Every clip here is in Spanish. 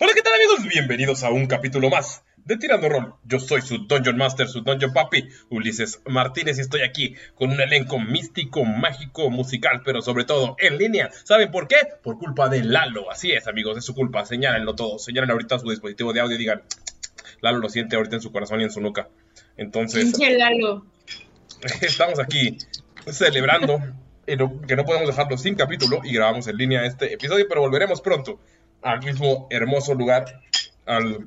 Hola, ¿qué tal amigos? Bienvenidos a un capítulo más de Tirando Roll. Yo soy su Dungeon Master, su Dungeon Papi, Ulises Martínez, y estoy aquí con un elenco místico, mágico, musical, pero sobre todo en línea. ¿Saben por qué? Por culpa de Lalo. Así es, amigos, es su culpa. Señálenlo todo. Señalen ahorita su dispositivo de audio y digan, Lalo lo siente ahorita en su corazón y en su nuca. Entonces, Lalo. estamos aquí celebrando que no podemos dejarlo sin capítulo y grabamos en línea este episodio, pero volveremos pronto al mismo hermoso lugar, al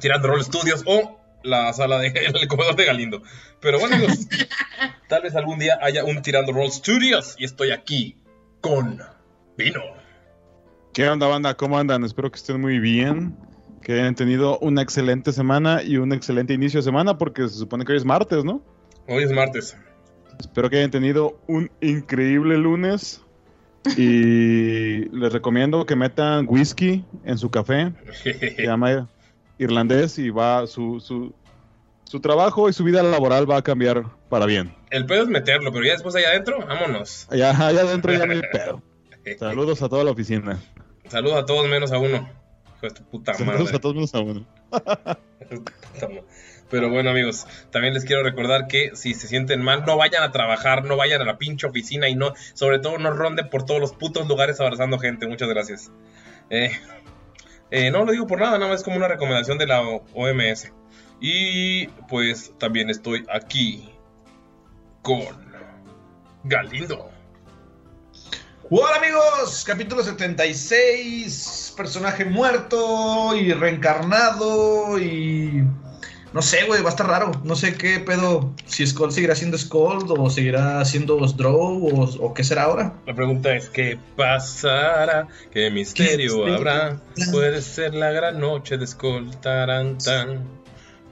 Tirando Roll Studios o la sala de el comedor de Galindo. Pero bueno, amigos, tal vez algún día haya un Tirando Roll Studios y estoy aquí con Vino. ¿Qué onda, banda? ¿Cómo andan? Espero que estén muy bien. Que hayan tenido una excelente semana y un excelente inicio de semana, porque se supone que hoy es martes, ¿no? Hoy es martes. Espero que hayan tenido un increíble lunes. Y les recomiendo que metan whisky en su café. Se llama irlandés y va su, su, su trabajo y su vida laboral va a cambiar para bien. El pedo es meterlo, pero ya después allá adentro, vámonos. Allá, allá adentro ya no hay pedo. Saludos a toda la oficina. Saludos a todos menos a uno. Hijo de tu puta madre. Saludos a todos menos a uno. Pero bueno, amigos, también les quiero recordar que si se sienten mal, no vayan a trabajar, no vayan a la pinche oficina y no, sobre todo, no ronden por todos los putos lugares abrazando gente. Muchas gracias. Eh, eh, no lo digo por nada, nada más es como una recomendación de la OMS. Y pues también estoy aquí con Galindo. Hola amigos, capítulo 76, personaje muerto y reencarnado y... No sé, güey, va a estar raro. No sé qué pedo, si Skull seguirá siendo Skull o seguirá siendo Drow o, o qué será ahora. La pregunta es, ¿qué pasará? ¿Qué misterio habrá? Puede ser la gran noche de Skull, taran, tan.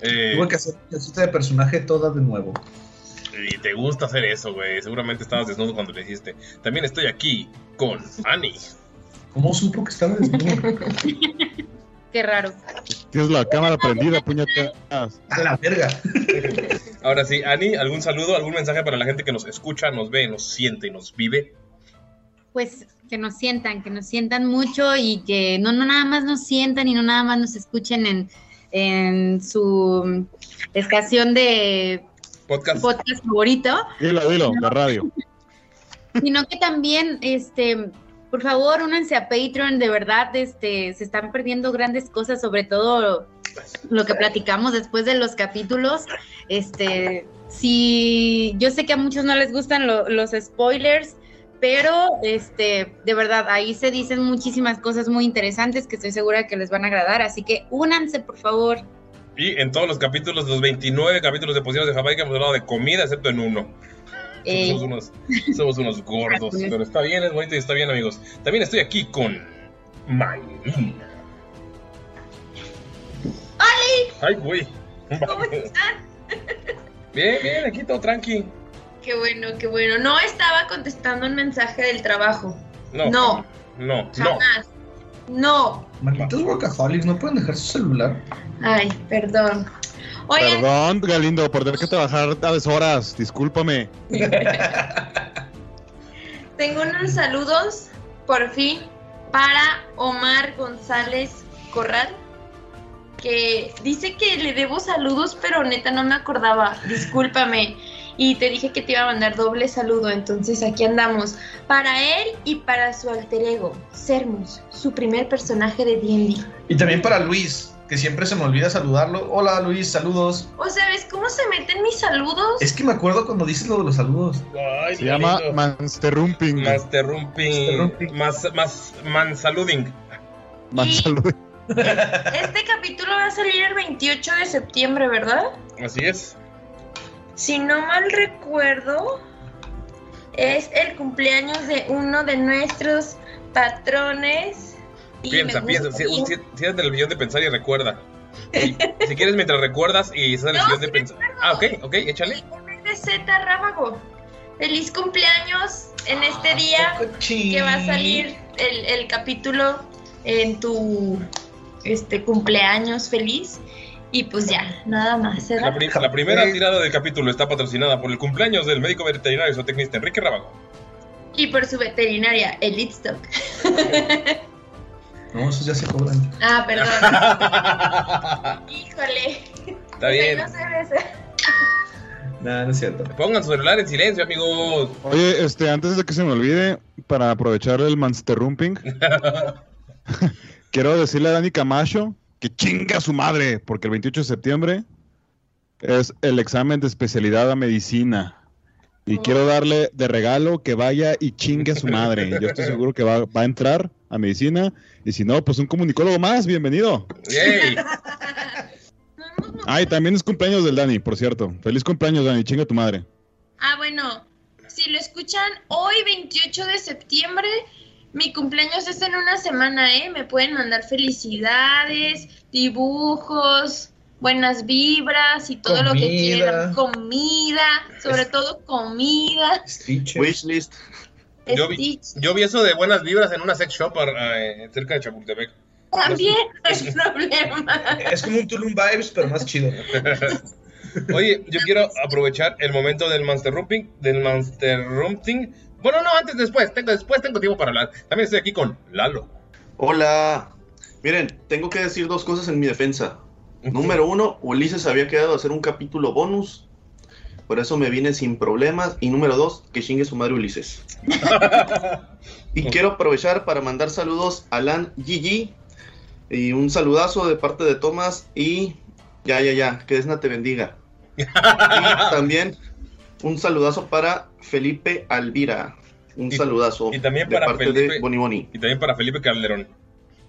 Eh, Tuve que hacer una cita de personaje toda de nuevo. y te gusta hacer eso, güey. Seguramente estabas desnudo cuando lo hiciste. También estoy aquí con Annie. ¿Cómo supo que estaba desnudo? Qué raro. Tienes la cámara prendida, puñetas. A la verga. Ahora sí, Annie, ¿algún saludo, algún mensaje para la gente que nos escucha, nos ve, nos siente y nos vive? Pues que nos sientan, que nos sientan mucho y que no, no nada más nos sientan y no nada más nos escuchen en, en su estación de Podcast. podcast favorito, Dilo, dilo, la radio. sino que también, este, por favor, únanse a Patreon, de verdad, este, se están perdiendo grandes cosas, sobre todo lo que platicamos después de los capítulos. Este, si yo sé que a muchos no les gustan lo- los spoilers, pero este, de verdad, ahí se dicen muchísimas cosas muy interesantes que estoy segura que les van a agradar, así que únanse, por favor. Y en todos los capítulos, los 29 capítulos de Posiciones de Jamaica, hemos hablado de comida, excepto en uno. Eh, Somos, unos, somos unos gordos, pero está bien, es bonito y está bien, amigos. También estoy aquí con Maylina. ¡Oli! Ay, güey. ¿Cómo están? Bien, bien, aquí todo tranqui. Qué bueno, qué bueno. No estaba contestando un mensaje del trabajo. No. No. No, no. Jamás. No. Malditos workaholics, ¿no pueden dejar su celular? Ay, perdón. Oigan, Perdón, Galindo, por tener que trabajar a deshoras. Discúlpame. tengo unos saludos, por fin, para Omar González Corral, que dice que le debo saludos, pero neta no me acordaba. Discúlpame. Y te dije que te iba a mandar doble saludo, entonces aquí andamos. Para él y para su alter ego, Sermus, su primer personaje de D&D. Y también para Luis, que siempre se me olvida saludarlo. Hola Luis, saludos. O sea, ¿ves cómo se meten mis saludos? Es que me acuerdo cuando dices lo de los saludos. Ay, Se llama. Mansterrumping. Masterrumping. Más, más, mansaluding. Mansalud. Este capítulo va a salir el 28 de septiembre, ¿verdad? Así es. Si no mal recuerdo, es el cumpleaños de uno de nuestros patrones. Piensa, piensa. Si, si, si eres del millón de pensar y recuerda. Si, si quieres, mientras recuerdas y estás en el No, millón de pensar. Ah, ok, ok, échale. Z Rábago. Feliz cumpleaños en este día que va a salir el, el capítulo en tu este cumpleaños feliz. Y pues ya, nada más. ¿verdad? La, pri- la primera tirada del capítulo está patrocinada por el cumpleaños del médico veterinario y zootecnista Enrique Rábago. Y por su veterinaria, Elite Stock. No, esos ya se cobran. Ah, perdón. Híjole. Está bien. No se. Nada, no es cierto. Pongan su celular en silencio, amigos. Oye, este, antes de que se me olvide, para aprovechar el Mansterrumping, quiero decirle a Dani Camacho que chinga a su madre, porque el 28 de septiembre es el examen de especialidad a medicina. Y quiero darle de regalo que vaya y chingue a su madre. Yo estoy seguro que va, va a entrar a medicina. Y si no, pues un comunicólogo más, bienvenido. Yay. Ay, también es cumpleaños del Dani, por cierto. Feliz cumpleaños, Dani, chinga tu madre. Ah, bueno. Si lo escuchan hoy, 28 de septiembre, mi cumpleaños es en una semana, ¿eh? Me pueden mandar felicidades, dibujos, buenas vibras y todo lo que quieran. Comida, sobre todo comida. Wishlist. Yo vi, yo vi eso de buenas vibras en una sex shop eh, cerca de Chapultepec. También no hay problema. Es como un Tulum Vibes, pero más chido. Oye, yo quiero aprovechar el momento del Monster Rumping, del Monster Rumping. Bueno, no, antes, después, tengo, después tengo tiempo para hablar. También estoy aquí con Lalo. Hola. Miren, tengo que decir dos cosas en mi defensa. Número uno, Ulises había quedado a hacer un capítulo bonus. Por eso me vine sin problemas. Y número dos, que chingue su madre Ulises. y quiero aprovechar para mandar saludos a Lan Gigi. Y un saludazo de parte de Tomás. Y ya, ya, ya, que Desna te bendiga. y también un saludazo para Felipe Alvira. Un Y- saludazo. y también de para parte Felipe- de Boni Boni. Y también para Felipe Calderón.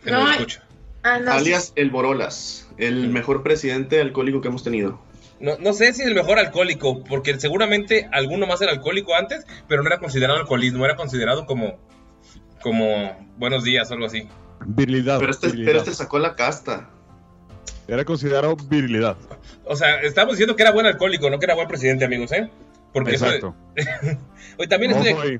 Que No, nos escucha. Ah, no, alias el Borolas, el mejor presidente alcohólico que hemos tenido. No, no sé si es el mejor alcohólico, porque seguramente alguno más era alcohólico antes, pero no era considerado alcoholismo, era considerado como, como buenos días o algo así. Virilidad. Pero este, virilidad. pero este sacó la casta. Era considerado virilidad. O sea, estamos diciendo que era buen alcohólico, no que era buen presidente, amigos, ¿eh? Porque eso- Exacto. Hoy también estoy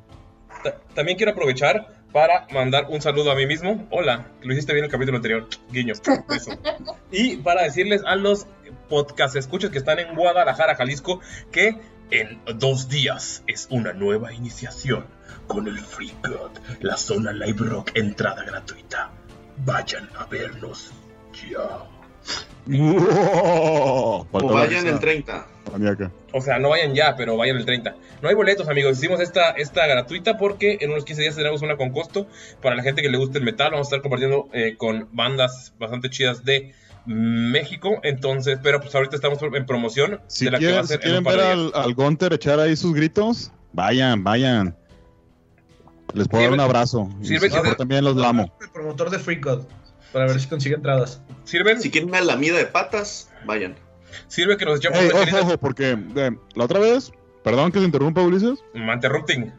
También quiero aprovechar para mandar un saludo a mí mismo. Hola, lo hiciste bien el capítulo anterior. Guiño. beso. Y para decirles a los podcast escuchas que están en Guadalajara, Jalisco, que en dos días es una nueva iniciación con el Free God, la zona Live Rock, entrada gratuita. Vayan a vernos ya. O vayan el 30. maníaca. O sea, no vayan ya, pero vayan el 30. No hay boletos, amigos. Hicimos esta, esta gratuita porque en unos 15 días tenemos una con costo. Para la gente que le guste el metal, vamos a estar compartiendo eh, con bandas bastante chidas de México. Entonces, pero pues ahorita estamos en promoción Si de la que va a quieren, si ser un quieren ver al, al Gunter echar ahí sus gritos, vayan, vayan. Les puedo dar un abrazo. Sirve si que- también los lamo. El promotor de Free God. Para ver si consigue entradas. ¿Sirven? Si quieren una lamida de patas, vayan. Sirve que nos echamos Ey, una ojo, ojo, porque eh, la otra vez, perdón que te interrumpa, Ulises, Interrupting.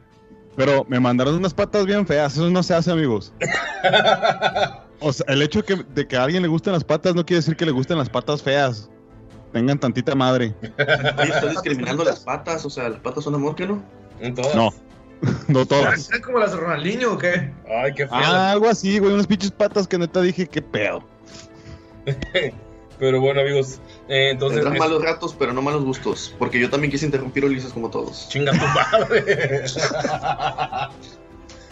pero me mandaron unas patas bien feas. Eso no se hace, amigos. O sea, el hecho que, de que a alguien le gusten las patas no quiere decir que le gusten las patas feas. Tengan tantita madre. Oye, estás discriminando las patas, o sea, las patas son amor, ¿qué no? En todas. No, no todas. ¿Serán como las de Ronaldinho o qué? Ay, qué feo. Ah, algo así, güey. Unas pinches patas que neta dije, qué pedo. Pero bueno, amigos. eh, entonces. Tendrás es- malos ratos, pero no malos gustos. Porque yo también quise interrumpir Ulises como todos. Chinga tu madre.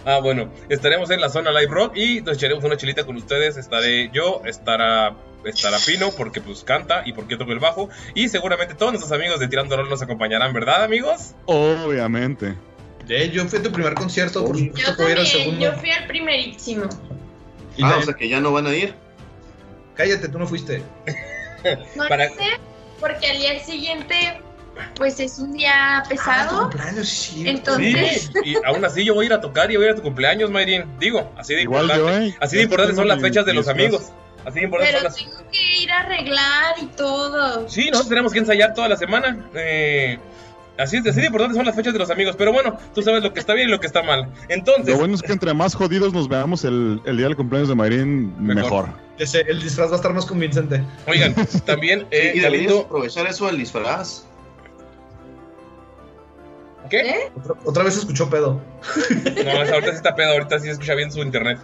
ah, bueno, estaremos en la zona Live Rock y nos echaremos una chelita con ustedes. Estaré yo, estará, estará Pino, porque pues canta y porque toco el bajo. Y seguramente todos nuestros amigos de Tirando Rol nos acompañarán, ¿verdad, amigos? Obviamente. Eh, yo fui a tu primer concierto, por supuesto Yo que voy a ir al también, segundo. yo fui al primerísimo. Y Ah, o sea que ya no van a ir. Cállate, tú no fuiste. No Para- lo sé, porque al día siguiente, pues es un día Ah, tu pesado. cumpleaños, sí. Sí, Entonces, y aún así yo voy a ir a tocar y voy a ir a tu cumpleaños, Mayrin. Digo, así de Igual importante. yo, ¿eh? Así de tengo son las fechas de los amigos. Así de importantes pero son las. tengo que ir a arreglar y todo. Sí, nosotros tenemos que ensayar toda la semana. Eh, así es, así de importantes son las fechas de los amigos. Pero bueno, tú sabes lo que está bien y lo que está mal. Entonces, Lo bueno es que entre más jodidos nos veamos el, el día del cumpleaños de Mayrin, Mejor. mejor. Ese, el disfraz va a estar más convincente. oigan, también eh, y aprovechar eso al disfraz. ¿Qué? ¿Eh? Otra, otra vez escuchó pedo. No, ahorita sí está pedo, ahorita sí se escucha bien su internet.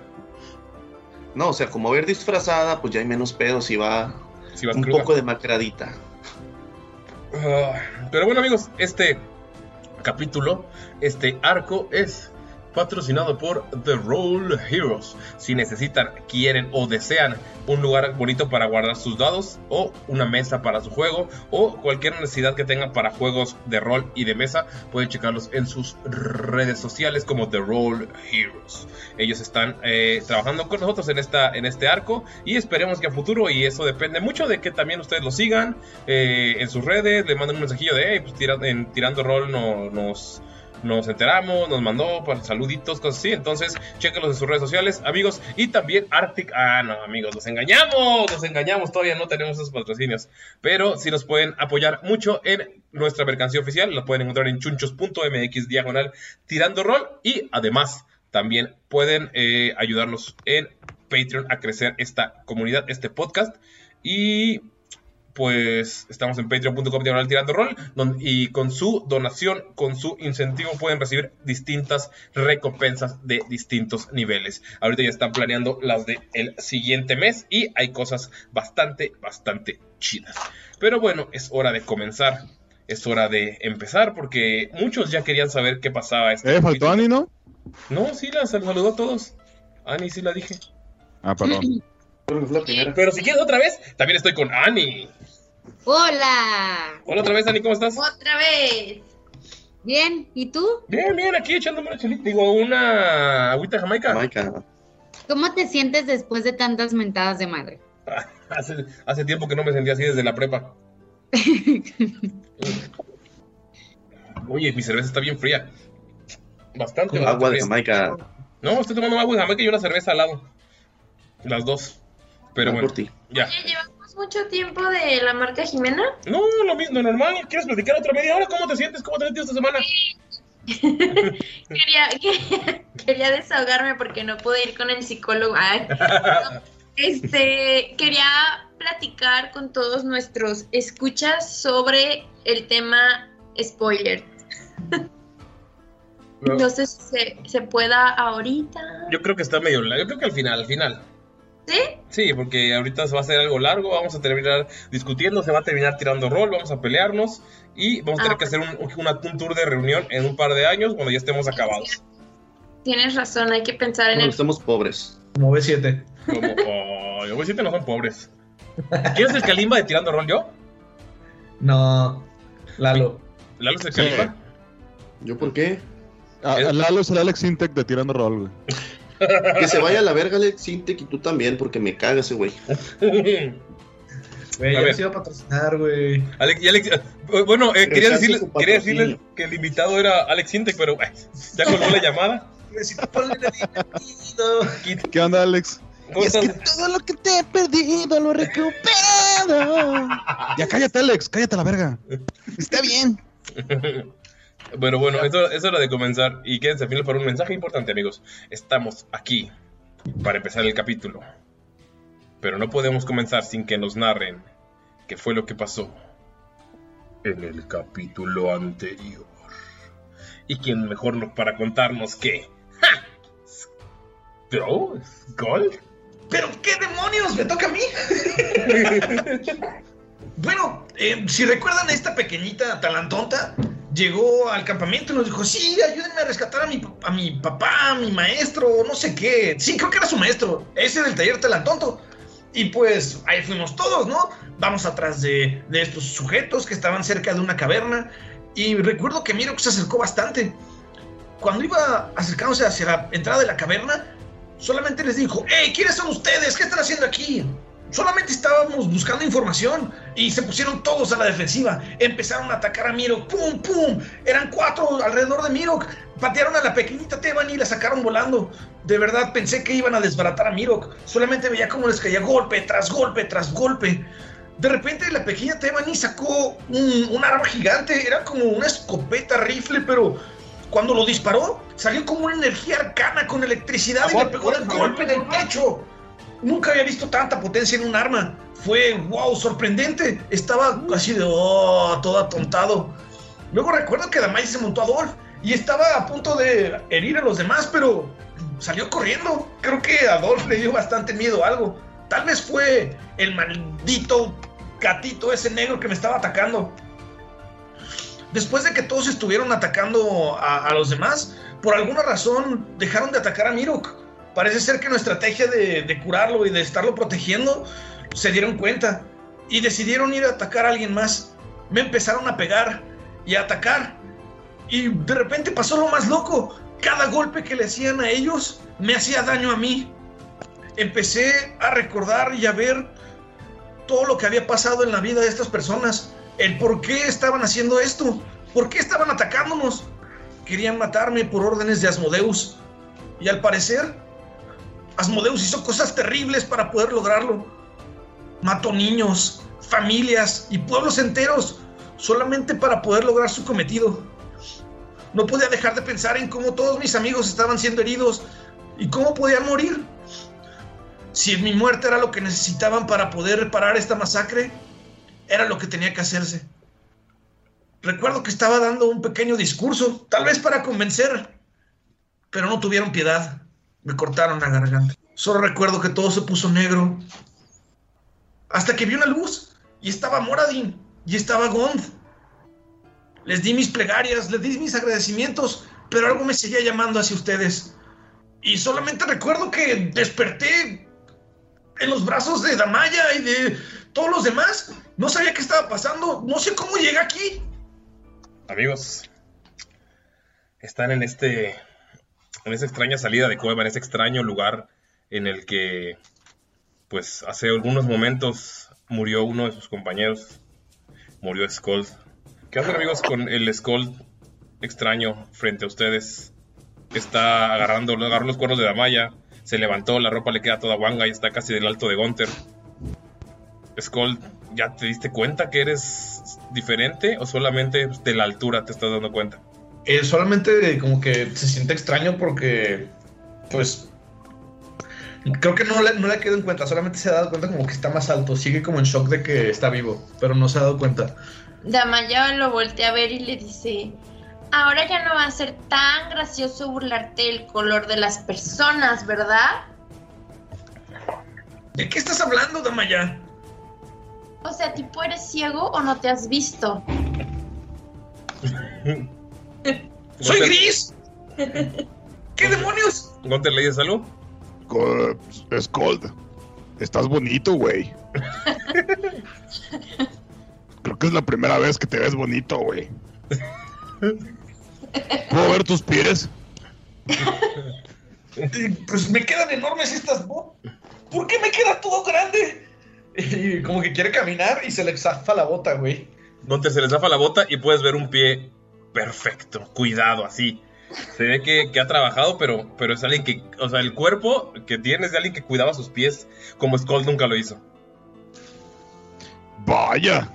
No, o sea, como ver disfrazada, pues ya hay menos pedos y va Si vas un cruda. poco demacradita. Ah, pero bueno, amigos, este capítulo, este arco es patrocinado por The Roll Heroes. Si necesitan, quieren o desean un lugar bonito para guardar sus dados o una mesa para su juego o cualquier necesidad que tengan para juegos de rol y de mesa, pueden checarlos en sus redes sociales como The Roll Heroes. Ellos están eh, trabajando con nosotros en, esta, en este arco y esperemos que a futuro, y eso depende mucho de que también ustedes lo sigan eh, en sus redes, le manden un mensajillo de, hey, pues en Tirando Rol no- nos, nos enteramos, nos mandó para saluditos, cosas así. Entonces, chéquenlos en sus redes sociales, amigos. Y también Arctic. Ah, no, amigos, nos engañamos, nos engañamos. Todavía no tenemos esos patrocinios. Pero sí nos pueden apoyar mucho en nuestra mercancía oficial. La pueden encontrar en chunchos.mx diagonal tirando rol. Y además, también pueden eh, ayudarnos en Patreon a crecer esta comunidad, este podcast. Y pues estamos en patreon.com diagonal tirando rol y con su donación, con su incentivo pueden recibir distintas recompensas de distintos niveles. Ahorita ya están planeando las del el siguiente mes y hay cosas bastante, bastante chidas. Pero bueno, es hora de comenzar. Es hora de empezar porque muchos ya querían saber qué pasaba. Este Eh, faltó. Ani, ¿no? No, sí, la sal- saludó a todos. Ani, sí la dije. Ah, perdón. Creo que fue la primera. Pero si quieres otra vez, también estoy con Ani. Hola. Hola otra vez, Ani, ¿cómo estás? Otra vez. Bien, ¿y tú? Bien, bien, aquí echándome una chelita. Digo, una agüita de Jamaica. Jamaica. ¿Cómo te sientes después de tantas mentadas de madre? Hace, hace tiempo que no me sentía así desde la prepa. Oye, mi cerveza está bien fría. Bastante, bastante Agua de fría. Jamaica. No, estoy tomando agua de Jamaica y una cerveza al lado. Las dos. Pero Va bueno, por ti. ya. Oye, llevamos mucho tiempo de la marca Jimena. No, lo mismo, normal. ¿Quieres platicar otra media hora? ¿Cómo te sientes? ¿Cómo te has sentido esta semana? Quería, quería, quería desahogarme porque no pude ir con el psicólogo. Ay. Este, quería platicar con todos nuestros escuchas sobre el tema spoiler. No sé si se, se pueda ahorita. Yo creo que está medio. Yo creo que al final, al final. ¿Sí? Sí, porque ahorita se va a hacer algo largo, vamos a terminar discutiendo, se va a terminar tirando rol, vamos a pelearnos y vamos a tener Ah, que hacer un, una- un tour de reunión en un par de años cuando ya estemos acabados. Tienes razón, hay que pensar en Bueno, el estamos pobres. Como B7. Como, oh, yo voy a decirte, no son pobres. ¿Quieres el Kalimba de tirando rol yo? No. Lalo. ¿Lalo es el Sí. Kalimba? ¿Yo por qué? Ah, Lalo es el Alex Intec de Tirando Roll, güey. Que se vaya a la verga, Alex Sintek, y tú también, porque me caga ese güey. Güey, A ya iba a patrocinar, güey. Alex, y Alex- eh, bueno, eh, quería, decirles, quería decirles que el invitado era Alex Intec, pero eh, ya colgó la llamada. ponle divertido. ¿Qué onda, Alex? ¿Cómo Es que todo lo que te he perdido lo recupero. Ya cállate, Alex, cállate la verga. Está bien. Bueno, bueno, eso, es hora de comenzar. Y quédense al final para un mensaje importante, amigos. Estamos aquí para empezar el capítulo. Pero no podemos comenzar sin que nos narren qué fue lo que pasó en el capítulo anterior. ¿Y quién mejor no- para contarnos que... ¡Ja! ¿Skull? ¿Pero qué demonios? ¿Me toca a mí? bueno, eh, si recuerdan a esta pequeñita talantonta, llegó al campamento y nos dijo, sí, ayúdenme a rescatar a mi, a mi papá, a mi maestro, no sé qué. Sí, creo que era su maestro, ese del taller talantonto. Y pues ahí fuimos todos, ¿no? Vamos atrás de, de estos sujetos que estaban cerca de una caverna. Y recuerdo que Miro se acercó bastante. Cuando iba acercándose hacia la entrada de la caverna, solamente les dijo, hey, ¿quiénes son ustedes? ¿Qué están haciendo aquí? Solamente estábamos buscando información y se pusieron todos a la defensiva. Empezaron a atacar a Mirok. ¡Pum, pum! Eran cuatro alrededor de Mirok. Patearon a la pequeñita Teban y la sacaron volando. De verdad pensé que iban a desbaratar a Mirok. Solamente veía cómo les caía golpe tras golpe tras golpe. De repente la pequeña Tebani sacó un, un arma gigante. Era como una escopeta rifle, pero cuando lo disparó salió como una energía arcana con electricidad y le pegó de golpe en el pecho. Nunca había visto tanta potencia en un arma. Fue, wow, sorprendente. Estaba así de, oh, todo atontado. Luego recuerdo que Damai se montó a Dolph y estaba a punto de herir a los demás, pero salió corriendo. Creo que a Dolph le dio bastante miedo a algo. Tal vez fue el maldito gatito ese negro que me estaba atacando. Después de que todos estuvieron atacando a, a los demás, por alguna razón dejaron de atacar a Mirok. Parece ser que nuestra estrategia de, de curarlo y de estarlo protegiendo se dieron cuenta y decidieron ir a atacar a alguien más. Me empezaron a pegar y a atacar. Y de repente pasó lo más loco. Cada golpe que le hacían a ellos me hacía daño a mí. Empecé a recordar y a ver todo lo que había pasado en la vida de estas personas. El por qué estaban haciendo esto. ¿Por qué estaban atacándonos? Querían matarme por órdenes de Asmodeus. Y al parecer, Asmodeus hizo cosas terribles para poder lograrlo. Mató niños, familias y pueblos enteros solamente para poder lograr su cometido. No podía dejar de pensar en cómo todos mis amigos estaban siendo heridos y cómo podían morir. Si mi muerte era lo que necesitaban para poder reparar esta masacre, era lo que tenía que hacerse. Recuerdo que estaba dando un pequeño discurso, tal vez para convencer, pero no tuvieron piedad. Me cortaron la garganta. Solo recuerdo que todo se puso negro. Hasta que vi una luz y estaba Moradin y estaba Gond. Les di mis plegarias, les di mis agradecimientos, pero algo me seguía llamando hacia ustedes. Y solamente recuerdo que desperté en los brazos de Damaya y de todos los demás. No sabía qué estaba pasando, no sé cómo llegué aquí. Amigos, están en este. En esa extraña salida de cueva, en ese extraño lugar en el que, pues, hace algunos momentos murió uno de sus compañeros. Murió Skull. ¿Qué hacen, amigos, con el Skull extraño frente a ustedes? Está agarrando, agarró los cuernos de Damaya. Se levantó, la ropa le queda toda guanga y está casi del alto de Gunther. Skull, ¿ya te diste cuenta que eres diferente o solamente de la altura te estás dando cuenta? Eh, solamente como que se siente extraño porque, pues, creo que no le, no le quedado en cuenta, solamente se ha dado cuenta como que está más alto, sigue como en shock de que está vivo, pero no se ha dado cuenta. Damaya lo voltea a ver y le dice, ahora ya no va a ser tan gracioso burlarte del color de las personas, ¿verdad? ¿De qué estás hablando, Damaya? O sea, ¿tipo eres ciego o no te has visto? ¡Soy gris! ¿Qué demonios? ¿Gunter le dices algo? Scold, estás bonito, güey. Creo que es la primera vez que te ves bonito, güey. ¿Puedo ver tus pies? Pues me quedan enormes estas botas. ¿Por qué me queda todo grande? Y como que quiere caminar y se le zafa la bota, güey. Gunter se le zafa la bota y puedes ver un pie perfecto, cuidado, así. Se ve que, que ha trabajado, pero, pero es alguien que, o sea, el cuerpo que tiene es de alguien que cuidaba sus pies como Skull nunca lo hizo. Vaya,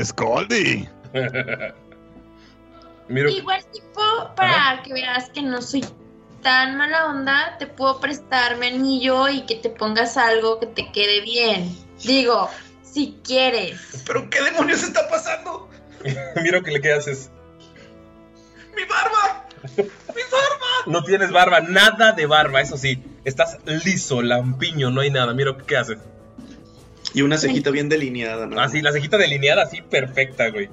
Scoldy. Miro, Igual tipo, para que veas que no soy tan mala onda, te puedo prestar mi anillo y que te pongas algo que te quede bien. Digo, si quieres. ¿Pero qué demonios está pasando? miro que le qué haces. ¡Mi barba! ¡Mi barba! No tienes barba, nada de barba, eso sí. Estás liso, lampiño, no hay nada. Miro qué haces. Y una cejita bien delineada, ¿no? Así, la cejita delineada, así perfecta, güey.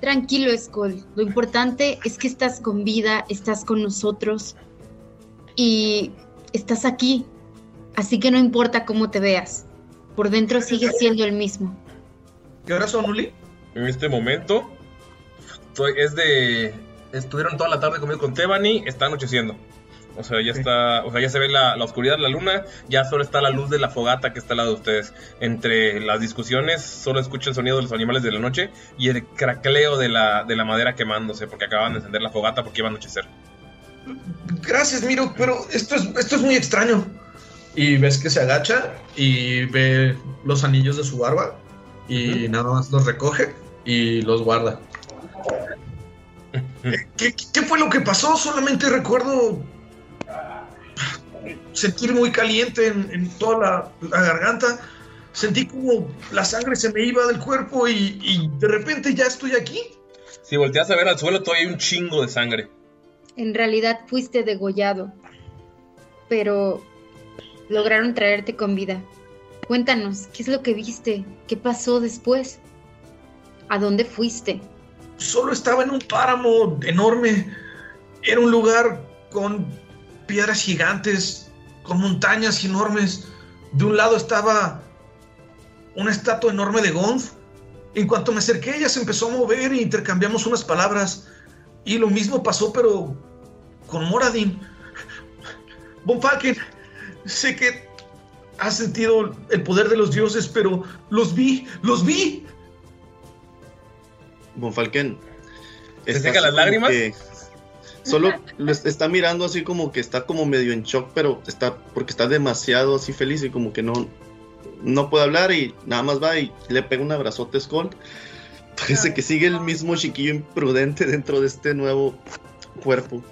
Tranquilo, Skull. Lo importante es que estás con vida, estás con nosotros y estás aquí. Así que no importa cómo te veas. Por dentro sigues siendo el mismo. ¿Qué hora son, Uli? En este momento, es de. Estuvieron toda la tarde conmigo con Tebani, está anocheciendo. O sea, ya está. O sea, ya se ve la, la oscuridad de la luna, ya solo está la luz de la fogata que está al lado de ustedes. Entre las discusiones, solo escucha el sonido de los animales de la noche y el cracleo de la, de la madera quemándose, porque acaban de encender la fogata porque iba a anochecer. Gracias, Miro, pero esto es, esto es muy extraño. Y ves que se agacha y ve los anillos de su barba y nada más los recoge y los guarda. ¿Qué, qué fue lo que pasó? Solamente recuerdo sentir muy caliente en, en toda la, la garganta. Sentí como la sangre se me iba del cuerpo y, y de repente ya estoy aquí. Si volteas a ver al suelo, todavía hay un chingo de sangre. En realidad fuiste degollado, pero lograron traerte con vida. Cuéntanos, ¿qué es lo que viste? ¿Qué pasó después? ¿A dónde fuiste? Solo estaba en un páramo enorme. Era un lugar con piedras gigantes, con montañas enormes. De un lado estaba una estatua enorme de Gonf. En cuanto me acerqué, ella se empezó a mover e intercambiamos unas palabras. Y lo mismo pasó, pero con Moradin. Von sé que has sentido el poder de los dioses, pero los vi, los vi. Bonfalken. ¿Se está seca las lágrimas? que Solo lo est- está mirando así como que está como medio en shock, pero está porque está demasiado así feliz y como que no no puede hablar y nada más va y le pega un abrazote a Skull. Parece que sigue el mismo chiquillo imprudente dentro de este nuevo cuerpo.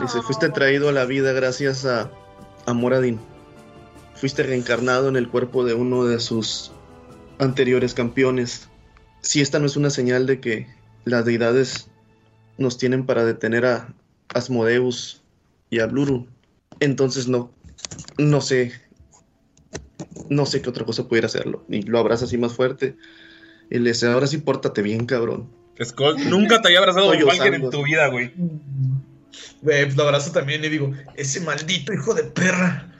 Dice, fuiste traído a la vida gracias a, a Moradin. Fuiste reencarnado en el cuerpo de uno de sus anteriores campeones. Si esta no es una señal de que las deidades nos tienen para detener a Asmodeus y a Bluru, entonces no, no sé, no sé qué otra cosa pudiera hacerlo. Y lo abraza así más fuerte. Y le dice, ahora sí pórtate bien, cabrón. Skull, nunca te había abrazado Von Falken en tu vida, güey. Güey, pues lo abrazo también y digo, ese maldito hijo de perra.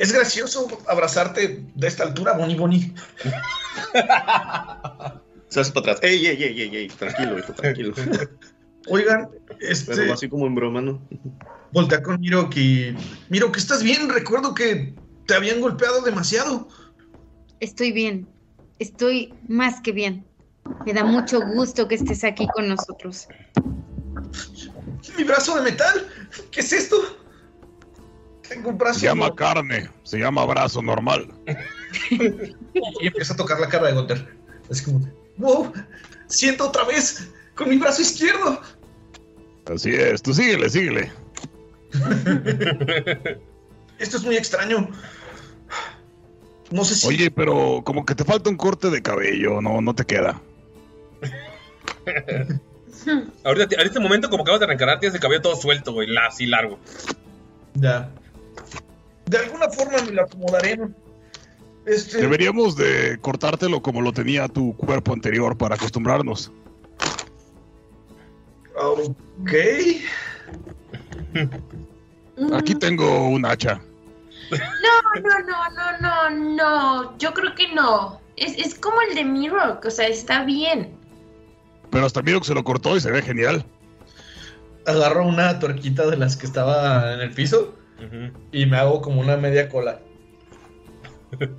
Es gracioso abrazarte de esta altura, Bonnie Bonnie. Se hace para atrás. Ey, ey, ey, ey, ey, tranquilo, hijo, tranquilo. Oigan, Pero este, así como en broma, ¿no? voltea con Miro que... Miro, que estás bien, recuerdo que te habían golpeado demasiado. Estoy bien, estoy más que bien. Me da mucho gusto que estés aquí con nosotros. Mi brazo de metal, ¿qué es esto? Tengo un brazo... Se llama carne, se llama brazo normal. Y empieza a tocar la cara de Gunter. Es como, wow, siento otra vez con mi brazo izquierdo. Así es, tú síguele, síguele. Esto es muy extraño. No sé si... Oye, pero como que te falta un corte de cabello, no, no te queda. Ahorita, en este momento, como acabas de reencarnar, tienes el cabello todo suelto, güey, así largo. Ya. De alguna forma me lo acomodaré. Este... Deberíamos de cortártelo como lo tenía tu cuerpo anterior para acostumbrarnos. Ok. Aquí tengo un hacha. No, no, no, no, no, no. Yo creo que no. Es, es como el de Mirror, o sea, está bien. Pero hasta miro que se lo cortó y se ve genial. Agarro una tuerquita de las que estaba en el piso y me hago como una media cola.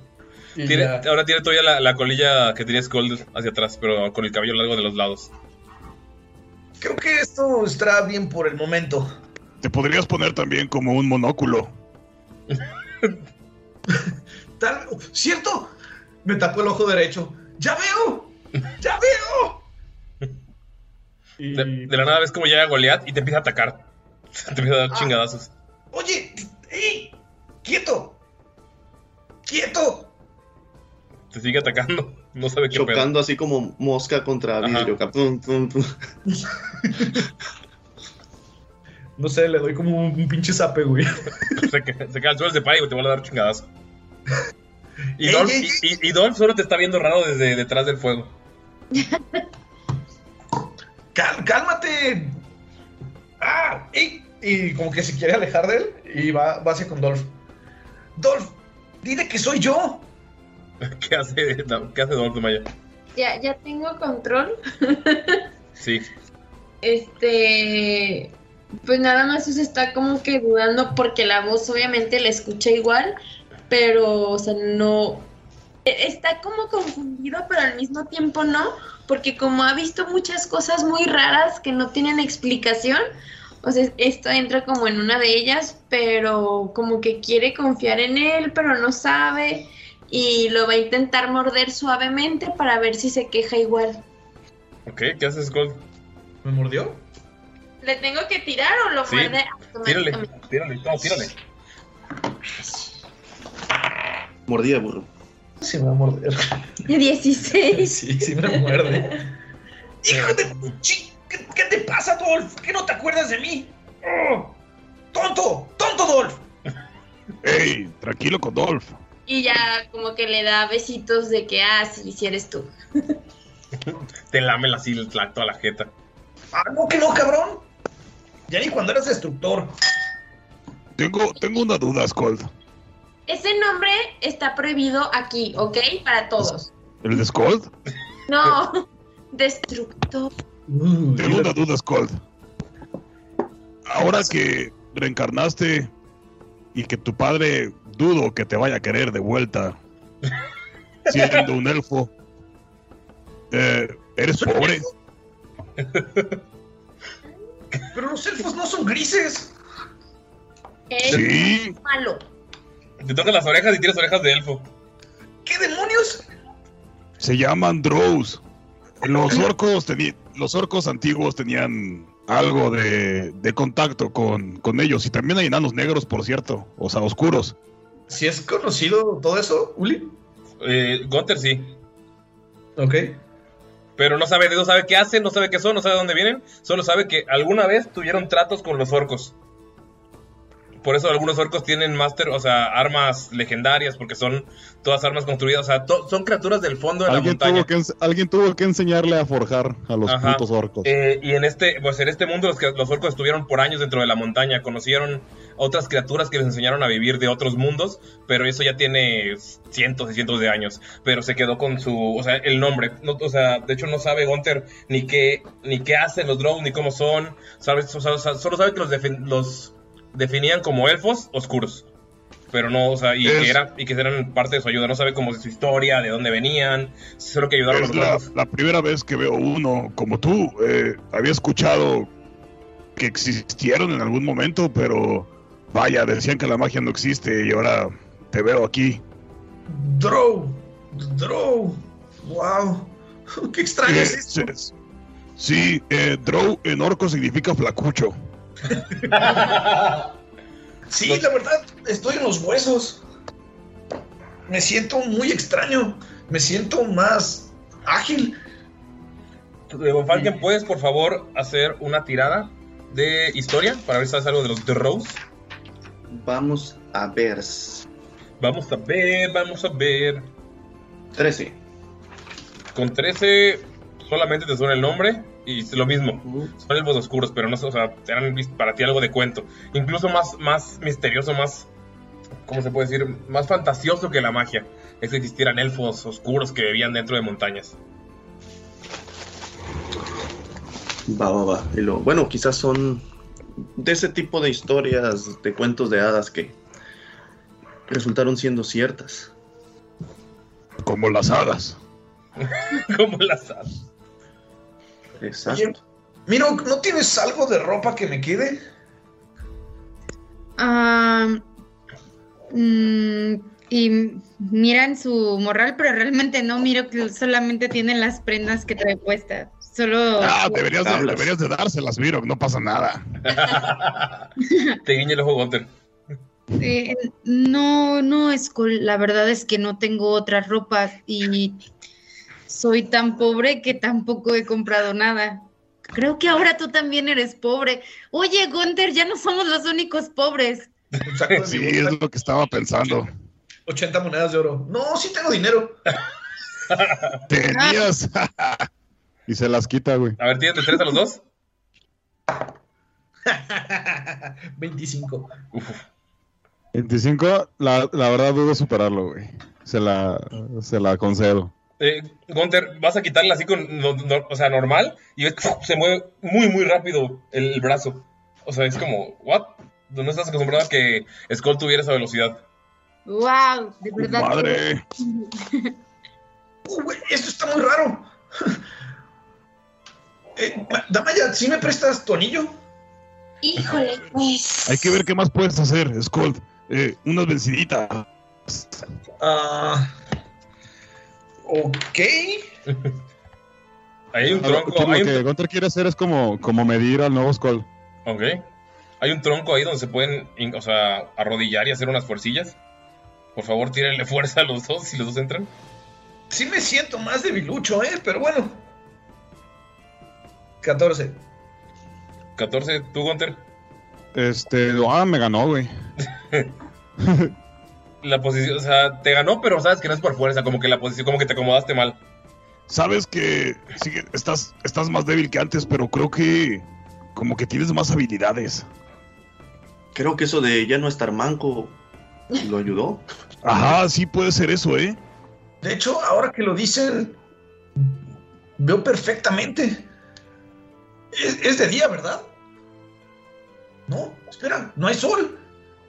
Y Tiene- ya. ahora tiene todavía la, la colilla que tenía Skull hacia atrás, pero con el cabello largo de los lados. Creo que esto estará bien por el momento. Te podrías poner también como un monóculo. Tal, ¿Cierto? Me tapó el ojo derecho. ¡Ya veo! ¡Ya veo! De, de la nada ves como llega Goliath y te empieza a atacar. Te empieza a dar chingadazos. Oye, ¡ey! ¡Quieto! ¡Quieto! Te sigue atacando. No sabe qué pedo. Chocando así como mosca contra vidrio. acá, pum, pum, pum. No sé, le doy como un, pinche zape, güey. Se, se cae al suelo, se para y te vuelve a dar chingadazo. Y, Ey, Dolph, ey, y- y- y Dolph solo te está viendo raro desde detrás del fuego. Cal- ¡Cálmate! ¡Ah! ¡Ey! Y como que se quiere alejar de él y va, va hacia con Dolph. ¡Dolph! ¡Dile que soy yo! ¿Qué hace, ¿qué hace Dolph de Maya? Ya, ya tengo control. Sí. Este. Pues nada más se está como que dudando porque la voz obviamente la escucha igual, pero, o sea, no. e- Está como confundido, pero al mismo tiempo no, porque como ha visto muchas cosas muy raras que no tienen explicación, o sea, esto entra como en una de ellas, pero como que quiere confiar en él, pero no sabe, y lo va a intentar morder suavemente para ver si se queja igual. Ok, ¿qué haces, Gold? ¿Me mordió? ¿Le tengo que tirar o lo Sí, muerde Tírale, automáticamente? tírale, no, tírale. Mordida, burro. Sí me va a morder. 16. Sí, sí me muerde. ¡Hijo de... chi- ¿Qué, qué te pasa, Dolph? ¿Qué no te acuerdas de mí? ¡Oh! ¡Tonto! ¡Tonto, Dolph! ¡Ey! Tranquilo con Dolph. Y ya como que le da besitos de que, ah, sí, sí eres tú. Te lame así la, toda la jeta. ¡Ah, no, que no, cabrón! Ya ni cuando eras destructor. Tengo, tengo una duda, Scold. Ese nombre está prohibido aquí, ¿ok? Para todos. ¿El de Scold? No, destructor. Tengo una duda, Scold. Ahora que reencarnaste y que tu padre dudo que te vaya a querer de vuelta, siendo un elfo, eh, ¿eres pobre? Pero los elfos no son grises. Es Sí. malo. Te tocan las orejas y tienes orejas de elfo. ¿Qué demonios? Se llaman drows. Los orcos, teni- los orcos antiguos tenían algo de, de contacto con, con ellos. Y también hay enanos negros, por cierto. O sea, oscuros. ¿Si es conocido todo eso, Uli? Eh, Gunter sí. Ok. Pero no sabe, no sabe qué hacen, no sabe qué son, no sabe de dónde vienen. Solo sabe que alguna vez tuvieron tratos con los orcos. Por eso algunos orcos tienen master, o sea, armas legendarias, porque son todas armas construidas, o sea, son criaturas del fondo de la montaña. tuvo, que, ens- alguien tuvo que enseñarle a forjar a los Ajá. putos orcos. Eh, y en este, pues en este mundo los, que- los orcos estuvieron por años dentro de la montaña, conocieron otras criaturas que les enseñaron a vivir de otros mundos, pero eso ya tiene cientos y cientos de años. Pero se quedó con su, o sea, el nombre. No, o sea, de hecho no sabe Gunter ni qué, ni qué hacen los drows, ni cómo son. Sabes, o sea, solo sabe que los, los definían como elfos oscuros. Pero no, o sea, y, Es- que era, y que eran parte de su ayuda. No sabe cómo de su historia, de dónde venían, solo que ayudaron a Es los la, la primera vez que veo uno como tú. Eh, había escuchado que existieron en algún momento, pero vaya, decían que la magia no existe y ahora te veo aquí. Drow. Drow. Wow. Qué extraño Eh, es esto. sí, sí, eh, Drow en orco significa flacucho. Sí, la verdad, estoy en los huesos. Me siento muy extraño. Me siento más ágil. Falken, ¿puedes por favor hacer una tirada de historia para ver si sabes algo de los Drows? Vamos a ver. Vamos a ver, vamos a ver. 13. Con 13 solamente te suena el nombre y es lo mismo. Son elfos oscuros, pero no sé, o sea, eran para ti algo de cuento. Incluso más, más misterioso, más, ¿cómo se puede decir? Más fantasioso que la magia. Es que existieran elfos oscuros que vivían dentro de montañas. Va, va, va. Y lo- bueno, quizás son de ese tipo de historias, de cuentos de hadas que resultaron siendo ciertas. Como las hadas. Como las hadas. Exacto. Miro, ¿no tienes algo de ropa que me quede? Ah, mm, y miran su morral, pero realmente no miro que solamente tienen las prendas que trae puestas. Solo. Ah, deberías de, deberías de dárselas, Miro, no pasa nada. Te guiña el ojo Gunter. Eh, no, no, Skull, la verdad es que no tengo otra ropa y soy tan pobre que tampoco he comprado nada. Creo que ahora tú también eres pobre. Oye, Gunther, ya no somos los únicos pobres. Sí, es lo que estaba pensando. 80 monedas de oro. No, sí tengo dinero. Tenías. Y se las quita, güey. A ver, ¿tienes de tres a los dos? 25. 25, la, la verdad dudo superarlo, güey. Se la, se la concedo. Eh, Gunter, vas a quitarla así con, no- no- o sea, normal, y ves que se mueve muy, muy rápido el, el brazo. O sea, es como, ¿what? No estás acostumbrado a que Skull tuviera esa velocidad. Wow, de verdad. Madre. Uh, güey, esto está muy raro. Eh, Damaya, ¿sí me prestas tu anillo? Híjole, pues. Hay que ver qué más puedes hacer, Skull. Eh, unas venciditas. Ah. Ok. Ahí hay un tronco, Lo hay un, que Gunter quiere hacer es como, como medir al nuevo Skull. ok. Hay un tronco ahí donde se pueden, o sea, arrodillar y hacer unas fuercillas. Por favor, tírenle fuerza a los dos si los dos entran. Sí me siento más debilucho, ¿eh? Pero bueno. 14. 14, tú, Gunter. Este, ah, me ganó, güey. La posición, o sea, te ganó, pero sabes que no es por fuerza, como que la posición, como que te acomodaste mal. Sabes que sí, estás, estás más débil que antes, pero creo que como que tienes más habilidades. Creo que eso de ya no estar manco lo ayudó. Ajá, sí puede ser eso, ¿eh? De hecho, ahora que lo dicen, veo perfectamente. Es, es de día, ¿verdad? No, espera, no hay sol.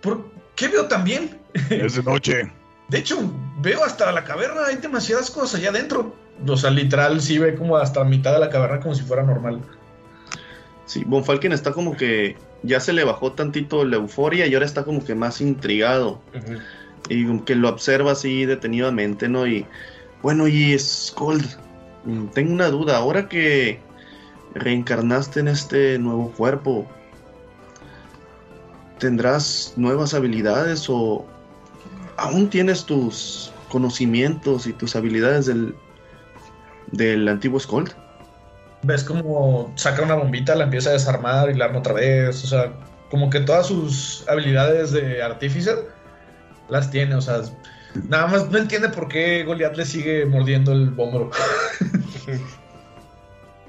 ¿Por qué veo tan bien? Es de noche. De hecho, veo hasta la caverna, hay demasiadas cosas allá adentro. O sea, literal, sí ve como hasta la mitad de la caverna como si fuera normal. Sí, Von Falken está como que ya se le bajó tantito la euforia y ahora está como que más intrigado. Y como que lo observa así detenidamente, ¿no? Y bueno, y Skold, mm, tengo una duda. Ahora que reencarnaste en este nuevo cuerpo, ¿tendrás nuevas habilidades o aún tienes tus conocimientos y tus habilidades del, del antiguo Skold? Ves como saca una bombita, la empieza a desarmar y la arma otra vez. O sea, como que todas sus habilidades de artífice las tiene. O sea, nada más no entiende por qué Goliath le sigue mordiendo el hombro.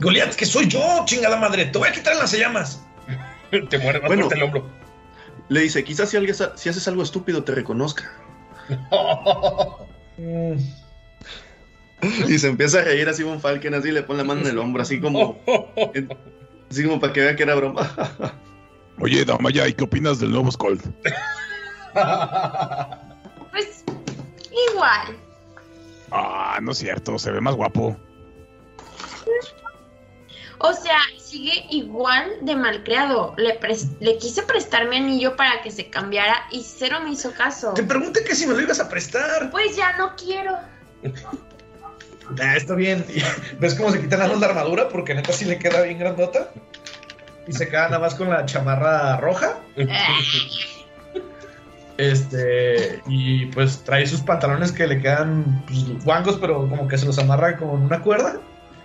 Goliath, que soy yo, chingada madre. Te voy a quitar las llamas. te muerde más Bueno. el hombro. Le dice, quizás si, alguien, si haces algo estúpido te reconozca. Y se empieza a reír así Von Falken, así le pone la mano en el hombro, así como, así como para que vea que era broma. Oye, Damaya, ¿y qué opinas del nuevo Skull? Pues igual. Ah, no es cierto, se ve más guapo. O sea, sigue igual de malcriado. Le, pres- le quise prestar mi anillo para que se cambiara y cero me hizo caso. Te pregunté que si me lo ibas a prestar. Pues ya no quiero. Ah, está bien. ¿Ves cómo se quita nada más la armadura? Porque neta sí le queda bien grandota. Y se queda nada más con la chamarra roja. Este, y pues trae sus pantalones que le quedan pues, guangos, pero como que se los amarra con una cuerda.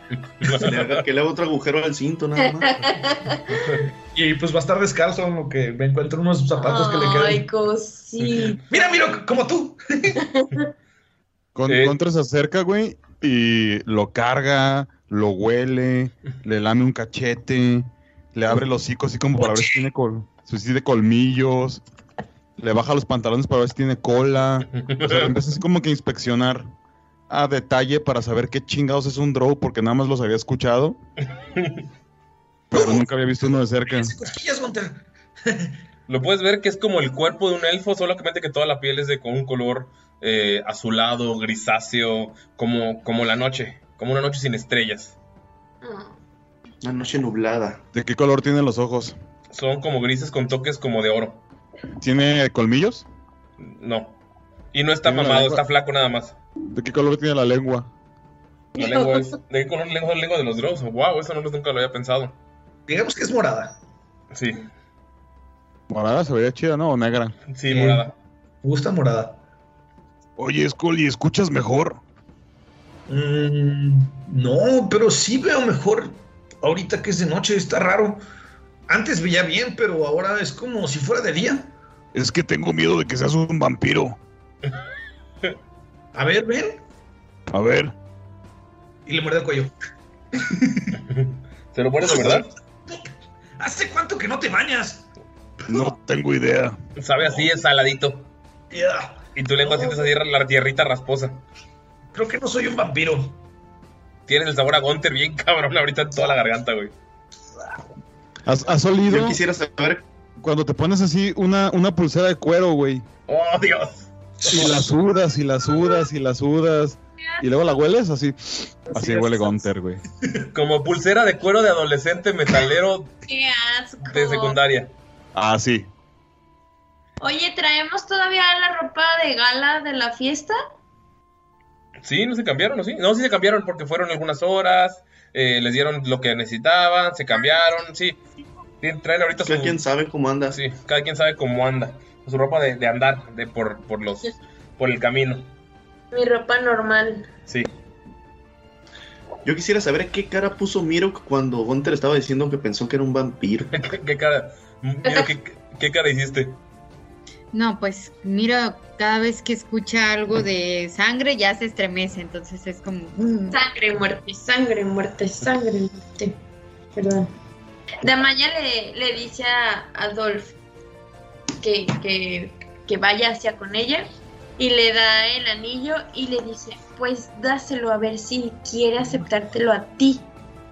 Le haga- que le haga otro agujero al cinto, nada más. Y pues va a estar descalzo, en lo que me encuentro unos zapatos que le Ay, quedan. cosita. Mira, mira, como tú. Con, Eh. Contra se acerca, güey, y lo carga, lo huele, le lame un cachete, le abre el hocico así como para ver si tiene, col si tiene colmillos, le baja los pantalones para ver si tiene cola. O sea, empieza así como que a inspeccionar a detalle para saber qué chingados es un drow, porque nada más los había escuchado. Pero nunca había visto uno de cerca. Lo puedes ver que es como el cuerpo de un elfo, solamente que toda la piel es de con un color eh, azulado, grisáceo, como, como la noche, como una noche sin estrellas. Mm. Una noche nublada. ¿De qué color tienen los ojos? Son como grises con toques como de oro. ¿Tiene colmillos? No. Y no está mamado, está flaco nada más. ¿De qué color tiene la lengua? La lengua es. ¿De qué color es la lengua, la lengua de los drows? Wow, eso no lo- nunca lo había pensado. Digamos que es morada. Sí, Morada se vería chida, ¿no? O negra. sí, Eh, morada. Me gusta morada. Oye, Scully, ¿escuchas mejor? Mm, no, pero sí veo mejor ahorita que es de noche, está raro. Antes veía bien, pero ahora es como si fuera de día. Es que tengo miedo de que seas un vampiro. A ver, ven. A ver, Y le muerde el cuello. ¿Se lo pones de verdad? ¿Hace cuánto que no te bañas? no tengo idea. Sabe así, es saladito. Y tu lengua sientes así la tierrita rasposa. Creo que no soy un vampiro. Tienes el sabor a Gunter bien cabrón ahorita en toda la garganta, güey. ¿Has, has olido Yo quisiera saber. cuando te pones así una, una pulsera de cuero, güey? ¡Oh, Dios! Y la sudas, y la sudas, y la sudas. Y luego la hueles así. Así huele Gunter, güey. Como pulsera de cuero de adolescente metalero ¡Qué asco! de secundaria. Ah, sí. Oye, ¿traemos todavía la ropa de gala de la fiesta? Sí, no se cambiaron, ¿o sí? No, sí se cambiaron porque fueron algunas horas, eh, les dieron lo que necesitaban, se cambiaron, sí. Traen ahorita su... Cada quien sabe cómo anda. Sí, cada quien sabe cómo anda. Su ropa de, de andar, de por, por los... por el camino. Mi ropa normal. Sí. Yo quisiera saber qué cara puso Miro cuando Gunter estaba diciendo que pensó que era un vampiro. ¿Qué, qué cara? Mira, ¿qué, qué cara hiciste? No, pues mira, cada vez que escucha algo de sangre ya se estremece, entonces es como... mm. Sangre, muerte, sangre, muerte, sangre, muerte. Perdón. Damaya le, le dice a Adolf que, que, que vaya hacia con ella y le da el anillo y le dice, pues dáselo a ver si quiere aceptártelo a ti.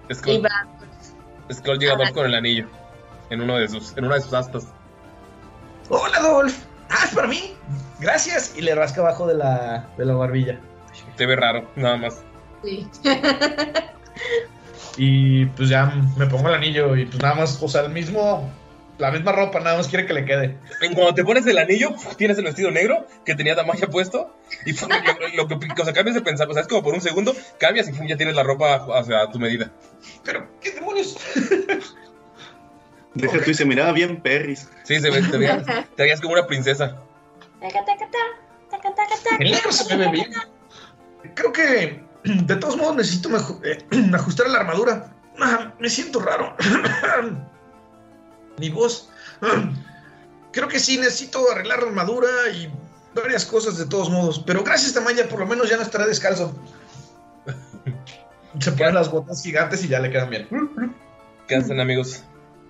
Y Skull, va, Skull llega a Dolph con el anillo. En uno de sus, en una de sus astas. Hola, Dolph. Ah, es para mí. Gracias. Y le rasca abajo de la, de la barbilla. Te ve raro, nada más. sí. Y pues ya me pongo el anillo y pues nada más, o sea, el mismo, la misma ropa, nada más quiere que le quede. En cuando te pones el anillo, tienes el vestido negro que tenía Damaya puesto. Y lo, lo que o sea, cambias de pensar, o sea, es como por un segundo, cambias y ya tienes la ropa hacia tu medida. Pero, ¿qué demonios? Deja tú y se miraba bien Perris. Sí, se ve, te veías, te veías como una princesa. El negro se me ve bien. Creo que de todos modos necesito eh, ajustar la armadura. Ah, Me siento raro. Mi voz. Creo que sí necesito arreglar la armadura y varias cosas de todos modos. Pero gracias, Tamaya, por lo menos ya no estaré descalzo. Se ponen las botas gigantes y ya le quedan bien. ¿Qué hacen, amigos?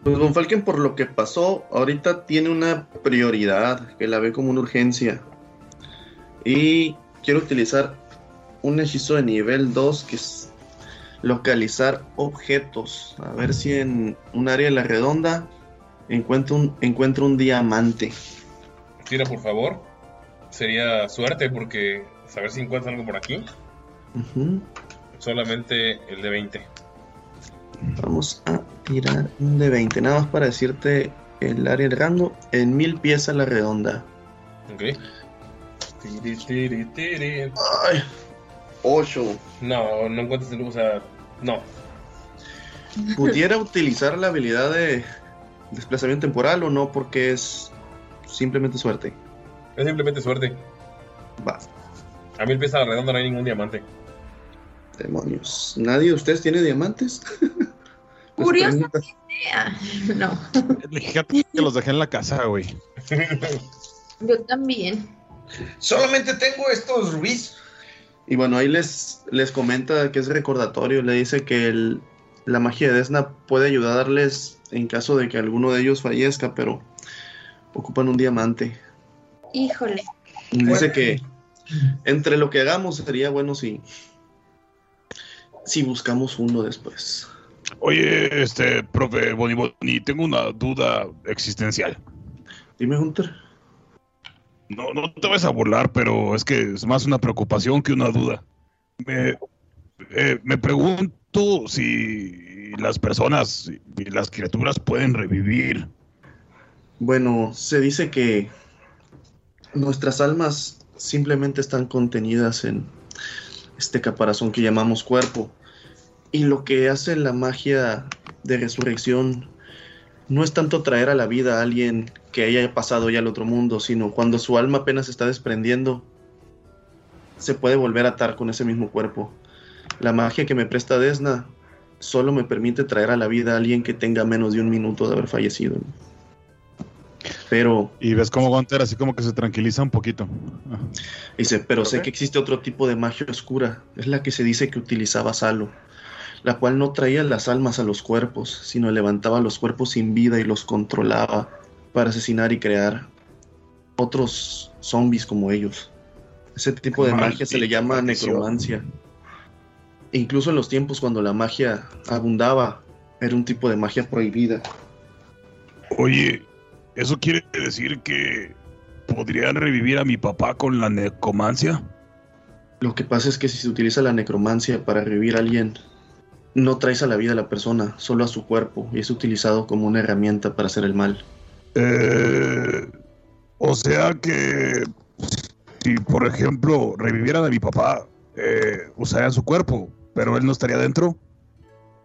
Pues Von Falken, por lo que pasó, ahorita tiene una prioridad que la ve como una urgencia. Y quiero utilizar un hechizo de nivel 2 que es localizar objetos. A ver si en un área de la redonda encuentro un, encuentro un diamante. Tira, por favor. Sería suerte porque saber si encuentras algo por aquí. Solamente el de 20. Vamos a tirar un de 20. Nada más para decirte el área del rango en mil pies a la redonda. Ok. Tiri, tiri, tiri. Ay, 8. No, no encuentras el. O sea, no. ¿Pudiera utilizar la habilidad de desplazamiento temporal o no? Porque es simplemente suerte. Es simplemente suerte. Va, A mí el pies a la redonda no hay ningún diamante. demonios. ¿Nadie de ustedes tiene diamantes? Pues Curiosamente, ah, no. Fíjate que los dejé en la casa, güey. Yo también. Solamente tengo estos rubíes. Y bueno, ahí les, les comenta que es recordatorio. Le dice que el- la magia de Desna puede ayudarles en caso de que alguno de ellos fallezca, pero ocupan un diamante. Híjole. Dice que entre lo que hagamos sería bueno si, si buscamos uno después. Oye, este, profe Boni Boni, tengo una duda existencial. Dime, Hunter. No, no te vas a burlar, pero es que es más una preocupación que una duda. Me, eh, me pregunto tú si las personas y las criaturas pueden revivir? Bueno, se dice que nuestras almas simplemente están contenidas en este caparazón que llamamos cuerpo. Y lo que hace la magia de resurrección no es tanto traer a la vida a alguien que haya pasado ya al otro mundo, sino cuando su alma apenas está desprendiendo, se puede volver a atar con ese mismo cuerpo. La magia que me presta Desna solo me permite traer a la vida a alguien que tenga menos de un minuto de haber fallecido. Pero. Y ves como Gunter así como que se tranquiliza un poquito. Dice, pero sé que existe otro tipo de magia oscura. Es la que se dice que utilizaba Salo. La cual no traía las almas a los cuerpos, sino levantaba los cuerpos sin vida y los controlaba para asesinar y crear otros zombies como ellos. Ese tipo de magia se le llama necromancia. E incluso en los tiempos cuando la magia abundaba, era un tipo de magia prohibida. Oye, ¿eso quiere decir que podrían revivir a mi papá con la necromancia? Lo que pasa es que si se utiliza la necromancia para revivir a alguien, no traes a la vida a la persona, solo a su cuerpo, y es utilizado como una herramienta para hacer el mal. Eh, o sea que si, por ejemplo, revivieran a mi papá, eh, usarían su cuerpo, pero él no estaría dentro.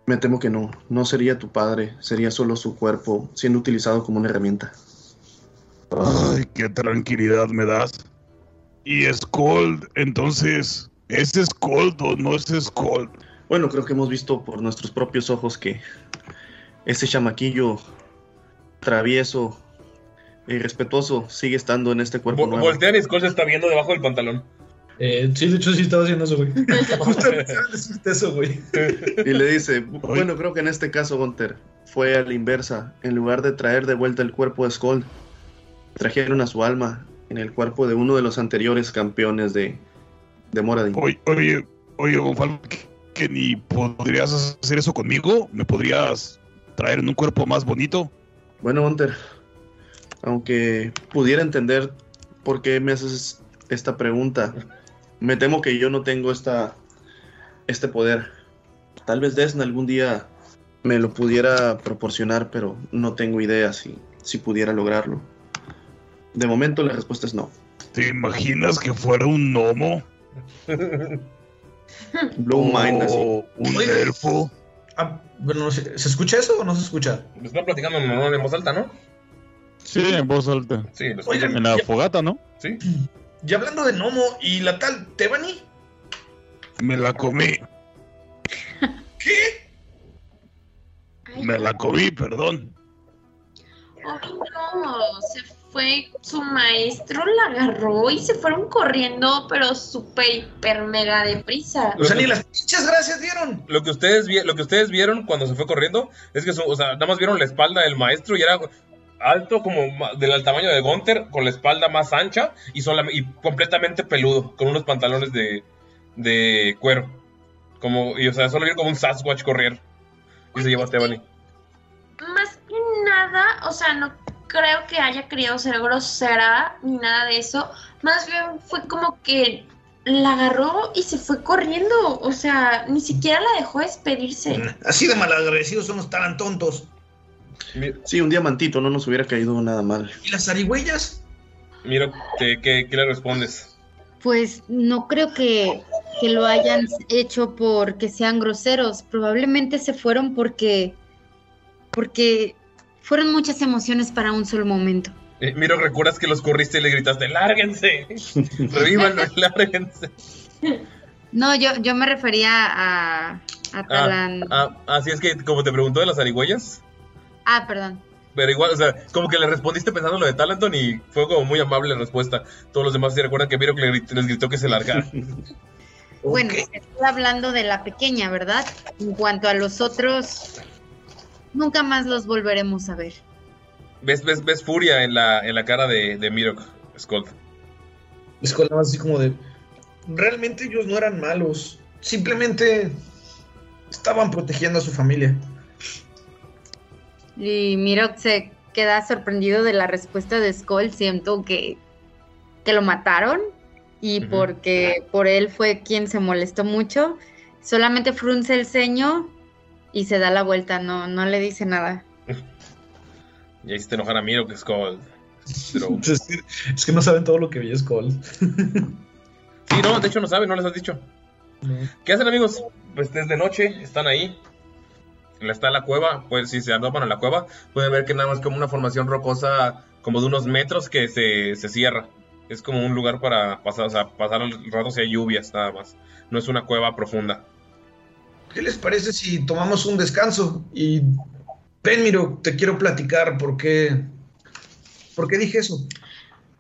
Me temo que no, no sería tu padre, sería solo su cuerpo siendo utilizado como una herramienta. Ay, qué tranquilidad me das. Y Scold, entonces, ¿es Scold o no es Scold? Bueno, creo que hemos visto por nuestros propios ojos que ese chamaquillo travieso y respetuoso sigue estando en este cuerpo Vo- nuevo. Voltean y Skull se está viendo debajo del pantalón. Eh, sí, de hecho sí estaba haciendo eso, güey. Justo pensaba decirte eso, güey. Y le dice, bueno, creo que en este caso, Gunter, fue a la inversa. En lugar de traer de vuelta el cuerpo de Skull, trajeron a su alma en el cuerpo de uno de los anteriores campeones de, de Moradin. Oye, oye, oye, Gonfalo, ¿que, que ni podrías hacer eso conmigo? ¿Me podrías traer en un cuerpo más bonito? Bueno, Gunter, aunque pudiera entender por qué me haces esta pregunta, me temo que yo no tengo esta, este poder. Tal vez Desna algún día me lo pudiera proporcionar, pero no tengo idea si, si pudiera lograrlo. De momento la respuesta es no. ¿Te imaginas que fuera un gnomo? Blue Mind, así. o un Oye. elfo? Ah, bueno, no sé, ¿se escucha eso o no se escucha? Están platicando en, en voz alta, ¿no? Sí, en voz alta. Sí, lo escuchan. En la fogata, ¿no? Sí. Y hablando de Nomo y la tal Tebani, Me la comí, ¿qué? Ay, me la comí, perdón. ay, no, se fue su maestro, la agarró y se fueron corriendo, pero súper, hiper, mega deprisa. O sea, ni las pinches gracias dieron. Lo que ustedes vi- lo que ustedes vieron cuando se fue corriendo es que su- o sea, nada más vieron la espalda del maestro y era alto como del tamaño de Gunter con la espalda más ancha y completamente peludo con unos pantalones de, de cuero. Como y o sea, solo vieron como un Sasquatch correr y se llevó a Tebani. Más que nada, o sea, no creo que haya querido ser grosera ni nada de eso. Más bien fue como que la agarró y se fue corriendo. O sea, ni siquiera la dejó despedirse. Así de malagradecidos son los tan tontos. Sí, un diamantito no nos hubiera caído nada mal. ¿Y las zarigüeyas? Mira, ¿qué, qué, qué le respondes? Pues no creo que, que lo hayan hecho porque sean groseros. Probablemente se fueron porque. porque fueron muchas emociones para un solo momento. Eh, Miro, ¿recuerdas que los corriste y le gritaste, lárguense? Revívanlo, lárguense. No, yo, yo me refería a. a Ah, Talan. ah, así es que, como te preguntó de las zarigüeyas, Ah, perdón. pero igual, o sea, como que le respondiste pensando lo de Talenton y fue como muy amable la respuesta. Todos los demás se recuerdan que Miro que le grit- les gritó que se largaran. Bueno, Ok. estoy hablando de la pequeña, ¿verdad? En cuanto a los otros, nunca más los volveremos a ver. ¿Ves, ves, ves furia en la, en la cara de, de Mirok, Skull. Es con así como de. Realmente ellos no eran malos. Simplemente estaban protegiendo a su familia. Y Mirok se queda sorprendido de la respuesta de Skull. Siento que, que lo mataron y porque por él fue quien se molestó mucho. solamente frunce el ceño y se da la vuelta, no, no le dice nada. Y ahí se te enojan a Miro, que es Skull. Pero- Es que, es que no saben todo lo que vi Skull. Sí, no, de hecho no saben, no les has dicho. ¿Qué hacen, amigos? Pues desde noche están ahí. Está la cueva, pues si se adopan a la cueva, pueden ver que nada más como una formación rocosa como de unos metros que se, se cierra. Es como un lugar para pasar, o sea, pasar el rato si hay lluvias, nada más. No es una cueva profunda. ¿Qué les parece si tomamos un descanso? Y ven, Miro, te quiero platicar por qué. ¿Por qué dije eso?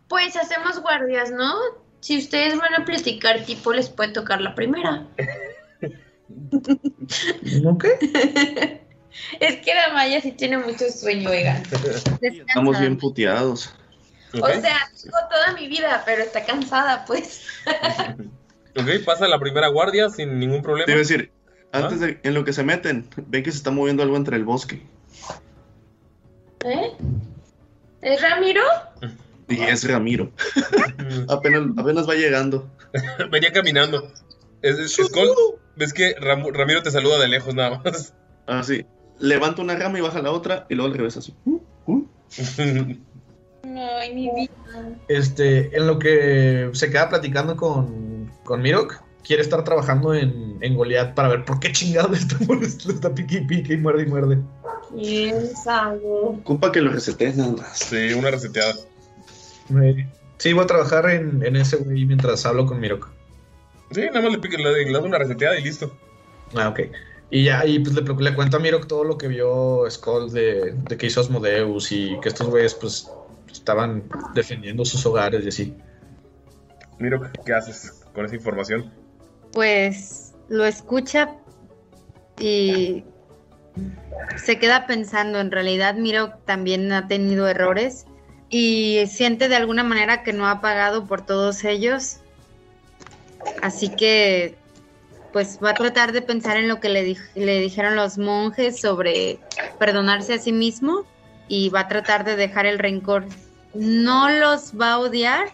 Pues hacemos guardias, ¿no? Si ustedes van a platicar, tipo, les puede tocar la primera. ¿No qué? Es que la Maya sí tiene mucho sueño, oigan. Estamos bien puteados. O sea, tengo toda mi vida, pero está cansada, pues. Ok, pasa la primera guardia sin ningún problema. A decir, antes de en lo que se meten, ven que se está moviendo algo entre el bosque. ¿Eh? ¿Es Ramiro? Y es Ramiro. apenas, apenas va llegando. Venía caminando. Es, es- Skull, ves que Ram- Ramiro te saluda de lejos nada más. Así. Levanta una rama y baja la otra y luego al revés así. Ay, mi vida. Este, en lo que se queda platicando con, con Mirok, quiere estar trabajando en, en Goliath para ver por qué chingado le está, le está pique y pique y muerde y muerde. ¿Quién sabe? Ocupa que lo resetes nada más. Sí, una reseteada. Sí, voy a trabajar en, en ese güey mientras hablo con Mirok. Sí, nada más le, pique, le, le das una reseteada y listo. Ah, ok. Y ya, y pues le, le cuento a Mirok todo lo que vio Skull de, de que hizo Asmodeus y que estos güeyes pues estaban defendiendo sus hogares y así. Miro, ¿qué haces con esa información? Pues lo escucha y se queda pensando. En realidad, Miro también ha tenido errores y siente de alguna manera que no ha pagado por todos ellos. Así que, pues va a tratar de pensar en lo que le, le dijeron los monjes sobre perdonarse a sí mismo y va a tratar de dejar el rencor. No los va a odiar.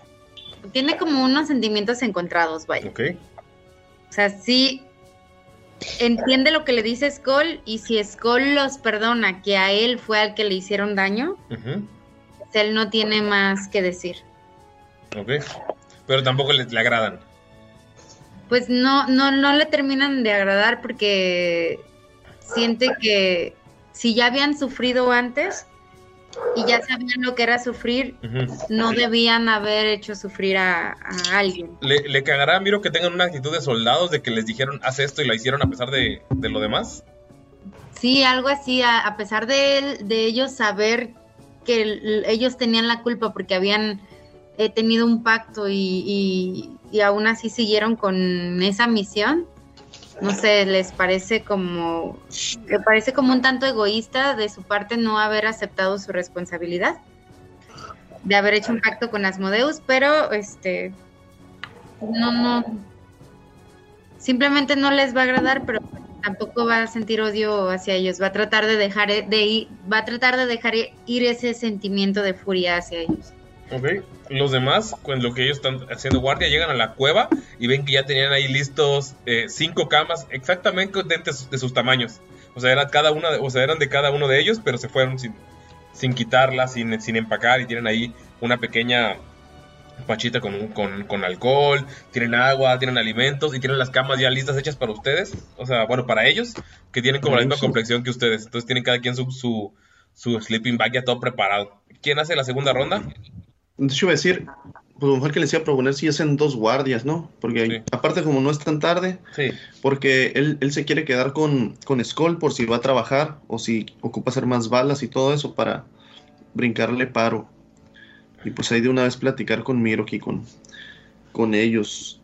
Tiene como unos sentimientos encontrados, vaya. Ok. O sea, sí entiende lo que le dice Skull y si Skull los perdona que a él fue al que le hicieron daño, pues él no tiene más que decir. Ok. Pero tampoco le, le agradan. Pues no, no, no le terminan de agradar porque siente que si ya habían sufrido antes y ya sabían lo que era sufrir, no debían haber hecho sufrir a, a alguien. ¿Le, le cagará Miro que tengan una actitud de soldados de que les dijeron haz esto y lo hicieron a pesar de, de lo demás? Sí, algo así, a, a pesar de, de ellos saber que el- ellos tenían la culpa porque habían eh, tenido un pacto y, y- y aún así siguieron con esa misión, no sé, les parece como, le parece como un tanto egoísta de su parte no haber aceptado su responsabilidad, de haber hecho un pacto con Asmodeus, pero este, no, no, simplemente no les va a agradar, pero tampoco va a sentir odio hacia ellos, va a tratar de dejar de ir, va a tratar de dejar ir ese sentimiento de furia hacia ellos. Ok. Los demás, con lo que ellos están haciendo guardia, llegan a la cueva y ven que ya tenían ahí listos eh, cinco camas exactamente de, de sus- de sus tamaños. O sea, era cada una de- o sea, eran de cada uno de ellos, pero se fueron sin, sin quitarlas, sin, sin empacar y tienen ahí una pequeña pachita con, con, con alcohol, tienen agua, tienen alimentos y tienen las camas ya listas hechas para ustedes. O sea, bueno, para ellos, que tienen como la misma complexión que ustedes. Entonces tienen cada quien su, su, su sleeping bag ya todo preparado. ¿Quién hace la segunda ronda? De hecho, iba a decir, pues a lo mejor que les iba a proponer si hacen dos guardias, ¿no? Porque aparte como no es tan tarde, Sí. porque él, él se quiere quedar con, con Skull por si va a trabajar o si ocupa hacer más balas y todo eso para brincarle paro. Y pues ahí de una vez platicar con Mirok y con, con ellos.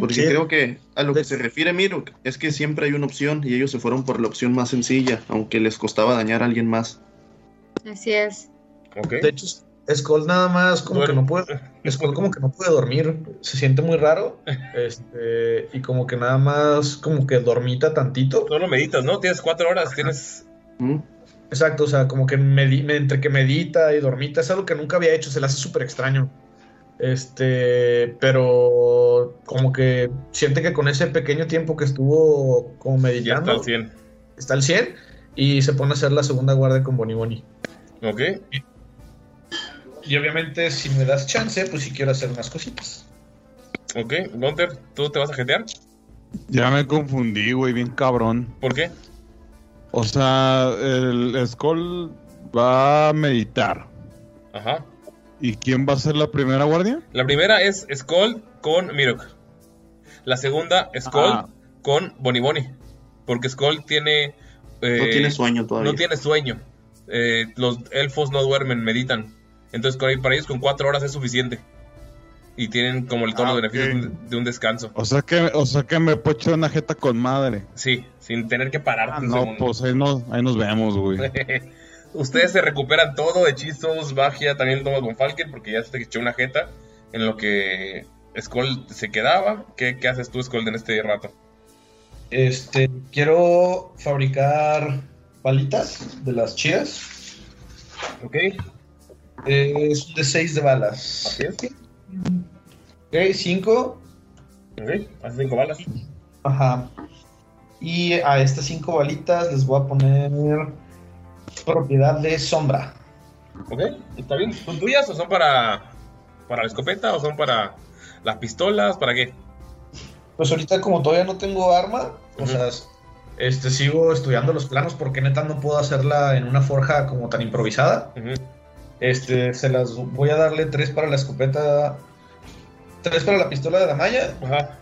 Porque Sí. creo que a lo que se refiere Mirok es que siempre hay una opción y ellos se fueron por la opción más sencilla, aunque les costaba dañar a alguien más. Así es. De hecho, Skull nada más como que no puede. Skull como que no puede dormir. Se siente muy raro. Este, y como que nada más como que dormita tantito. Solo meditas, ¿no? Tienes cuatro horas, tienes. Exacto, o sea, como que entre que medita y dormita es algo que nunca había hecho, se le hace súper extraño. Este, pero como que siente que con ese pequeño tiempo que estuvo como Ya meditando, está al 100. está al 100 y se pone a hacer la segunda guardia con Bonnie Bonnie. Ok. Y obviamente, si me das chance, pues si quiero hacer unas cositas. Ok. Gunter, ¿tú te vas a jetear? Ya me confundí, güey, bien cabrón. ¿Por qué? O sea, el Skull va a meditar. Ajá. ¿Y quién va a ser la primera guardia? La primera es Skull con Mirok. La segunda, Skull Ah. con Bonnie Bonnie. Porque Skull tiene. eh, No tiene sueño todavía. No tiene sueño. Eh, los elfos no duermen, meditan. Entonces, con- para ellos, con cuatro horas es suficiente. Y tienen como el todos Ah, los beneficios ok. de un descanso. O sea que, o sea que me puedo echar una jeta con madre. Sí, sin tener que parar. Ah, no, segundo. pues ahí nos, ahí nos vemos, güey. Ustedes se recuperan todo, hechizos, magia, también toma con Falken, porque ya se echó una jeta en lo que Skull se quedaba. ¿Qué, qué haces tú, Skull, en este rato? Este, quiero fabricar palitas de las chidas. Ok. Es un de 6 de balas. Así es. Ok, 5. Ok, hace cinco balas. Ajá. Y a estas 5 balitas les voy a poner propiedad de sombra. Ok, está bien. ¿Son tuyas o son para, para la escopeta o son para las pistolas? ¿Para qué? Pues ahorita como todavía no tengo arma, o sea, este sigo estudiando los planos porque neta no puedo hacerla en una forja como tan improvisada. Este, se las voy a darle tres para la escopeta, tres para la pistola de Damaya Ajá.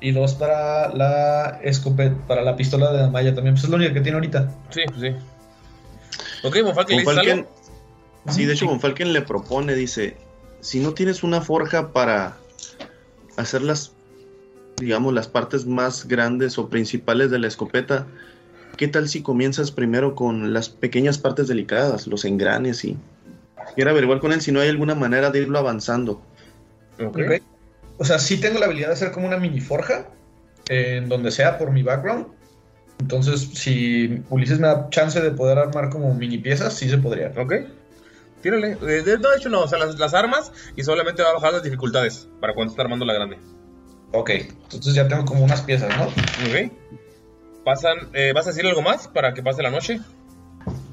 y dos para la escopeta, para la pistola de Damaya también. Pues es lo único que tiene ahorita. Sí, pues sí. Ok, Monfalken, ¿le Von dices Falken, algo? sí, de hecho, Von Falken le propone, dice, si no tienes una forja para hacer las, digamos, las partes más grandes o principales de la escopeta, ¿qué tal si comienzas primero con las pequeñas partes delicadas, los engranes y... Quiero averiguar con él si no hay alguna manera de irlo avanzando. Ok. Ok. O sea, sí tengo la habilidad de hacer como una mini forja en donde sea por mi background. Entonces, si Ulises me da chance de poder armar como mini piezas, sí se podría. Ok. Tírale. Eh, de, no, de hecho no, o sea, las, las armas y solamente va a bajar las dificultades para cuando está armando la grande. Ok, entonces ya tengo como unas piezas, ¿no? Ok. Pasan, eh, ¿vas a decir algo más para que pase la noche?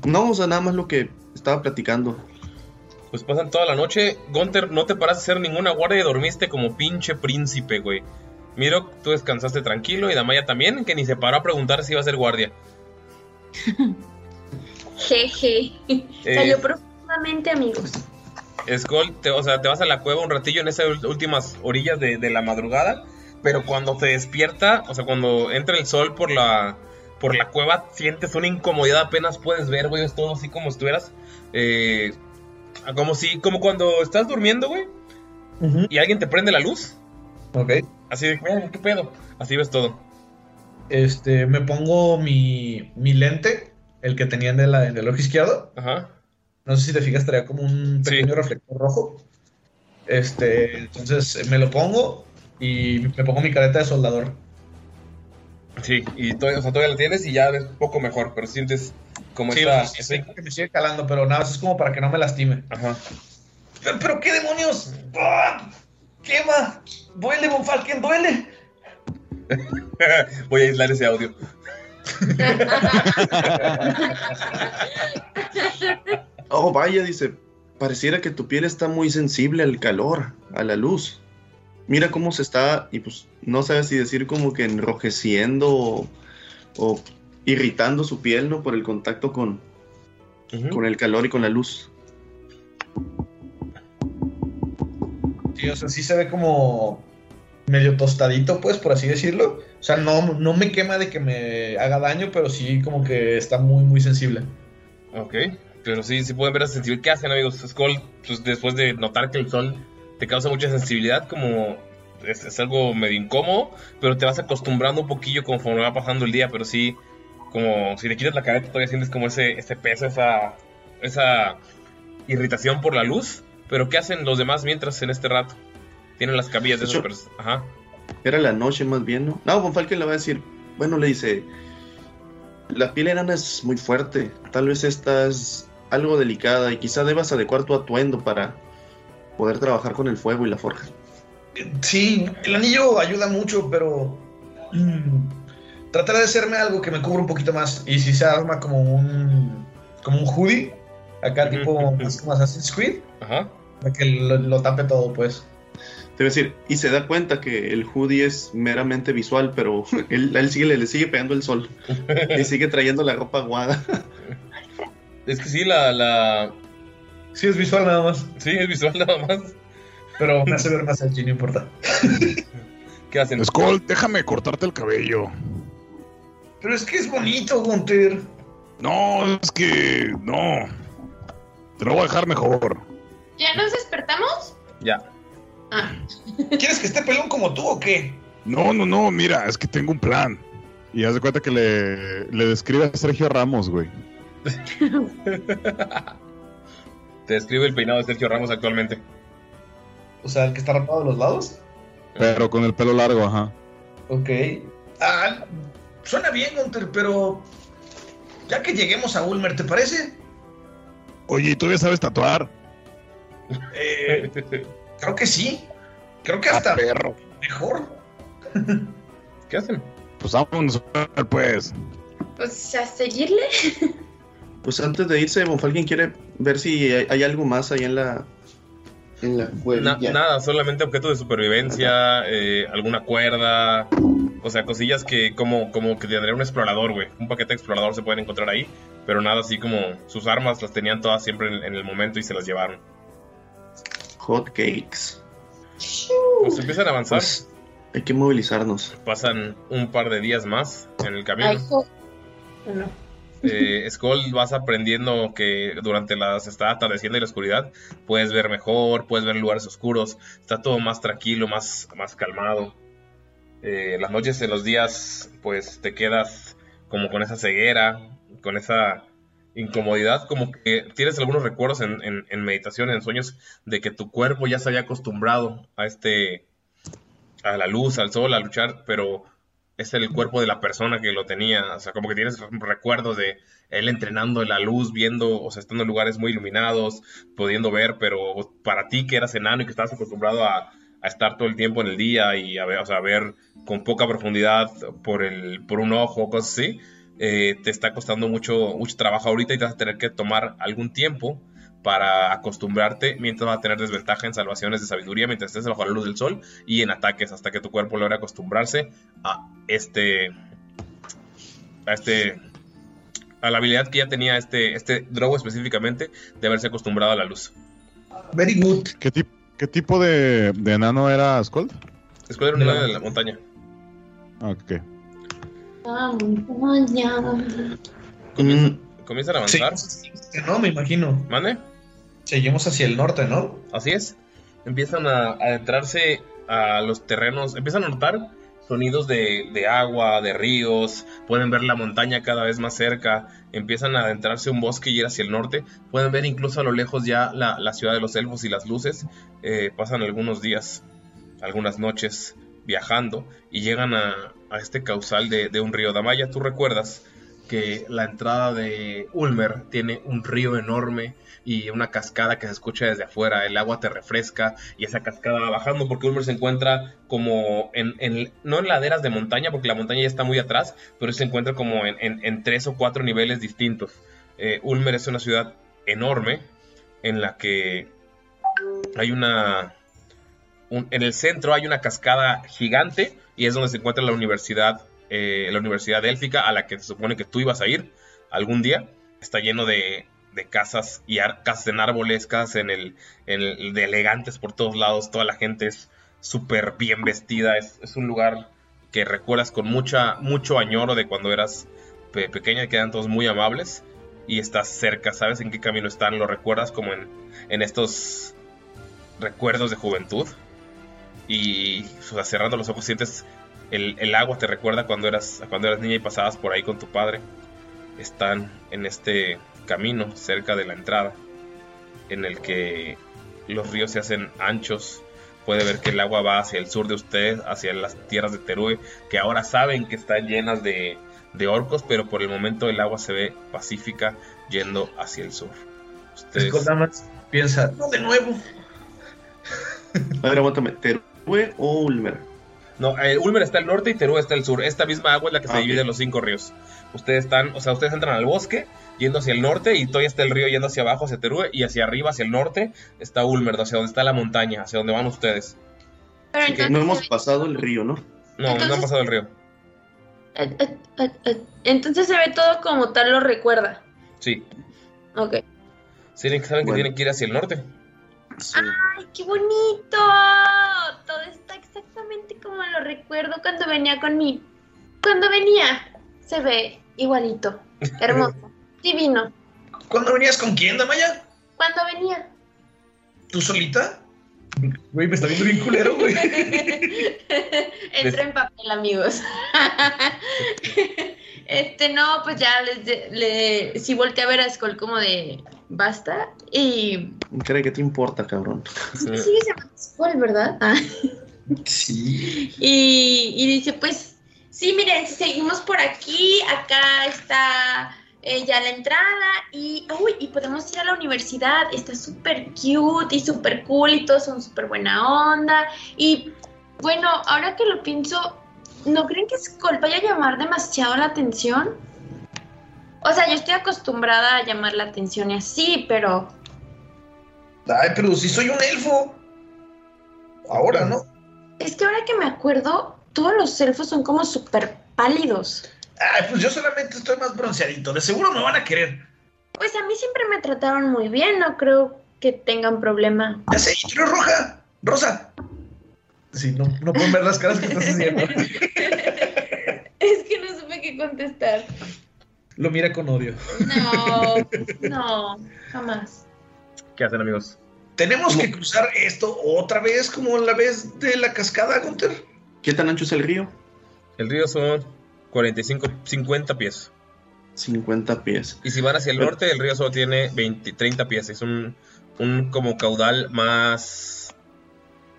No, o sea, nada más lo que estaba platicando. Pues pasan toda la noche. Gunter, no te paras a hacer ninguna guardia y dormiste como pinche príncipe, güey. Miro, tú descansaste tranquilo y Damaya también, que ni se paró a preguntar si iba a ser guardia. Jeje. Eh. Salió profundamente, amigos. Skull, te, o sea, te vas a la cueva un ratillo en esas últimas orillas de, de la madrugada, pero cuando te despierta, o sea, cuando entra el sol por la, por la cueva, sientes una incomodidad, apenas puedes ver, güey, es todo así como si estuvieras, eh, como si, como cuando estás durmiendo, güey, y alguien te prende la luz, Ok. así de, "Mira, ¿qué pedo? Así ves todo. Este, me pongo mi, mi lente, el que tenía en el, en el ojo izquierdo. Ajá. No sé si te fijas, traía como un pequeño reflector rojo. Este, entonces eh, me lo pongo y me pongo mi careta de soldador. Sí, y todavía, o sea, todavía la tienes y ya ves poco mejor, pero sientes como Sí, que me sigue calando, pero nada, más es como para que no me lastime. Ajá. ¿Pero, pero qué demonios? ¡Ah! ¡Quema! ¡Duele, Von Falken, duele! Voy a aislar ese audio. Oh, vaya, dice, pareciera que tu piel está muy sensible al calor, a la luz. Mira cómo se está, y pues no sabes si decir como que enrojeciendo o, o irritando su piel, ¿no? Por el contacto con, con el calor y con la luz. Sí, o sea, sí se ve como medio tostadito, pues, por así decirlo. O sea, no, no me quema de que me haga daño, pero sí como que está muy, muy sensible. Ok, pero sí, sí pueden ver esa sensibilidad. ¿Qué hacen, amigos? Skull, pues después de notar que el sol te causa mucha sensibilidad, como es, es algo medio incómodo, pero te vas acostumbrando un poquillo conforme va pasando el día, pero sí, como si le quitas la careta, todavía sientes como ese, ese peso, esa, esa irritación por la luz. Pero ¿qué hacen los demás mientras en este rato? Tienen las cabillas de esos Yo- pers- Ajá. Era la noche más bien, ¿no? No, Von Falken le va a decir, bueno, le dice, la piel enana es muy fuerte, tal vez esta es algo delicada y quizá debas adecuar tu atuendo para poder trabajar con el fuego y la forja. Sí, el anillo ayuda mucho, pero mm, trataré de hacerme algo que me cubra un poquito más. Y si se arma como un como un hoodie, acá tipo más como Assassin's Creed, Ajá. para que lo, lo tape todo, pues. Te voy a decir, y se da cuenta que el hoodie es meramente visual, pero él, a él sigue, le sigue pegando el sol. y sigue trayendo la ropa aguada. Es que sí, la, la. Sí, es visual nada más. Sí, es visual nada más. Pero me hace ver más edgy, no importa. ¿Qué hacen? Skull, déjame cortarte el cabello. Pero es que es bonito, Gunter. No, es que. No. Te lo voy a dejar mejor. ¿Ya nos despertamos? Ya. Ah, ¿Quieres que esté pelón como tú o qué? No, no, no, mira, es que tengo un plan. Y haz de cuenta que le, le describe a Sergio Ramos, güey. Te describe el peinado de Sergio Ramos actualmente. O sea, el que está rapado de los lados. Pero con el pelo largo, ajá. Ok. Ah, suena bien, Gunter, pero. Ya que lleguemos a Ulmer, ¿te parece? Oye, ¿y tú ya sabes tatuar? Eh, creo que sí. Creo que hasta perro. mejor. ¿Qué hacen? Pues vámonos, pues. pues a seguirle. Pues antes de irse, Bonfalken quiere ver si hay, hay algo más ahí en la. En la Na- nada, solamente objetos de supervivencia, eh, alguna cuerda, o sea, cosillas que como, como que tendría un explorador, güey. Un paquete de explorador se pueden encontrar ahí, pero nada así como sus armas las tenían todas siempre en, en el momento y se las llevaron. Hot cakes. Pues empiezan a avanzar, Pues hay que movilizarnos. pasan un par de días más en el camino. Ay, Bueno, eh, Skull vas aprendiendo que durante las está atardeciendo y la oscuridad puedes ver mejor, puedes ver lugares oscuros, está todo más tranquilo, más, más calmado. Eh, las noches en los días pues te quedas como con esa ceguera, con esa incomodidad, como que tienes algunos recuerdos en, en, en meditación, en sueños, de que tu cuerpo ya se había acostumbrado a este, a la luz, al sol, a luchar, pero es el cuerpo de la persona que lo tenía. O sea, como que tienes recuerdos de él entrenando en la luz, viendo, o sea, estando en lugares muy iluminados, pudiendo ver, pero para ti que eras enano y que estabas acostumbrado a, estar todo el tiempo en el día y a ver, o sea, a ver con poca profundidad por, el, por un ojo, cosas así, eh, te está costando mucho, mucho trabajo ahorita y te vas a tener que tomar algún tiempo para acostumbrarte mientras vas a tener desventaja en salvaciones de sabiduría mientras estés bajo la luz del sol y en ataques hasta que tu cuerpo logre acostumbrarse a este a este a la habilidad que ya tenía este este drogo específicamente de haberse acostumbrado a la luz. Very good. ¿Qué, tip- qué tipo de, de enano era Skull? De de la- la, de la montaña. Ok. ah, montaña. Mm, Comienzan a Sí, avanzar. no, me imagino. ¿Mande? Seguimos hacia el norte, ¿no? Así es. Empiezan a adentrarse a los terrenos, empiezan a notar sonidos de, agua, de ríos, pueden ver la montaña cada vez más cerca, empiezan a adentrarse un bosque y ir hacia el norte, pueden ver incluso a lo lejos ya la, ciudad de los elfos y las luces, Eh, pasan algunos días, algunas noches viajando y llegan a, a este causal de, de un río. Damaya, tú recuerdas que la entrada de Ulmer tiene un río enorme y una cascada que se escucha desde afuera. El agua te refresca y esa cascada va bajando porque Ulmer se encuentra como en, en- no en laderas de montaña porque la montaña ya está muy atrás, pero se encuentra como en, en- tres o cuatro niveles distintos. Eh, Ulmer es una ciudad enorme en la que hay una... un- en el centro hay una cascada gigante y es donde se encuentra la universidad, eh, la universidad élfica a la que se supone que tú ibas a ir algún día. Está lleno de, de casas y ar- casas en árboles, casas en el, en de elegantes por todos lados. Toda la gente es súper bien vestida. Es, es un lugar que recuerdas con mucha, mucho añoro de cuando eras pe- pequeña. Quedan todos muy amables y estás cerca. ¿Sabes en qué camino están? Lo recuerdas como en, en estos recuerdos de juventud. Y cerrando los ojos sientes el, el agua te recuerda cuando eras, cuando eras niña y pasabas por ahí con tu padre. Están en este camino cerca de la entrada en el que los ríos se hacen anchos. Puede ver que el agua va hacia el sur de ustedes, hacia las tierras de Terue, que ahora saben que están llenas de, de orcos, pero por el momento el agua se ve pacífica yendo hacia el sur. Ustedes, más piensa, no de nuevo. A ver, aguántame. ¿Terue o Ulmer? No, eh, Ulmer está al norte y Teruel está al sur. Esta misma agua es la que se Ah, divide en los cinco ríos. Ustedes están, o sea, ustedes entran al bosque yendo hacia el norte y todavía está el río yendo hacia abajo hacia Teruel y hacia arriba hacia el norte está Ulmer, hacia donde está la montaña, hacia donde van ustedes. Pero entonces, no hemos pasado el río, ¿no? No, no han pasado el río. eh, eh, eh, entonces se ve todo como tal lo recuerda. Sí. Ok. Tienen, saben que tienen que ir hacia el norte. Sí. ¡Ay, qué bonito! Todo está exactamente como lo recuerdo cuando venía con mi... Cuando venía, se ve igualito. Hermoso. Divino. ¿Cuándo venías con quién, Damaya? Cuando venía. ¿Tú solita? Güey, me está viendo bien culero, güey. Entré en papel, amigos. este, no, pues ya les le, sí volteé a ver a Skull como de basta. Y Cree que te importa, cabrón. sí, sigue llamando Skull, ¿verdad? Ah. Sí. Y, y dice, pues, sí, miren, si seguimos por aquí, acá está eh, ya la entrada y, uy, y podemos ir a la universidad, está súper cute y súper cool y todos son súper buena onda. Y bueno, ahora que lo pienso, ¿no creen que Skull vaya a llamar demasiado la atención? O sea, yo estoy acostumbrada a llamar la atención y así, pero Ay, pero si soy un elfo. Ahora, ¿no? es que ahora que me acuerdo, todos los elfos son como súper pálidos. Ay, pues yo solamente estoy más bronceadito. De seguro me van a querer. Pues a mí siempre me trataron muy bien, no creo que tengan problema. Ya sé, y tú eres roja. Rosa. Sí, no, no pueden ver las caras que estás haciendo. Es que no supe qué contestar. Lo mira con odio. No, no, jamás. ¿Qué hacen, amigos? Tenemos que cruzar esto otra vez como la vez de la cascada, Gunter. ¿Qué tan ancho es el río? El río son 45, 50 pies. 50 pies. Y si van hacia el norte, el río solo tiene 20, 30 pies. Es un, un como caudal más,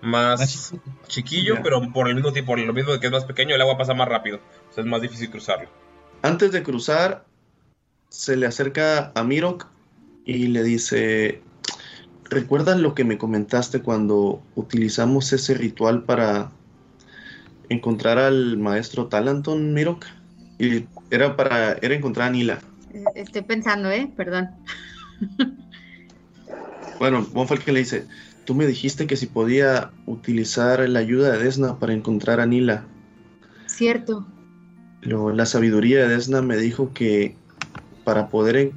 más chiquillo, Ya. pero por el mismo tiempo, por lo mismo de que es más pequeño, el agua pasa más rápido. O sea, es más difícil cruzarlo. Antes de cruzar, se le acerca a Mirok y le dice, ¿recuerdas lo que me comentaste cuando utilizamos ese ritual para encontrar al maestro Talanton, Mirok? Y era para, era encontrar a Nila. Eh, Estoy pensando, ¿eh? Perdón. Bueno, Von Falken le dice, tú me dijiste que si podía utilizar la ayuda de Desna para encontrar a Nila. Cierto. La sabiduría de Desna me dijo que para poder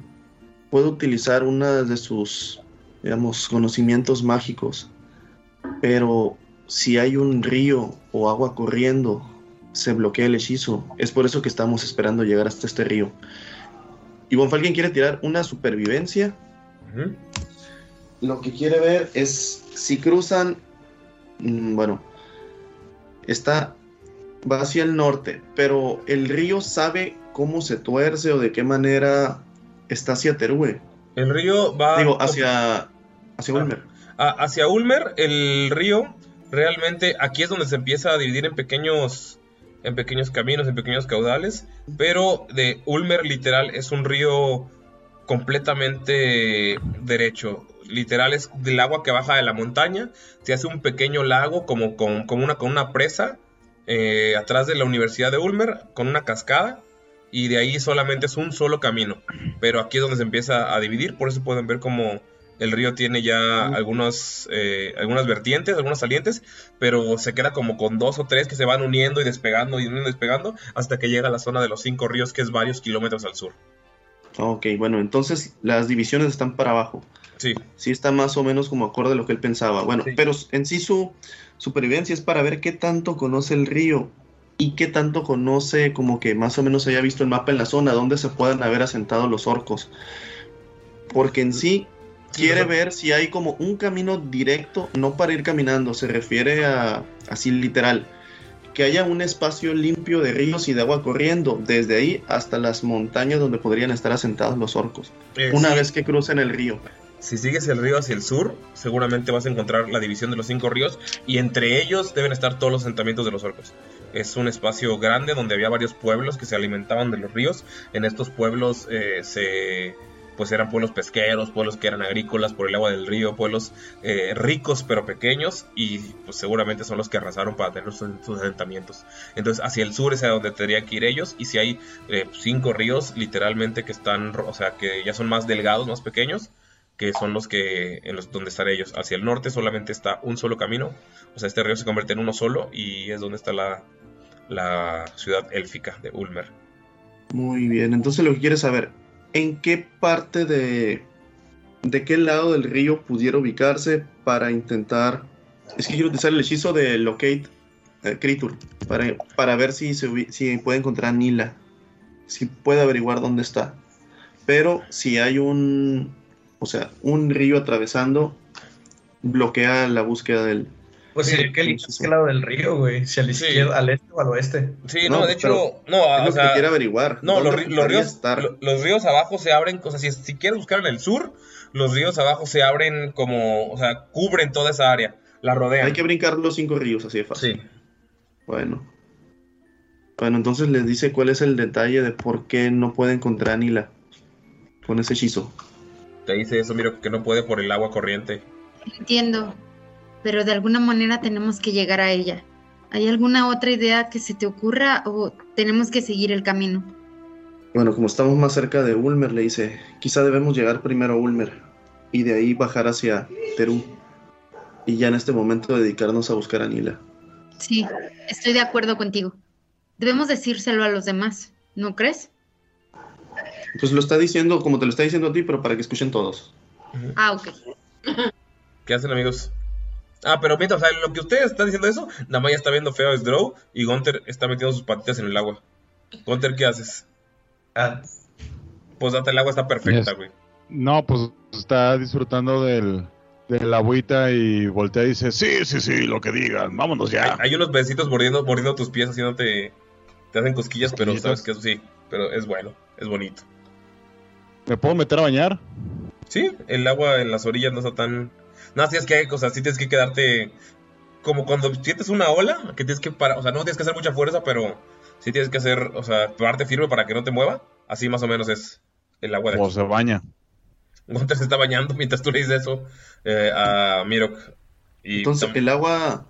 puedo utilizar una de sus digamos conocimientos mágicos pero si hay un río o agua corriendo se bloquea el hechizo es por eso que estamos esperando llegar hasta este río y Von Falken quiere tirar una supervivencia lo que quiere ver es si cruzan, mm, bueno, está, va hacia el norte, pero el río sabe cómo se tuerce o de qué manera está hacia Terue. El río va Digo, hacia, hacia Ulmer. a- hacia Ulmer, el río realmente aquí es donde se empieza a dividir en pequeños en pequeños caminos, en pequeños caudales, pero de Ulmer literal es un río completamente derecho. Literal es del agua que baja de la montaña, se hace un pequeño lago como, con- como una, con una presa eh, atrás de la Universidad de Ulmer, con una cascada, y de ahí solamente es un solo camino. Pero aquí es donde se empieza a dividir, por eso pueden ver como el río tiene ya algunos, eh, algunas vertientes, algunas salientes, pero se queda como con dos o tres que se van uniendo y despegando y uniendo y despegando hasta que llega a la zona de los cinco ríos, que es varios kilómetros al sur. Ok, bueno, entonces las divisiones están para abajo. Sí, Sí está más o menos como acorde a lo que él pensaba. Bueno, Sí. pero en sí su supervivencia es para ver qué tanto conoce el río y qué tanto conoce como que más o menos haya visto el mapa en la zona donde se puedan haber asentado los orcos. Porque en Sí, quiere ver si hay como un camino directo, no para ir caminando, se refiere a así literal, que haya un espacio limpio de ríos y de agua corriendo desde ahí hasta las montañas donde podrían estar asentados los orcos, Eh, una sí. vez que crucen el río. Si sigues el río hacia el sur, seguramente vas a encontrar la división de los cinco ríos y entre ellos deben estar todos los asentamientos de los orcos. Es un espacio grande donde había varios pueblos que se alimentaban de los ríos. En estos pueblos eh, se, pues eran pueblos pesqueros, pueblos que eran agrícolas por el agua del río, pueblos eh, ricos pero pequeños y pues seguramente son los que arrasaron para tener sus, sus asentamientos. Entonces hacia el sur es a donde tendrían que ir ellos y si hay eh, cinco ríos literalmente que están, o sea, que ya son más delgados, más pequeños, que son los que en los donde están ellos. Hacia el norte solamente está un solo camino, o sea, este río se convierte en uno solo y es donde está la, la ciudad élfica de Ulmer. Muy bien, entonces lo que quieres saber, ¿en qué parte de, de qué lado del río pudiera ubicarse para intentar... Es que quiero utilizar el hechizo de Locate eh, Creature para, para ver si, se, si puede encontrar a Nila, si puede averiguar dónde está. Pero si hay un, o sea, un río atravesando, bloquea la búsqueda del... Pues sí, ¿qué, eliges qué lado del río, güey? Si al izquierdo, al este o al oeste. Sí, no, de hecho, no, es o lo sea, que quiero averiguar. No, los, ¿Dónde ri- los podría ríos, estar? lo- los ríos abajo se abren, o sea, si, si quieres buscar en el sur, los ríos abajo se abren como, o sea, cubren toda esa área, la rodean. Hay que brincar los cinco ríos así de fácil. Sí. Bueno. Bueno, entonces les dice cuál es el detalle de por qué no puede encontrar a Nila con ese hechizo. Te dice eso, miro que no puede por el agua corriente. Entiendo, pero de alguna manera tenemos que llegar a ella. ¿Hay alguna otra idea que se te ocurra o tenemos que seguir el camino? Bueno, como estamos más cerca de Ulmer, le dice, quizá debemos llegar primero a Ulmer y de ahí bajar hacia Perú. Y ya en este momento dedicarnos a buscar a Nila. Sí, estoy de acuerdo contigo. Debemos decírselo a los demás, ¿no crees? Pues lo está diciendo como te lo está diciendo a ti, pero para que escuchen todos. Ah, ok. ¿Qué hacen, amigos? Ah, pero mientras, o sea, lo que ustedes están diciendo eso, Namaya está viendo feo a Sdrow y Gunter está metiendo sus patitas en el agua. Gunter, ¿qué haces? Ah. Pues date, el agua está perfecta, Yes. güey. No, pues está disfrutando del, de la agüita y voltea y dice, sí, sí, sí, lo que digan, vámonos ya. Hay, hay unos besitos mordiendo, mordiendo tus pies, haciéndote. Te hacen cosquillas, pero Cosquillitas. sabes que eso sí. Pero es bueno, es bonito. ¿Me puedo meter a bañar? Sí, el agua en las orillas no está tan. No, tienes que, o sea, sí tienes que quedarte. Como cuando sientes una ola, que tienes que parar. O sea, no tienes que hacer mucha fuerza, pero sí tienes que hacer, o sea, pararte firme para que no te mueva. Así más o menos es el agua de O aquí. se baña. Gunter se está bañando mientras tú le dices eso eh, a Mirok. Y Entonces, el agua,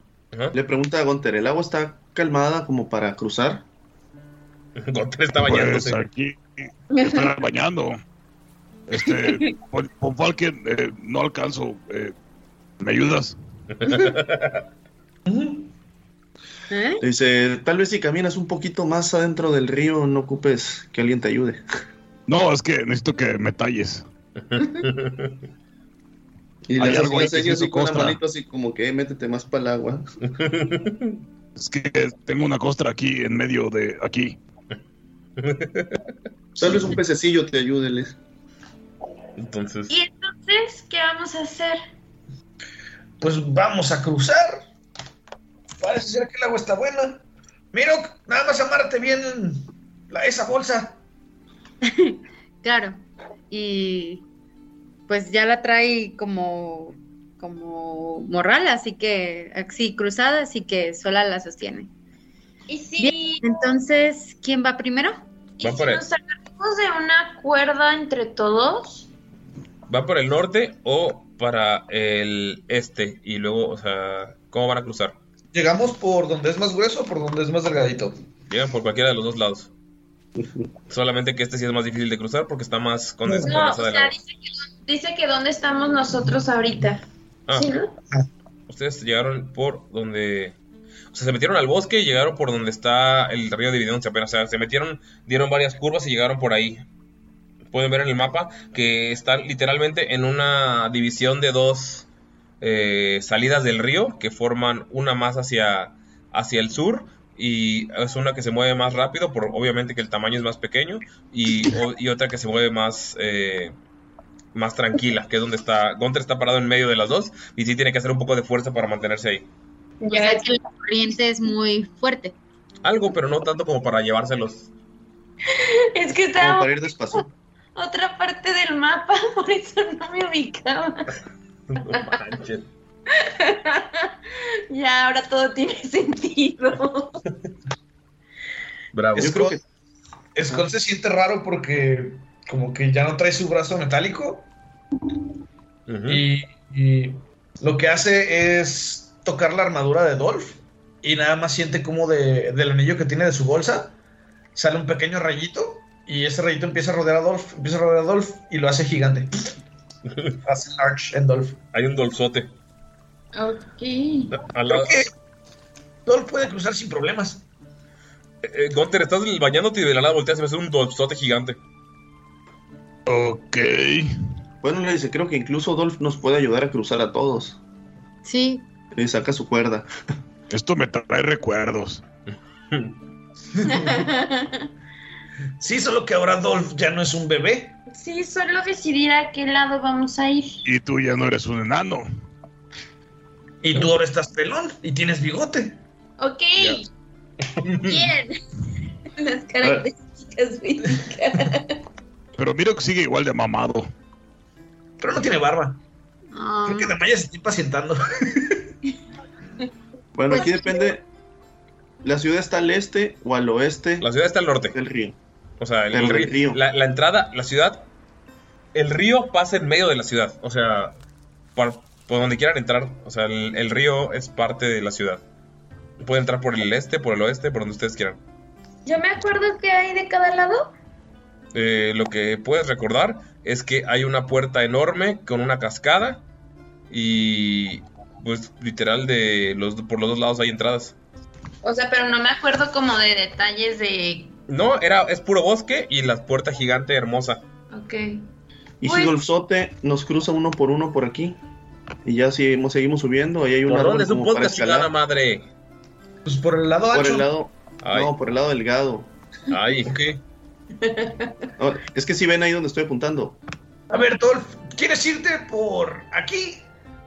le pregunta a Gunter, ¿el agua está calmada como para cruzar? Gunter está Pues bañándose. aquí está bañando. Este, Von Von Falken, eh, no alcanzo. eh, ¿Me ayudas? ¿Eh? Dice, tal vez si caminas un poquito más adentro del río, no ocupes que alguien te ayude. No, es que necesito que me talles. Y Hay le algo ahí que se con costra. manito así como que "Eh, métete más para el agua. Es que tengo una costra aquí en medio de aquí. Tal vez un pececillo te ayude, Les. Entonces. ¿Y entonces qué vamos a hacer? Pues vamos a cruzar. Parece ser que el agua está buena. Miro, nada más amárrate bien la, esa bolsa. Claro. Y pues ya la trae como como morral, así que así cruzada, así que sola la sostiene. ¿Y si, Entonces, ¿quién va primero? y Va si por él. nos agarramos de una cuerda entre todos? ¿Va por el norte o para el este? Y luego, o sea, ¿cómo van a cruzar? ¿Llegamos por donde es más grueso o por donde es más delgadito? Llegan por cualquiera de los dos lados. Solamente que este sí es más difícil de cruzar porque está más con No, o sea, dice que, dice que dónde estamos nosotros ahorita. Ah, ¿Sí, no? ustedes llegaron por donde. O sea, se metieron al bosque y llegaron por donde está el río dividiéndose apenas. O sea, se metieron, dieron varias curvas y llegaron por ahí. Pueden ver en el mapa que está literalmente en una división de dos eh, salidas del río que forman una más hacia, hacia el sur y es una que se mueve más rápido, por obviamente que el tamaño es más pequeño, y, o- y otra que se mueve más, eh, más tranquila, que es donde está. Gunter está parado en medio de las dos y sí tiene que hacer un poco de fuerza para mantenerse ahí. O sea que la corriente es muy fuerte. Algo, pero no tanto como para llevárselos. Es que Como estaba para ir despacio. Otra parte del mapa, por eso no me ubicaba. No manches. ya, ahora todo tiene sentido. Bravo. Yo creo que Skull se siente raro porque como que ya no trae su brazo metálico. y, y lo que hace es tocar la armadura de Dolph. Y nada más siente como de- del anillo que tiene de su bolsa sale un pequeño rayito. Y ese rayito empieza a rodear a Dolph, empieza a rodear a Dolph y lo hace gigante. hace large en Dolph. Hay un dolzote. Ok. Al lado- Dolph puede cruzar sin problemas. Eh, Gunter, estás bañándote y de la nada volteas y ves un dolzote gigante. Ok. Bueno, le dice, creo que incluso Dolph nos puede ayudar a cruzar a todos. Sí. Y saca su cuerda. Esto me trae recuerdos. Sí, solo que ahora Dolph ya no es un bebé. Sí, solo decidir a qué lado vamos a ir. Y tú ya no eres un enano. Y tú ahora estás pelón y tienes bigote. Ok. Bien. Las características físicas. Pero miro que sigue igual de mamado. Pero no tiene barba. Ah. Creo que Damaya se está impacientando. Bueno, aquí depende. ¿La ciudad está al este o al oeste? La ciudad está al norte. Del río. O sea, el, río- río. La, la entrada, la ciudad. El río pasa en medio de la ciudad. O sea, por, por donde quieran entrar. O sea, el, el río es parte de la ciudad. Pueden entrar por el este, por el oeste, por donde ustedes quieran. Yo me acuerdo que hay de cada lado. Eh, lo que puedes recordar es que hay una puerta enorme con una cascada. Y pues literal de los por los dos lados hay entradas. O sea, pero no me acuerdo como de detalles de. No, era, es puro bosque y la puerta gigante hermosa. Ok. Y Uy. si Dolphote nos cruza uno por uno por aquí. Y ya seguimos, seguimos subiendo. Ahí hay un ¿Por árbol dónde es un podcast, chingada madre? Pues por el lado Por ancho. el lado. Ay. No, por el lado delgado. Ay, ¿qué? No, es que si ven ahí donde estoy apuntando. A ver, Dolph, ¿quieres irte por aquí?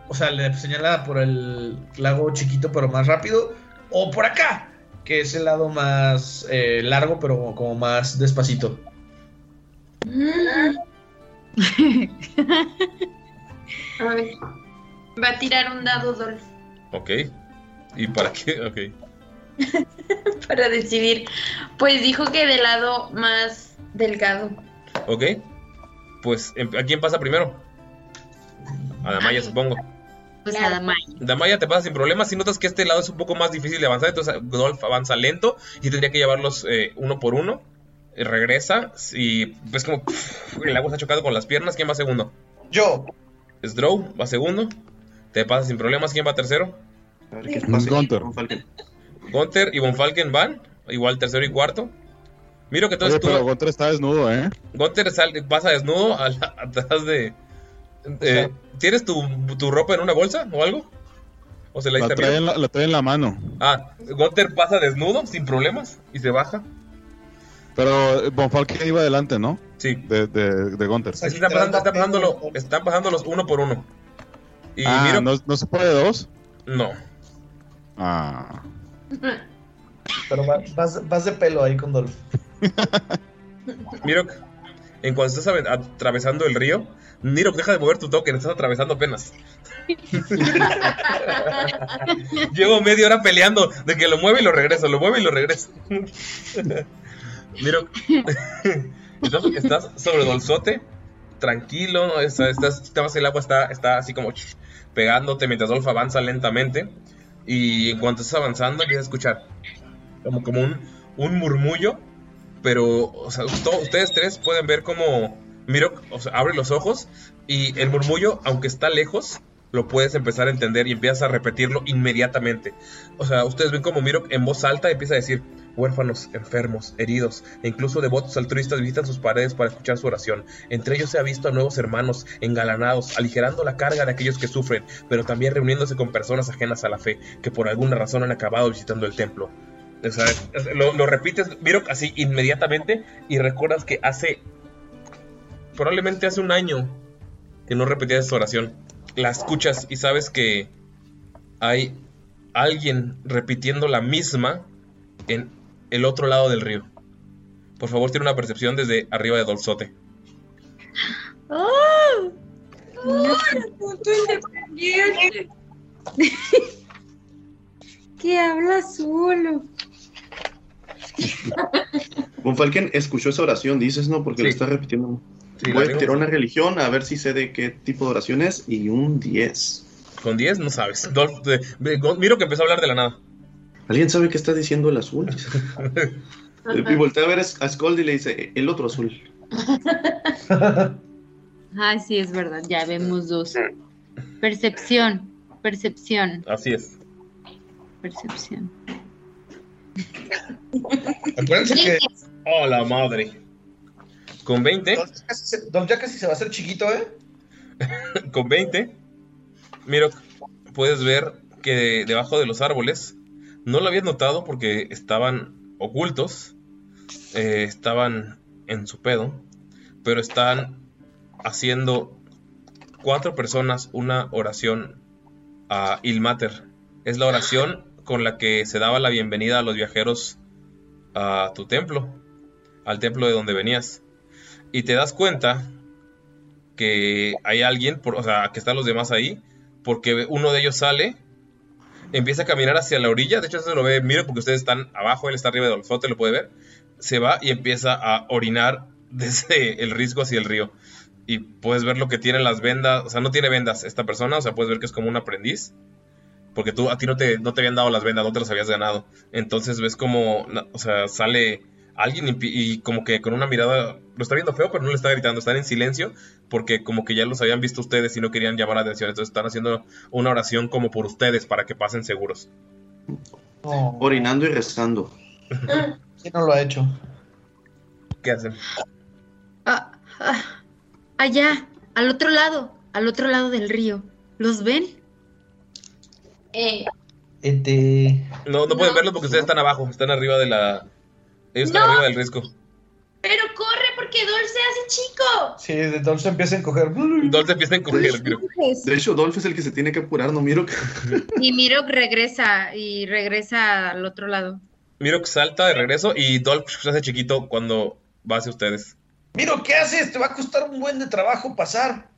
O sea, le señala por el lago chiquito pero más rápido. O por acá, que es el lado más eh, largo pero como más despacito. A ver. Va a tirar un dado, Dolph, Ok. ¿Y para qué? Ok. para decidir. Pues dijo que del lado más delgado. Ok. Pues, em- ¿a quién pasa primero? A Damaya, supongo. Pues nada más. Damaya te pasa sin problemas. Si notas que este lado es un poco más difícil de avanzar, entonces Golf avanza lento y tendría que llevarlos eh, uno por uno. Eh, regresa y ves como pff, el agua está chocado con las piernas. ¿Quién va segundo? Yo. Sdrow va segundo. Te pasa sin problemas. ¿Quién va tercero? A ver qué Mm, pasa. Gunter. Gunter y Von Falken van. Igual tercero y cuarto. Miro que Oye, entonces pero tú. Gunter está desnudo, ¿eh? Gunter sale- pasa desnudo al- atrás de. Eh, ¿Tienes tu, tu ropa en una bolsa o algo? ¿O se la La trae, en la, la trae en la mano. Ah, Gunter pasa desnudo sin problemas y se baja. Pero Bonfalque iba adelante, ¿no? Sí. De, de, de Gunter. Así están, pasando, están, pasándolo- están pasándolos uno por uno. Y ah, Miro, ¿no, ¿no se puede dos? no. Ah. Pero va- vas, vas de pelo ahí con Dolph. Miro, en cuanto estás ave- atravesando el río, Miro, deja de mover tu token, estás atravesando apenas. Llevo media hora peleando de que lo mueve y lo regreso, lo mueve y lo regreso. Miro, estás, estás sobre Dolzote, tranquilo, estás, estás, el agua está, está así como pegándote mientras Dolph avanza lentamente. Y en cuanto estás avanzando, empiezas a escuchar como, como un, un murmullo pero o sea, ustedes tres pueden ver como Miro o sea, abre los ojos y el murmullo, aunque está lejos, lo puedes empezar a entender y empiezas a repetirlo inmediatamente. O sea, ustedes ven como Miro en voz alta empieza a decir, huérfanos, enfermos, heridos, e incluso devotos altruistas visitan sus paredes para escuchar su oración. Entre ellos se ha visto a nuevos hermanos engalanados, aligerando la carga de aquellos que sufren, pero también reuniéndose con personas ajenas a la fe, que por alguna razón han acabado visitando el templo. O sea, es- lo, lo repites, Miro, así inmediatamente y recuerdas que hace, probablemente hace un año que no repetías esa oración. La escuchas y sabes que hay alguien repitiendo la misma en el otro lado del río. Por favor, tiene una percepción desde arriba de Dolzote. ¡Oh! ¡Oh! independiente! Que habla solo. Von Falken escuchó esa oración, dices, ¿no? Porque lo está repitiendo. Sí, Voy a tirar una religión a ver si sé de qué tipo de oración es y un 10. Con 10 no sabes. Dolph, de- de- Gon- Miro que empezó a hablar de la nada. ¿Alguien sabe qué está diciendo el azul? y voltea a ver a Skull y le dice, el otro azul. Ay, sí, es verdad, ya vemos dos. Percepción, percepción, Así es. percepción. Acuérdense que Oh, la madre. Con 20, Don ya casi se- Don ya casi se va a hacer chiquito, ¿eh? con 20, Miro, puedes ver que debajo de los árboles, no lo habías notado porque estaban ocultos, eh, estaban en su pedo, pero están haciendo cuatro personas una oración a Ilmater. Es la oración con la que se daba la bienvenida a los viajeros a tu templo, al templo de donde venías. Y te das cuenta que hay alguien, o sea, que están los demás ahí, porque uno de ellos sale, empieza a caminar hacia la orilla, de hecho eso lo ve, mire, porque ustedes están abajo, él está arriba del Olfote, lo puede ver, se va y empieza a orinar desde el risco hacia el río. Y puedes ver lo que tiene las vendas, o sea, no tiene vendas esta persona, o sea, puedes ver que es como un aprendiz. Porque tú, a ti no te, no te habían dado las vendas, no te las habías ganado. Entonces ves como, o sea, sale alguien y, y como que con una mirada, lo está viendo feo, pero no le está gritando, están en silencio porque como que ya los habían visto ustedes y no querían llamar la atención. Entonces están haciendo una oración como por ustedes para que pasen seguros. No, Orinando y rezando. ¿quién no lo ha hecho? ¿Qué hacen? Ah, ah, allá, al otro lado, al otro lado del río. ¿Los ven? Eh, Este. No, no pueden No. verlos porque ustedes están abajo, están arriba de la... Ellos están No. arriba del risco. pero corre porque Dol se hace chico. Sí, de entonces empieza a encoger. Entonces empiezan a encoger, creo. De hecho, Dolph es el que se tiene que apurar, no miro que... Y Mirok regresa y regresa al otro lado. Miro que salta de regreso y Dolph se hace chiquito cuando va hacia ustedes. Miro, ¿qué haces? Te va a costar un buen de trabajo pasar.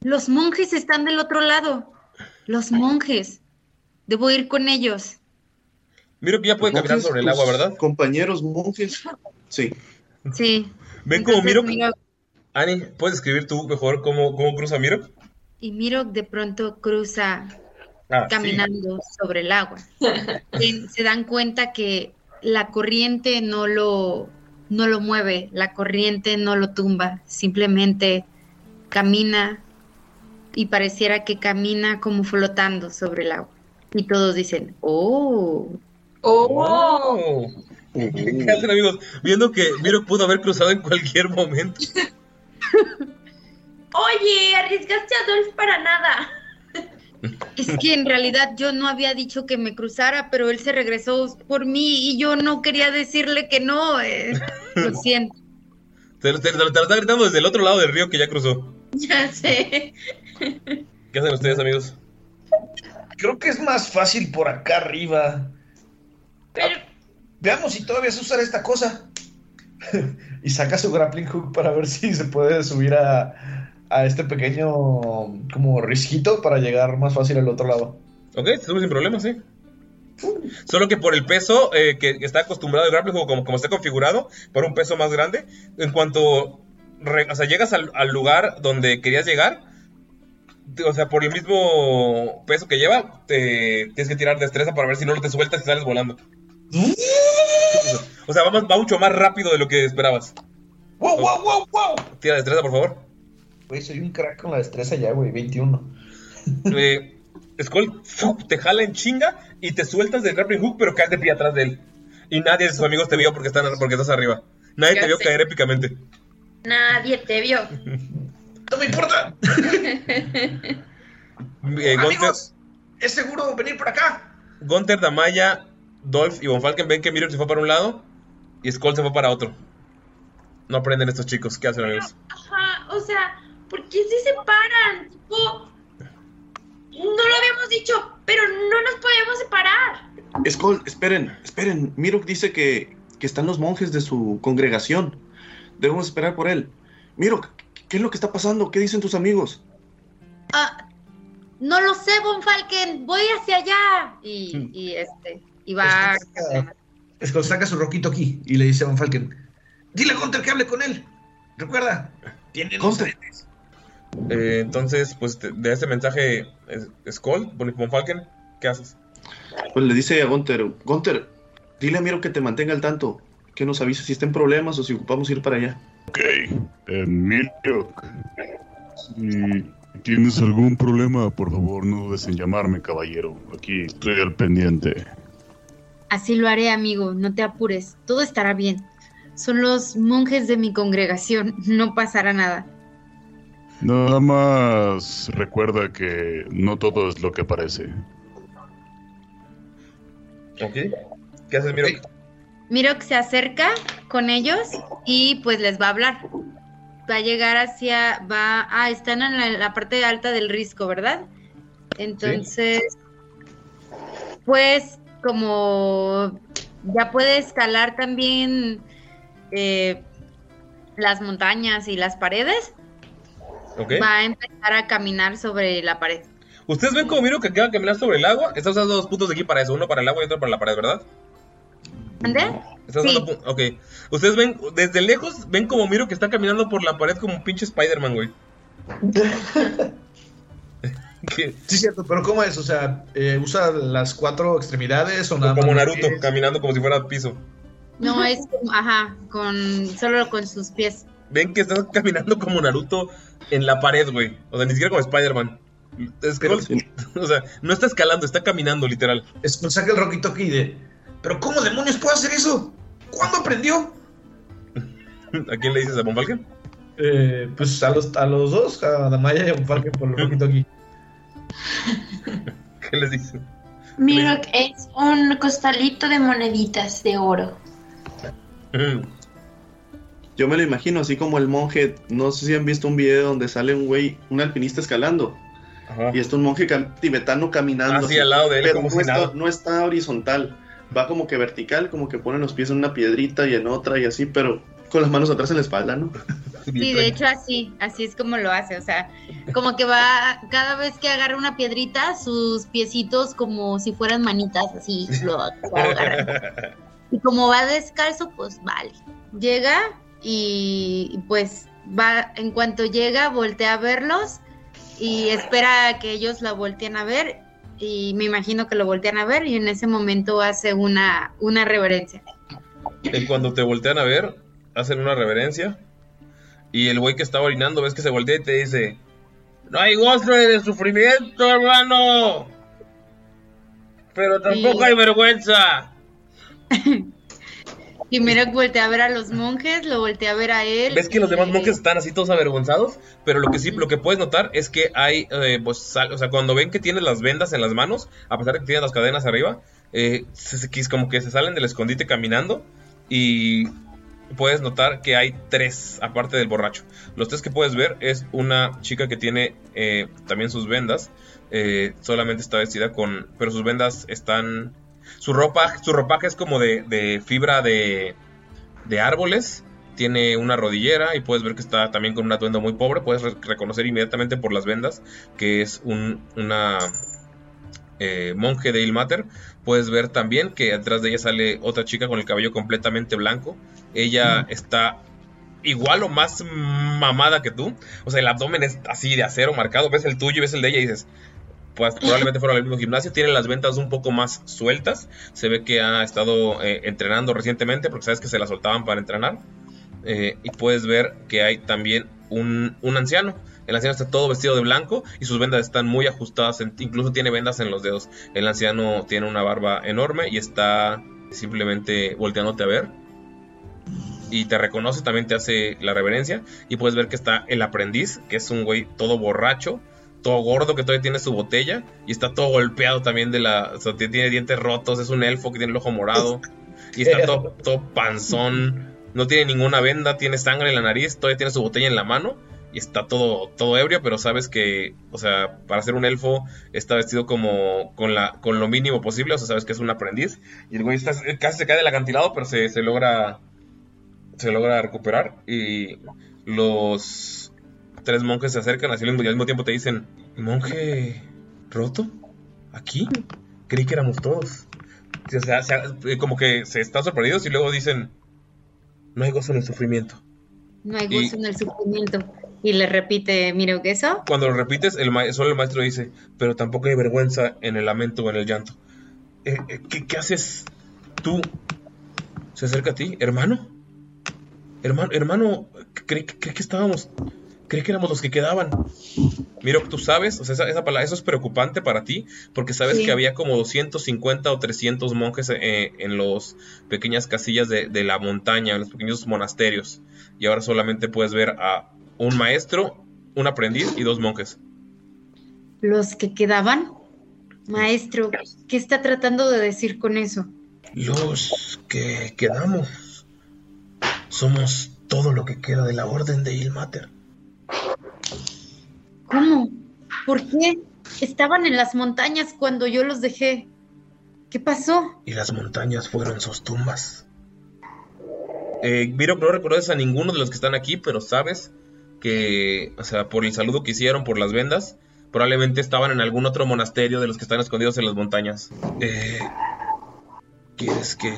Los monjes están del otro lado. Los monjes. Debo ir con ellos. Miro que ya puede caminar sobre el agua, ¿verdad? Compañeros monjes. Sí. Sí. Ven como Entonces, Miro... Mirok- Ani, ¿puedes escribir tú mejor cómo, cómo cruza Miro? y Mirok de pronto cruza Ah, sí. caminando sobre el agua. Se, se dan cuenta que la corriente no lo, no lo mueve, la corriente no lo tumba, simplemente camina y pareciera que camina como flotando sobre el agua. Y todos dicen, oh, Oh. Oh. ¿Qué hacen amigos? Viendo que Miro pudo haber cruzado en cualquier momento. Oye, arriesgaste a Dolph para nada. es que en realidad yo no había dicho que me cruzara, pero él se regresó por mí y yo no quería decirle que no. eh. Lo siento. Te, te- te- te lo está gritando desde el otro lado del río que ya cruzó. Ya sé. ¿Qué hacen ustedes, amigos? Creo que es más fácil por acá arriba. Pero Veamos si todavía se usar esta cosa. y saca su grappling hook para ver si se puede subir a, a este pequeño como risquito para llegar más fácil al otro lado. Ok, te subes sin problema, sí. Solo que por el peso eh, que, que está acostumbrado el grappling hook, como, como está configurado, por un peso más grande, en cuanto re- o sea, llegas al, al lugar donde querías llegar, o sea, por el mismo peso que lleva, te tienes que tirar destreza para ver si no te sueltas y sales volando. O sea, va, más- va mucho más rápido de lo que esperabas. ¡Wow, wow, wow, wow! Tira destreza, por favor. Güey, soy un crack con la destreza ya, güey, 21. Eh, Skull te jala en chinga y te sueltas del grappling hook, pero caes de pie atrás de él. Y nadie de sus amigos te vio porque, están, porque estás arriba. Nadie Ya te vio sé. caer épicamente. nadie te vio. ¡No me importa! Eh, Gunter, Amigos, ¿es seguro venir por acá? Gunter, Damaya, Dolph y Von Falken ven que Mirror se fue para un lado y Skull se fue para otro. No aprenden estos chicos. ¿Qué hacen, amigos? Ajá, o sea, ¿por qué se separan? Tipo, no lo habíamos dicho, pero no nos podemos separar. Skull, esperen, esperen. Mirok dice que, que están los monjes de su congregación. Debemos esperar por él. Mirok, ¿qué es lo que está pasando? ¿Qué dicen tus amigos? Ah, no lo sé, Von Falken, voy hacia allá. Y, y este, y va. Está- Skull saca su roquito aquí y le dice a Von Falken: Dile a Gunter que hable con él. Recuerda, tiene. Eh, entonces, pues de, este mensaje, es- Skull, Von Falken, ¿qué haces? Pues le dice a Gunter, Gunter, dile a Miro que te mantenga al tanto, que nos avise si está en problemas o si ocupamos ir para allá. Ok. Emilio, si tienes algún problema, por favor no dudes en llamarme, caballero. Aquí estoy al pendiente. Así lo haré, amigo, no te apures, todo estará bien. Son los monjes de mi congregación, no pasará nada. Nada más recuerda que no todo es lo que parece. ¿Ok? ¿Qué haces, Miro? Miro que se acerca con ellos y pues les va a hablar. Va a llegar hacia, va, ah, están en la, la parte alta del risco, ¿verdad? Entonces, pues como ya puede escalar también eh, las montañas y las paredes, va a empezar a caminar sobre la pared. Ustedes ven como Miro que acaba de caminar sobre el agua. Está usando dos puntos de aquí para eso, uno para el agua y otro para la pared, ¿verdad? ¿Ande? Está Sí. usando pu- Ok. Ustedes ven, desde lejos, ven como Miro que está caminando por la pared como un pinche Spider-Man, güey. ¿Qué? Sí, cierto, pero ¿cómo es? O sea, eh, ¿usa las cuatro extremidades o nada Como más? Naruto, caminando como si fuera piso. No, es, como- ajá, con, solo con sus pies. Ven que está caminando como Naruto en la pared, güey. O sea, ni siquiera como Spider-Man. Es que- o sea, no está escalando, está caminando, literal. Es saca el roquito aquí de. ¿Pero cómo demonios puede hacer eso? ¿Cuándo aprendió? ¿A quién le dices a Von Falken? Eh, pues a los, a los dos, a Damaya y a Von Falken por el roquito aquí. ¿Qué les dices? Miro que es un costalito de moneditas de oro. Yo me lo imagino así como el monje, no sé si han visto un video donde sale un güey, un alpinista escalando. Y está un monje tibetano caminando. Ah, sí, al lado de él, pero como no, si está, nada. no está horizontal. Va como que vertical, como que pone los pies en una piedrita y en otra y así, pero con las manos atrás en la espalda, ¿no? Sí, de hecho así, así es como lo hace, o sea, como que va, cada vez que agarra una piedrita, sus piecitos como si fueran manitas, así, lo, lo agarra. Y como va descalzo, pues vale. Llega y y, pues va, en cuanto llega, voltea a verlos y espera a que ellos la volteen a ver y me imagino que lo voltean a ver y en ese momento hace una, una reverencia. En cuando te voltean a ver, hacen una reverencia. Y el güey que está orinando, ves que se voltea y te dice: No hay gozo de sufrimiento, hermano. Pero tampoco Sí. hay vergüenza. Y mira, voltea a ver a los monjes, lo voltea a ver a él. Ves que los demás y- monjes están así todos avergonzados, pero lo que sí, lo que puedes notar es que hay, eh, pues, sal- o sea, cuando ven que tienes las vendas en las manos, a pesar de que tienes las cadenas arriba, eh, se- se- es como que se salen del escondite caminando y puedes notar que hay tres, aparte del borracho. Los tres que puedes ver es una chica que tiene eh, también sus vendas, eh, solamente está vestida con, pero sus vendas están, su ropa, su ropaje es como de, de fibra de, de árboles. Tiene una rodillera y puedes ver que está también con un atuendo muy pobre. Puedes re- reconocer inmediatamente por las vendas que es un, una eh, monje de Ilmater. Puedes ver también que detrás de ella sale otra chica con el cabello completamente blanco. Ella está igual o más mamada que tú. O sea, el abdomen es así de acero marcado. Ves el tuyo y ves el de ella y dices, pues probablemente fueron al mismo gimnasio. Tiene las ventas un poco más sueltas. Se ve que ha estado eh, entrenando recientemente porque sabes que se la soltaban para entrenar. Eh, y puedes ver que hay también un, un anciano. El anciano está todo vestido de blanco y sus vendas están muy ajustadas. incluso tiene vendas en los dedos. El anciano tiene una barba enorme y está simplemente volteándote a ver. Y te reconoce, también te hace la reverencia. Y puedes ver que está el aprendiz, que es un güey todo borracho, todo gordo, que todavía tiene su botella. Y está todo golpeado también de la... O sea, tiene dientes rotos, es un elfo que tiene el ojo morado. Y está todo, todo panzón. No tiene ninguna venda, tiene sangre en la nariz, todavía tiene su botella en la mano. Y está todo, todo ebrio, pero sabes que, o sea, para ser un elfo está vestido como con, la, con lo mínimo posible. O sea, sabes que es un aprendiz. Y el güey está, casi se cae del acantilado, pero se, se logra se logra recuperar y los tres monjes se acercan así al mismo tiempo te dicen, monje roto, aquí, creí que éramos todos. Sí, o sea, se- eh, como que se están sorprendidos y luego dicen, no hay gozo en el sufrimiento. No hay Y- gozo en el sufrimiento. Y le repite, miro que eso. Cuando lo repites, el solo el maestro dice, pero tampoco hay vergüenza en el lamento o en el llanto. Eh, eh, ¿qué, qué haces tú? Se acerca a ti, hermano. Hermano, hermano, creí que estábamos, creí que éramos los que quedaban. Mira, tú sabes, o sea, esa, esa palabra, eso es preocupante para ti, porque sabes Sí. que había como 250 o 300 monjes eh, en las pequeñas casillas de, de la montaña, en los pequeños monasterios, y ahora solamente puedes ver a un maestro, un aprendiz y dos monjes. Los que quedaban. Maestro, ¿qué está tratando de decir con eso? Los que quedamos somos todo lo que queda de la orden de Ilmater. ¿Cómo? ¿Por qué? Estaban en las montañas cuando yo los dejé. ¿Qué pasó? Y las montañas fueron sus tumbas. Eh, Miro, no reconoces a ninguno de los que están aquí, pero sabes que, o sea, por el saludo que hicieron, por las vendas, probablemente estaban en algún otro monasterio de los que están escondidos en las montañas. Eh, ¿Quieres que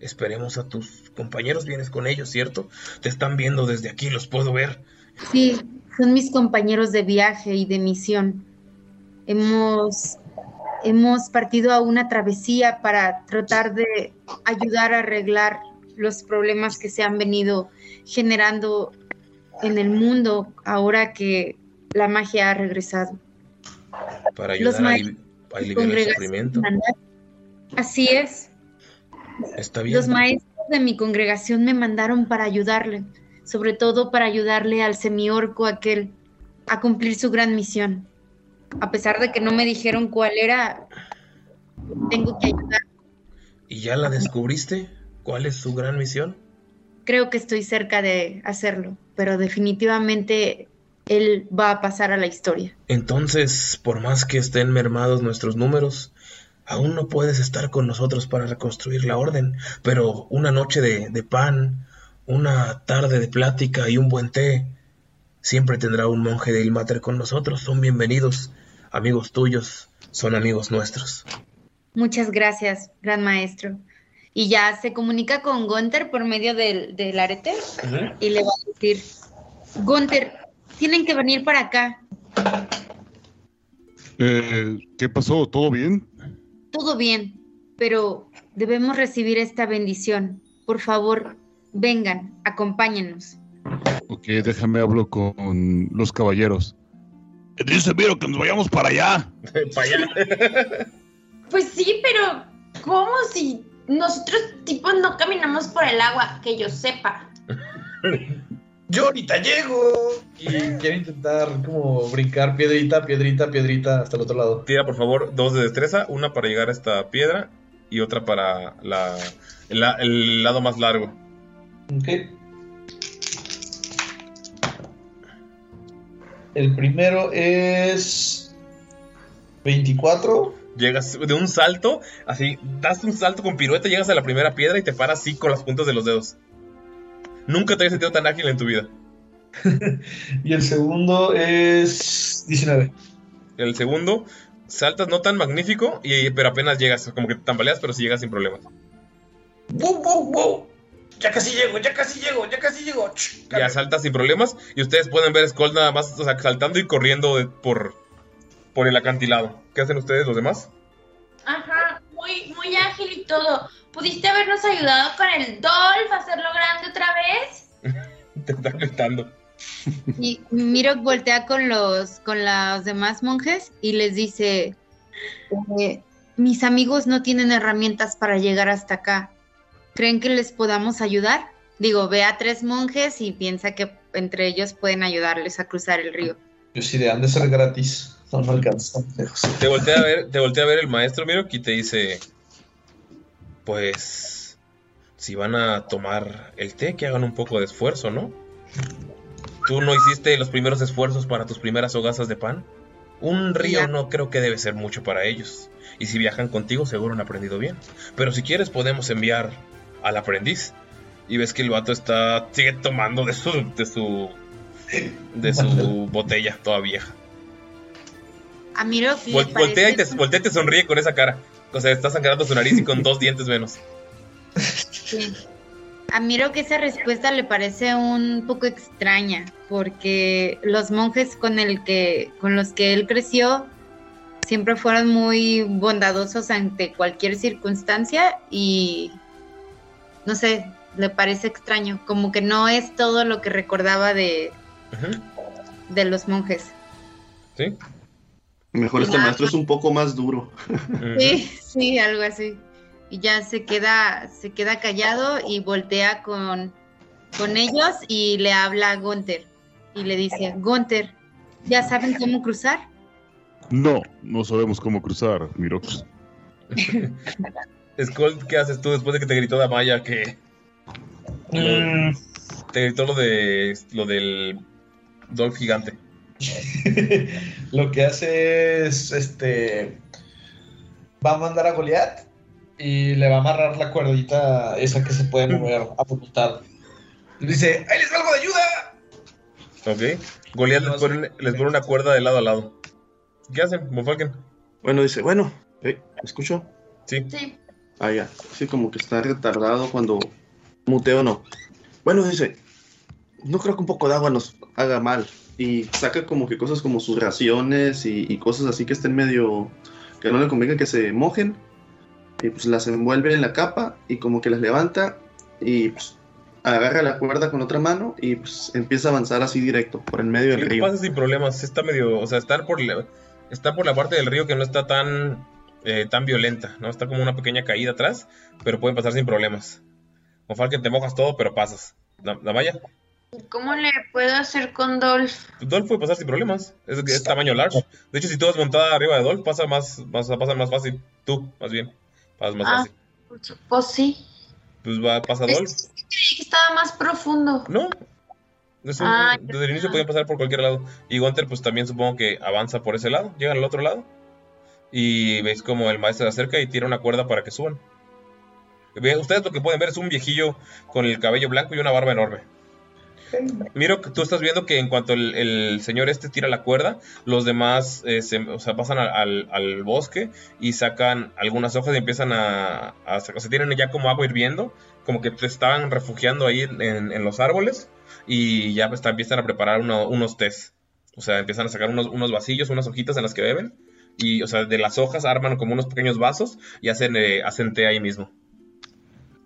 esperemos a tus compañeros? Vienes con ellos, ¿cierto? Te están viendo desde aquí, los puedo ver. Sí, son mis compañeros de viaje y de misión. Hemos, hemos partido a una travesía para tratar de ayudar a arreglar los problemas que se han venido generando en el mundo ahora que la magia ha regresado. Para Los ayudar a, maestros aliv- a aliviar el sufrimiento. Así es. Está bien. Los maestros de mi congregación me mandaron para ayudarle, sobre todo para ayudarle al semiorco aquel a cumplir su gran misión. A pesar de que no me dijeron cuál era, tengo que ayudar. ¿Y ya la descubriste? ¿Cuál es su gran misión? Creo que estoy cerca de hacerlo, pero definitivamente él va a pasar a la historia. Entonces, por más que estén mermados nuestros números, aún no puedes estar con nosotros para reconstruir la orden, pero una noche de, de pan, una tarde de plática y un buen té, siempre tendrá un monje de Ilmater con nosotros. Son bienvenidos, amigos tuyos, son amigos nuestros. Muchas gracias, gran maestro. Y ya se comunica con Gunther por medio del, del arete y le va a decir, Gunther, tienen que venir para acá. Eh, ¿Qué pasó? ¿Todo bien? Todo bien, pero debemos recibir esta bendición. Por favor, vengan, acompáñenos. Ok, déjame hablo con los caballeros. Dice Miro que nos vayamos para allá. para allá. Pues sí, pero ¿cómo si nosotros tipos no caminamos por el agua? Que yo sepa. Yo ahorita llego y quiero intentar como brincar piedrita, piedrita, piedrita hasta el otro lado. Tira, por favor, dos de destreza, una para llegar a esta piedra y otra para la, la- el lado más largo. Ok. El primero es 24. Llegas de un salto, así, das un salto con pirueta, llegas a la primera piedra y te paras así con las puntas de los dedos. Nunca te habías sentido tan ágil en tu vida. Y el segundo es 19. El segundo, saltas no tan magnífico, y, pero apenas llegas, como que te tambaleas, pero sí llegas sin problemas. ¡Wow, wow, wow! Ya casi llego, ya casi llego, ya casi llego. Ya saltas sin problemas, y ustedes pueden ver a Skull nada más, o sea, saltando y corriendo de- por, por el acantilado. ¿Qué hacen ustedes los demás? Ajá, muy, muy ágil y todo. ¿Pudiste habernos ayudado con el Dolph a hacerlo grande otra vez? Te están gritando. Y Mirok voltea con los, con los demás monjes y les dice, eh, mis amigos no tienen herramientas para llegar hasta acá. ¿Creen que les podamos ayudar? Digo, ve a tres monjes y piensa que entre ellos pueden ayudarles a cruzar el río. Yo sí, de han de ser gratis. No, no alcanza, estamos lejos. Te voltea a ver, te voltea a ver el maestro, miro, y te dice, pues, si van a tomar el té, que hagan un poco de esfuerzo, ¿no? ¿Tú no hiciste los primeros esfuerzos para tus primeras hogazas de pan? Un río Ya. no creo que debe ser mucho para ellos. Y si viajan contigo, seguro han aprendido bien. Pero si quieres, podemos enviar al aprendiz. Y ves que el vato está, sigue tomando de su, de su, de su botella toda vieja. A le Vol- voltea, y te, parece- voltea y te sonríe con esa cara. O sea, está sangrando su nariz y con dos dientes menos. Sí. A Miro que esa respuesta le parece un poco extraña, porque los monjes con el que, con los que él creció siempre fueron muy bondadosos ante cualquier circunstancia y no sé, le parece extraño, como que no es todo lo que recordaba de, de los monjes. ¿Sí? Mejor este maestro es un poco más duro. Sí, sí, algo así. Y ya se queda, se queda callado y voltea con, con ellos y le habla a Gunther. Y le dice, Gunther, ¿ya saben cómo cruzar? No, no sabemos cómo cruzar, Mirox. Skull, ¿qué haces tú después de que te gritó Damaya que Mm, te gritó lo de lo del Dolph gigante? lo que hace es, este, va a mandar a Goliath y le va a amarrar la cuerdita esa que se puede mover a voluntad. Dice, ¡ahí les va algo de ayuda! Ok. Goliath les pone, les pone una cuerda de lado a lado. ¿Qué hacen, Mofalken? Bueno, dice, bueno, ¿eh? ¿me escucho? Sí. Sí. Ah, ya. Sí, como que está retardado cuando muteo no. Bueno, dice, no creo que un poco de agua nos haga mal. Y saca como que cosas como sus raciones y, y cosas así que estén medio... que no le convenga que se mojen. Y pues las envuelve en la capa y como que las levanta y pues agarra la cuerda con otra mano y pues empieza a avanzar así directo por el medio del ¿Qué río. pasa sin problemas? Está medio, o sea, está por la, está por la parte del río que no está tan eh, tan violenta, ¿no? Está como una pequeña caída atrás, pero pueden pasar sin problemas. Mofalken te mojas todo, pero pasas. Da- Damaya, ¿Cómo le puedo hacer con Dolph? Dolph puede pasar sin problemas. Es, es tamaño large. De hecho, si tú vas montada arriba de Dolph, pasa más, más, pasa más fácil. Tú, más bien. Pasas más Ah, fácil. pues sí. Pues va, pasa Dolph. Creí que estaba más profundo. No. Un- Ah, desde el inicio podían pasar por cualquier lado. Y Gunter, pues también supongo que avanza por ese lado. Llega al otro lado. Y veis como el maestro se acerca y tira una cuerda para que suban. Ustedes lo que pueden ver es un viejillo con el cabello blanco y una barba enorme. Miro que tú estás viendo que en cuanto el, señor este tira la cuerda, los demás eh, se, pasan al, bosque y sacan algunas hojas y empiezan a, a sea, tienen ya como agua hirviendo, como que se estaban refugiando ahí en, los árboles y ya está- empiezan a preparar uno- unos tés. O sea, empiezan a sacar unos, unos vasillos, unas hojitas en las que beben y, o sea, de las hojas arman como unos pequeños vasos y hacen, eh, hacen té ahí mismo.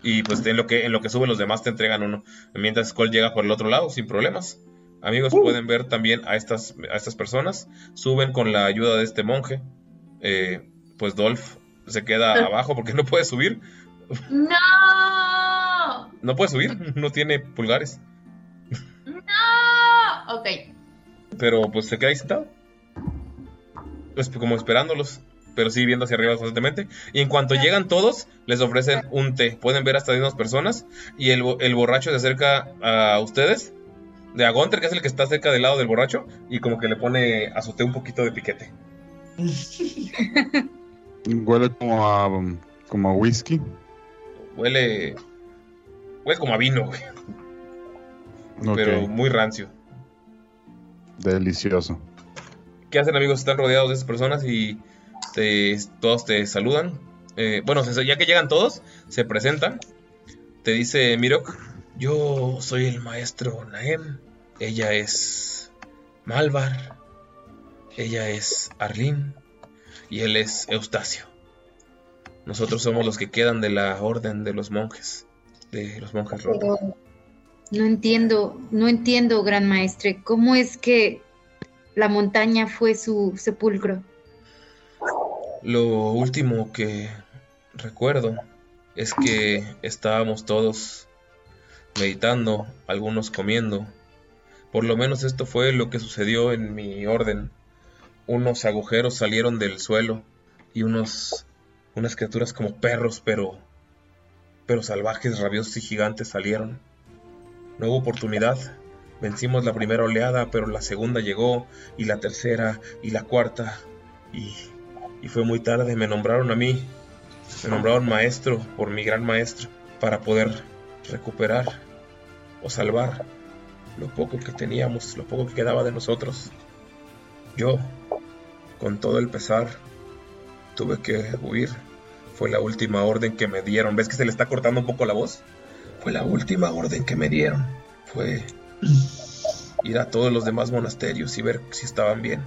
Y pues en lo que en lo que suben los demás te entregan uno. Mientras Skull llega por el otro lado sin problemas. Amigos, pueden ver también a estas, a estas personas. Suben con la ayuda de este monje. Eh, pues Dolph se queda abajo porque no puede subir. ¡No! No puede subir, no tiene pulgares. ¡No! Ok. Pero pues se queda ahí sentado. Pues como esperándolos. Pero sí viendo hacia arriba constantemente. Y en cuanto llegan todos, les ofrecen un té. Pueden ver hasta 10 personas. Y el, el borracho se acerca a ustedes. De a Gunter, que es el que está cerca del lado del borracho. Y como que le pone a su té un poquito de piquete. Huele como a, como a whisky. Huele. Huele como a vino, güey. Pero muy rancio. delicioso. ¿Qué hacen amigos? Están rodeados de esas personas y te- todos te saludan. Eh, bueno, ya que llegan todos, se presentan. Te dice Mirok, yo soy el maestro Naem. Ella es Malvar. Ella es Arlín. Y él es Eustacio. Nosotros somos los que quedan de la orden de los monjes. De los monjes rotos. No entiendo, no entiendo, gran maestre, ¿cómo es que la montaña fue su sepulcro? Lo último que recuerdo es que estábamos todos meditando, algunos comiendo. Por lo menos esto fue lo que sucedió en mi orden. Unos agujeros salieron del suelo y unos unas criaturas como perros, pero pero salvajes, rabiosos y gigantes salieron. No hubo oportunidad. Vencimos la primera oleada, pero la segunda llegó y la tercera y la cuarta y y fue muy tarde, me nombraron a mí, me nombraron maestro por mi gran maestro, para poder recuperar o salvar lo poco que teníamos, lo poco que quedaba de nosotros. Yo, con todo el pesar, tuve que huir Fue la última orden que me dieron. ¿Ves que se le está cortando un poco la voz? Fue la última orden que me dieron. Fue ir a todos los demás monasterios y ver si estaban bien.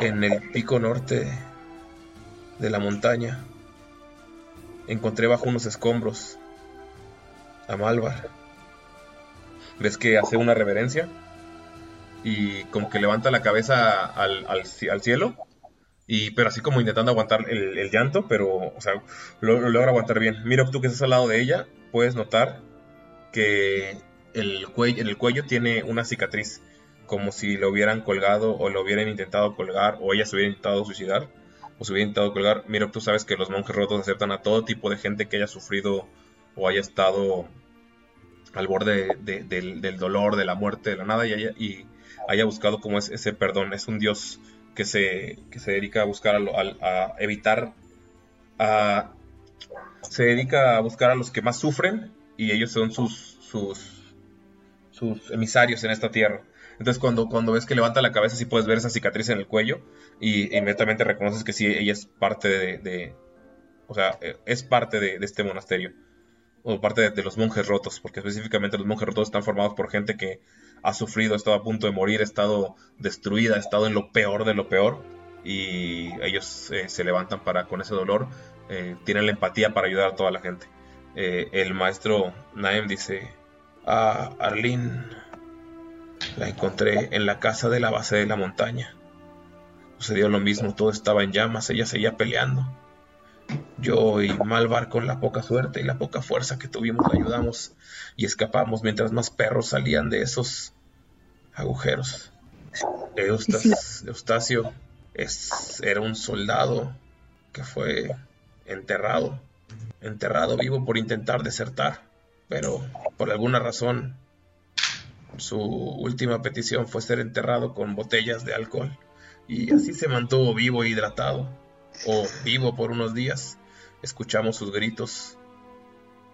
En el pico norte de la montaña encontré bajo unos escombros a Malvar. ¿Ves que hace una reverencia? Y como que levanta la cabeza al, al ci- al cielo. Y, pero así como intentando aguantar el, el llanto, pero, o sea, lo, lo logra aguantar bien. Mira, tú que estás al lado de ella, puedes notar que el cuello, en el cuello tiene una cicatriz, como si lo hubieran colgado o lo hubieran intentado colgar, o ella se hubiera intentado suicidar, o se hubiera intentado colgar. Mira, tú sabes que los monjes rotos aceptan a todo tipo de gente que haya sufrido o haya estado al borde de- del, dolor, de la muerte, de la nada, y haya, y haya buscado como es ese perdón. Es un dios que se, que se dedica a buscar a, a evitar, a, se dedica a buscar a los que más sufren y ellos son sus, sus, sus emisarios en esta tierra. Entonces cuando, cuando ves que levanta la cabeza sí puedes ver esa cicatriz en el cuello y inmediatamente reconoces que sí, ella es parte de, o sea, eh, es parte de, este monasterio o parte de, los monjes rotos, porque específicamente los monjes rotos están formados por gente que ha sufrido, ha estado a punto de morir, ha estado destruida, ha estado en lo peor de lo peor y ellos eh, se levantan para con ese dolor, eh, tienen la empatía para ayudar a toda la gente. El maestro Naem dice, a Arlene la encontré en la casa de la base de la montaña. Sucedió lo mismo, todo estaba en llamas, ella seguía peleando. Yo y Malvar con la poca suerte y la poca fuerza que tuvimos la ayudamos y escapamos mientras más perros salían de esos agujeros. Eustas- Eustacio es, era un soldado que fue enterrado, enterrado vivo por intentar desertar, pero por alguna razón su última petición fue ser enterrado con botellas de alcohol y así se mantuvo vivo e hidratado o vivo por unos días. Escuchamos sus gritos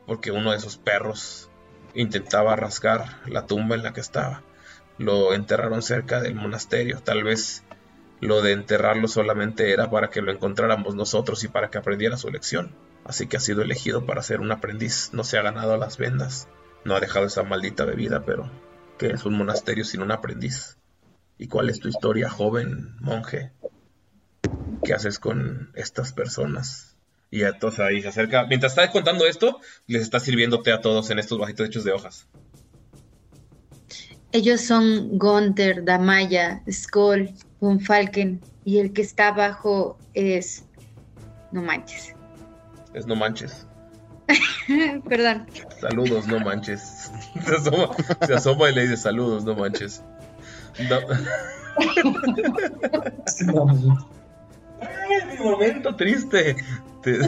porque uno de esos perros intentaba rasgar la tumba en la que estaba. Lo enterraron cerca del monasterio. Tal vez lo de enterrarlo solamente era para que lo encontráramos nosotros y para que aprendiera su lección. Así que ha sido elegido para ser un aprendiz. No se ha ganado las vendas. No ha dejado esa maldita bebida, pero ¿qué es un monasterio sin un aprendiz? ¿Y cuál es tu historia, joven monje? ¿Qué haces con estas personas? Y entonces ahí se acerca. Mientras está contando esto, les está sirviendo té a todos en estos bajitos hechos de hojas. Ellos son Gunther, Damaya, Skoll, Von Falken y el que está abajo es... No manches. Es no manches. Perdón. Saludos, no manches. Se asoma, se asoma y le dice saludos, no manches. Ay, mi momento triste. Te-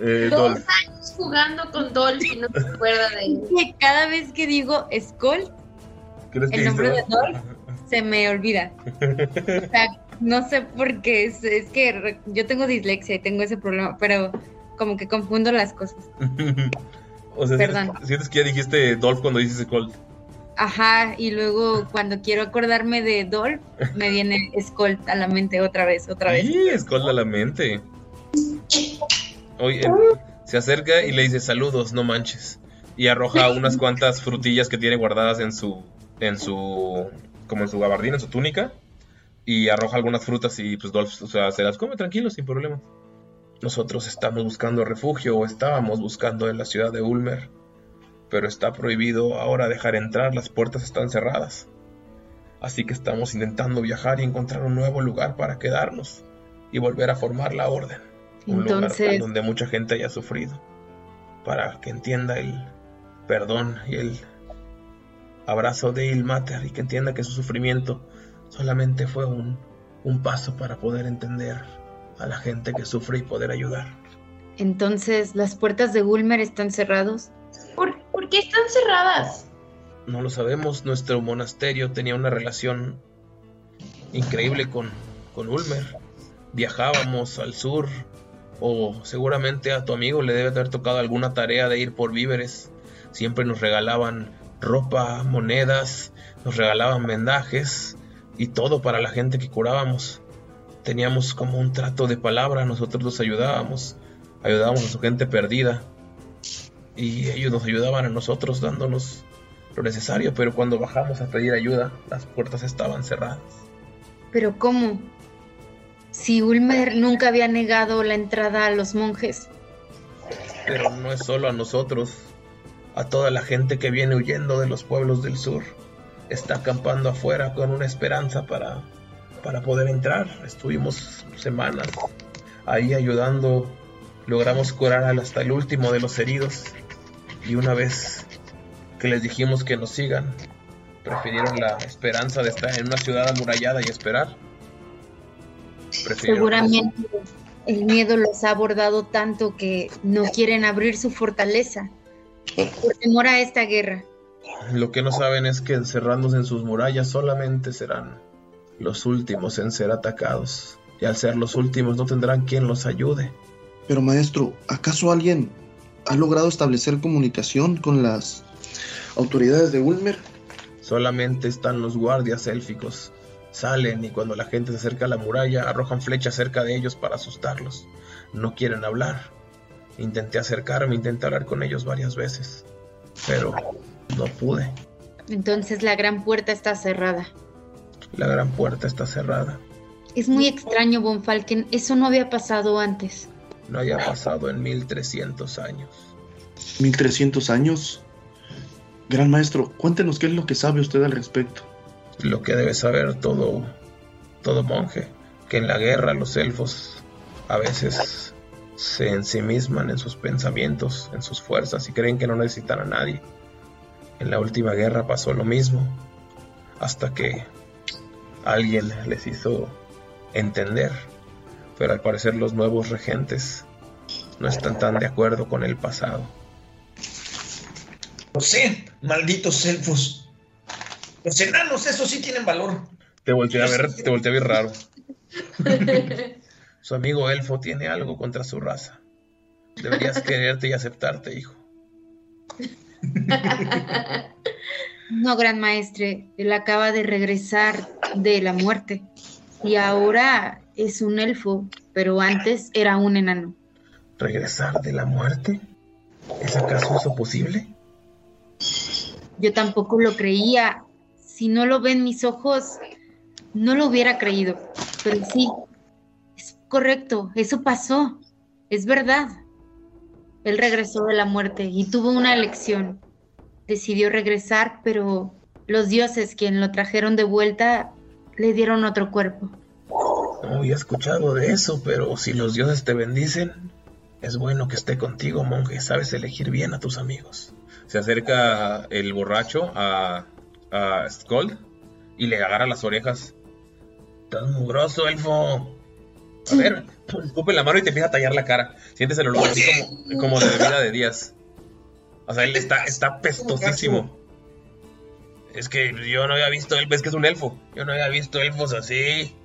Eh, Dos Dolph, años jugando con Dolph y no se acuerda de él. Cada vez que digo Skoll, ¿crees que el nombre de Dolph se me olvida. O sea, no sé por qué, es, es que yo tengo dislexia y tengo ese problema, pero como que confundo las cosas. o sea, Perdón. sientes, que ya dijiste Dolph cuando dices Colt. Ajá, y luego cuando quiero acordarme de Dolph, me viene Skoll a la mente otra vez, otra vez. Sí, escolda a la mente. Oye, se acerca y le dice saludos, no manches. Y arroja unas cuantas frutillas que tiene guardadas en su, en su, como en su gabardina, en su túnica. Y arroja algunas frutas y pues Dolph, o sea, se las come tranquilo, sin problema. Nosotros estamos buscando refugio o estábamos buscando en la ciudad de Ulmer. Pero está prohibido ahora dejar entrar, las puertas están cerradas. Así que estamos intentando viajar y encontrar un nuevo lugar para quedarnos y volver a formar la orden. Un lugar Entonces- donde mucha gente haya sufrido. Para que entienda el perdón y el abrazo de Ilmater y que entienda que su sufrimiento solamente fue un, un paso para poder entender a la gente que sufre y poder ayudar. Entonces, ¿las puertas de Ulmer están cerrados? ¿Por, por qué están cerradas? No lo sabemos, nuestro monasterio tenía una relación increíble con, con Ulmer. Viajábamos al sur, o seguramente a tu amigo le debe haber tocado alguna tarea de ir por víveres. Siempre nos regalaban ropa, monedas, nos regalaban vendajes y todo para la gente que curábamos. teníamos como un trato de palabra, nosotros los ayudábamos, ayudábamos a su gente perdida y ellos nos ayudaban a nosotros dándonos lo necesario, pero cuando bajamos a pedir ayuda, las puertas estaban cerradas. Pero ¿cómo? Si Ulmer nunca había negado la entrada a los monjes. Pero no es solo a nosotros, a toda la gente que viene huyendo de los pueblos del sur. Está acampando afuera con una esperanza para, para poder entrar. Estuvimos semanas ahí ayudando. Logramos curar hasta el último de los heridos. Y una vez que les dijimos que nos sigan, prefirieron la esperanza de estar en una ciudad amurallada y esperar. Prefirieron Seguramente el miedo los ha abordado tanto que no quieren abrir su fortaleza por temor a esta guerra. Lo que no saben es que encerrándose en sus murallas solamente serán los últimos en ser atacados. Y al ser los últimos no tendrán quien los ayude. Pero maestro, ¿acaso alguien ha logrado establecer comunicación con las autoridades de Ulmer? Solamente están los guardias élficos. Salen y cuando la gente se acerca a la muralla arrojan flechas cerca de ellos para asustarlos. No quieren hablar. Intenté acercarme, intenté hablar con ellos varias veces, pero no pude. Entonces la gran puerta está cerrada. La gran puerta está cerrada. Es muy extraño, Von Falken. Eso no había pasado antes. No haya pasado en 1300 años. ¿1300 años? Gran maestro, cuéntenos qué es lo que sabe usted al respecto. Lo que debe saber todo, todo monje, que en la guerra los elfos a veces se ensimisman en sus pensamientos, en sus fuerzas y creen que no necesitan a nadie. En la última guerra pasó lo mismo, hasta que alguien les hizo entender, pero al parecer los nuevos regentes no están tan de acuerdo con el pasado. Lo sé, malditos elfos. Los enanos, esos sí tienen valor. Te volteé a ver, te volteé a ver raro. Su amigo elfo tiene algo contra su raza. Deberías quererte y aceptarte, hijo. No, gran maestre, él acaba de regresar de la muerte y ahora es un elfo, pero antes era un enano. ¿Regresar de la muerte? ¿Es acaso eso posible? Yo tampoco lo creía. Si no lo ven mis ojos, no lo hubiera creído. Pero sí, es correcto, eso pasó. Es verdad. Él regresó de la muerte y tuvo una elección. Decidió regresar, pero los dioses quien lo trajeron de vuelta le dieron otro cuerpo. No había escuchado de eso, pero si los dioses te bendicen, es bueno que esté contigo, monje. Sabes elegir bien a tus amigos. Se acerca el borracho a, a Skold y le agarra las orejas. Estás mugroso, elfo. A ver, escupe la mano y te empieza a tallar la cara. Sientes el olor así como, como de bebida de días. O sea, él está, está pestosísimo. Es que yo no había visto, él ves que es un elfo. Yo no había visto elfos así.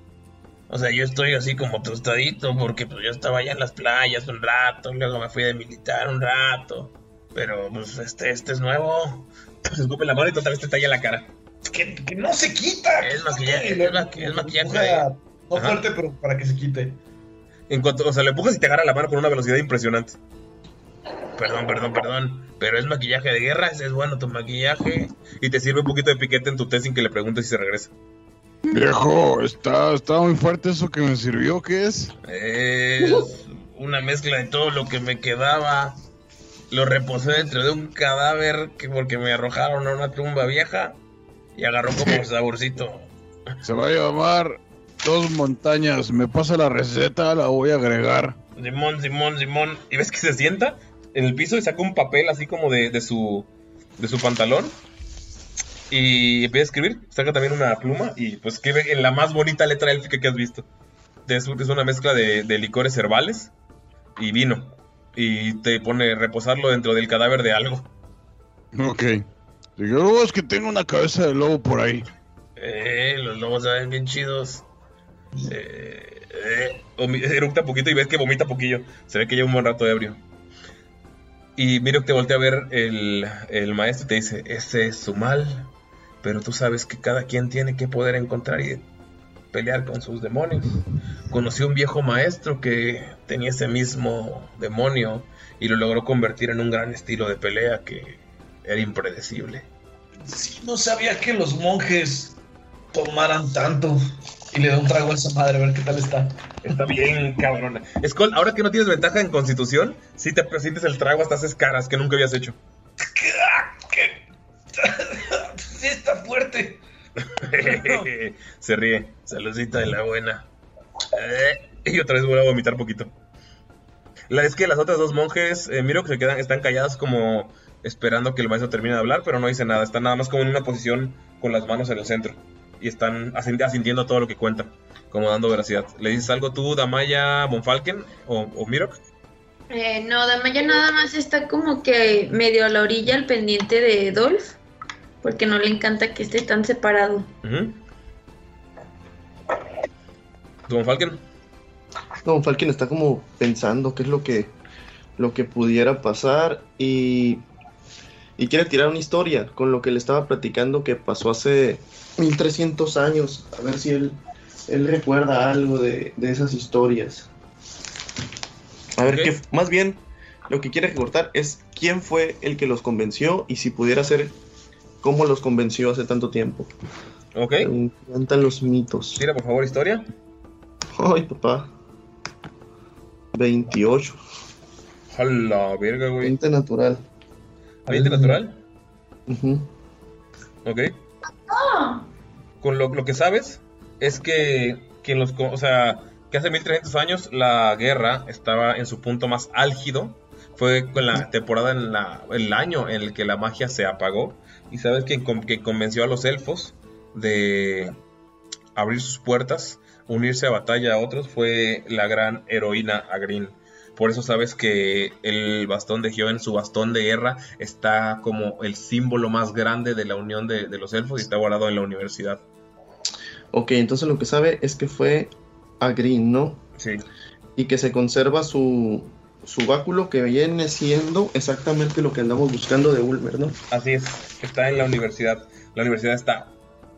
O sea, yo estoy así como tostadito porque pues yo estaba allá en las playas un rato, luego me fui de militar un rato. Pero pues este, este es nuevo. Se escupe la mano y otra vez te talla la cara. Que, que no se quita. Es maquillaje, es, es maquillaje. No Ajá. fuerte, pero para que se quite. En cuanto, o sea, le empujas y te agarra la mano con una velocidad impresionante. Perdón, perdón, perdón. Pero es maquillaje de guerra, ese es bueno tu maquillaje. Y te sirve un poquito de piquete en tu té sin que le preguntes si se regresa. Viejo, está, está muy fuerte eso que me sirvió, ¿qué es? Es una mezcla de todo lo que me quedaba. Lo reposé dentro de un cadáver que porque me arrojaron a una tumba vieja y agarró como saborcito. Se va a llamar Dos Montañas. Me pasa la receta, la voy a agregar. Simón, Simón, Simón. Y ves que se sienta en el piso y saca un papel así como de, de su de su pantalón. Y empieza a escribir. Saca también una pluma y pues escribe en la más bonita letra élfica que has visto. Es, es una mezcla de, de licores herbales y vino. Y te pone reposarlo dentro del cadáver de algo. Ok. Yo es que tengo una cabeza de lobo por ahí. Eh, los lobos saben bien chidos. Eh, eh, poquito y ves que vomita poquillo. Se ve que lleva un buen rato ebrio. Y Mirok te voltea a ver el, el maestro y te dice, ese es su mal, pero tú sabes que cada quien tiene que poder encontrar y pelear con sus demonios. Conoció un viejo maestro que tenía ese mismo demonio y lo logró convertir en un gran estilo de pelea que era impredecible. Sí, no sabía que los monjes tomaran tanto. Y le da un trago a esa madre a ver qué tal está. Está bien, cabrón. Skull, ahora que no tienes ventaja en constitución, si te sientes el trago hasta haces caras que nunca habías hecho. Sí está fuerte. Se ríe. Saludcita de la buena. Eh, y otra vez vuelvo a vomitar poquito. La es que las otras dos monjes, eh, miro que se quedan, están calladas como esperando que el maestro termine de hablar, pero no dice nada. Están nada más como en una posición con las manos en el centro. Y están asin- asintiendo a todo lo que cuenta, como dando veracidad. ¿Le dices algo tú, Damaya, Bonfalken o, o Mirok? Eh, no, Damaya nada más está como que medio a la orilla al pendiente de Dolph. Porque no le encanta que esté tan separado. Ujú. ¿Tú, Bonfalken? No, Falken está como pensando qué es lo que, lo que pudiera pasar y, y quiere tirar una historia con lo que le estaba platicando que pasó hace 1300 años. A ver si él, él recuerda algo de, de esas historias. A ver, qué, más bien lo que quiere recortar es quién fue el que los convenció y si pudiera ser cómo los convenció hace tanto tiempo. Ok. Me encantan los mitos. Tira, por favor, historia. Ay, papá. 28. A la verga, güey. 20 natural. ¿20 natural? Ujú. Ok. Con lo, lo que sabes es que, que los, o hace 1300 años la guerra estaba en su punto más álgido. Fue con la temporada, en la, el año en el que la magia se apagó. Y sabes que, que convenció a los elfos de abrir sus puertas, unirse a batalla a otros, fue la gran heroína Agrin. Por eso sabes que el bastón de Gioven, su bastón de guerra, está como el símbolo más grande de la unión de, de los elfos y está guardado en la universidad. Ok, entonces lo que sabe es que fue a Green, ¿no? Sí. Y que se conserva su, su báculo que viene siendo exactamente lo que andamos buscando de Ulmer, ¿no? Así es, está en la universidad. La universidad está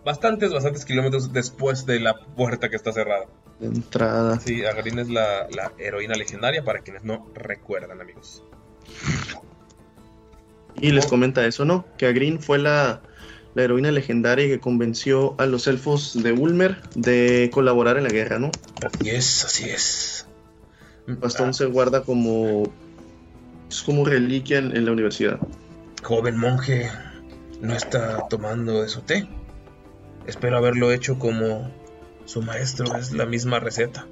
bastantes, bastantes kilómetros después de la puerta que está cerrada. De entrada. Sí, Agrin es la, la heroína legendaria para quienes no recuerdan, amigos. Y les comenta eso, ¿no? Que a Green fue la, la heroína legendaria que convenció a los elfos de Ulmer de colaborar en la guerra, ¿no? Así es, así es. El bastón se guarda como. Es como reliquia en, en la universidad. Joven monje, no está tomando de su té. Espero haberlo hecho como su maestro, es la misma receta.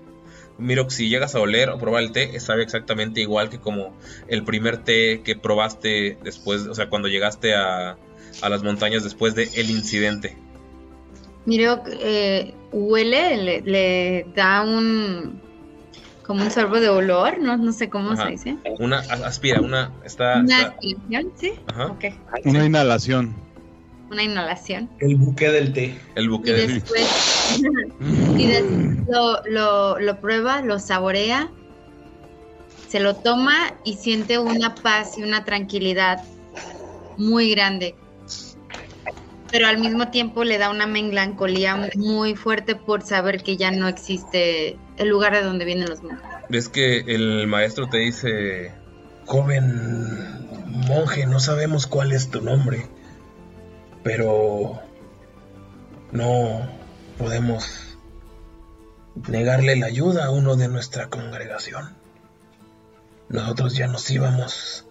Miro, si llegas a oler o probar el té, sabe exactamente igual que como el primer té que probaste después, o sea, cuando llegaste a, a las montañas después del el incidente. Miro, eh, huele, le, le da un. como un sorbo de olor, no, no sé cómo Ajá. se dice. Una aspira, una está, Una está- aspiración, ¿sí? ajá. Una inhalación. Una inhalación. El buque del té. el Y buque de después, y lo, lo prueba, lo saborea, se lo toma y siente una paz y una tranquilidad muy grande. Pero al mismo tiempo le da una melancolía muy fuerte por saber que ya no existe el lugar de donde vienen los monjes. Ves que el maestro te dice, joven monje, no sabemos cuál es tu nombre, pero no podemos negarle la ayuda a uno de nuestra congregación. Nosotros ya nos íbamos,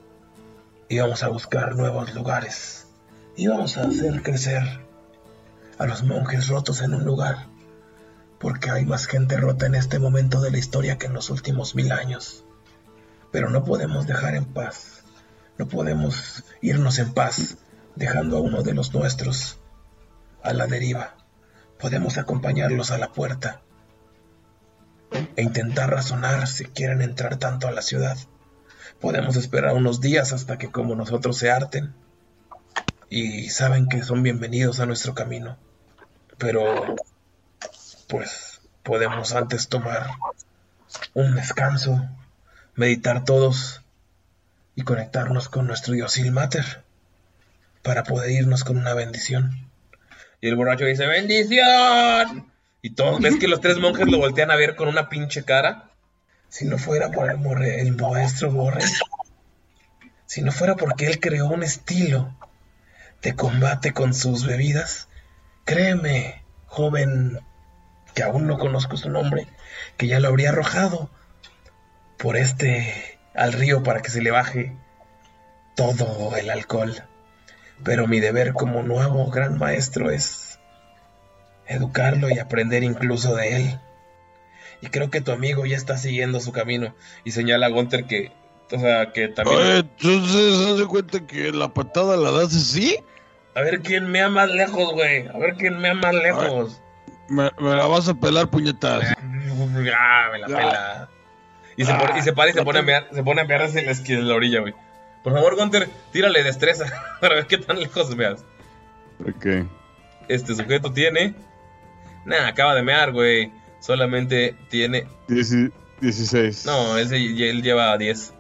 íbamos a buscar nuevos lugares, íbamos a hacer crecer a los monjes rotos en un lugar porque hay más gente rota en este momento de la historia que en los últimos mil años. Pero no podemos dejar en paz, no podemos irnos en paz dejando a uno de los nuestros a la deriva. Podemos acompañarlos a la puerta e intentar razonar si quieren entrar tanto a la ciudad. Podemos esperar unos días hasta que como nosotros se harten y saben que son bienvenidos a nuestro camino. Pero pues podemos antes tomar un descanso, meditar todos y conectarnos con nuestro Dios Ilmater para poder irnos con una bendición. Y el borracho dice, bendición. Y todos ves que los tres monjes lo voltean a ver con una pinche cara. Si no fuera por el, maestro Borre, si no fuera porque él creó un estilo de combate con sus bebidas, créeme, joven, que aún no conozco su nombre, que ya lo habría arrojado por este al río para que se le baje todo el alcohol. Pero mi deber como nuevo gran maestro es educarlo y aprender incluso de él. Y creo que tu amigo ya está siguiendo su camino. Y señala a Gunther que, o sea, que también... Entonces, ¿haz de cuenta que la patada la das así? A ver quién mea más lejos, güey. A ver quién mea más lejos. Me, me la vas a pelar, puñetas. Ah, me la pela. Y se, pone, y se para y se pone a mear, se pone a mear hacia la esquina de la orilla, güey. Por favor, Gunter, tírale destreza para ver qué tan lejos veas. Ok. Este sujeto tiene. Nah, acaba de mear, güey. Solamente tiene. Dieci- 16. No, él, se- él lleva 10.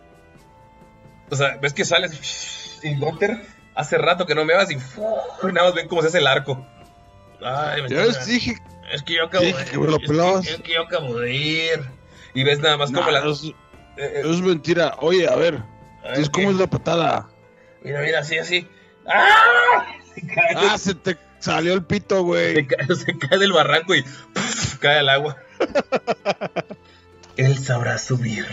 O sea, ves que sales y Gunter hace rato que no meabas y, y nada más ven cómo se hace el arco. Ay, me ves, dije, Es que yo acabo dije de que me lo es que- pelabas. es que yo acabo de ir. Y ves nada más No, como la. es, eh, eh, es mentira. Oye, a ver entonces, ¿cómo es la patada? Mira, mira, así, así. ¡Ah! Se cae, Ah, se te salió el pito, güey. se cae- se cae del barranco y cae al agua. Él sabrá subir.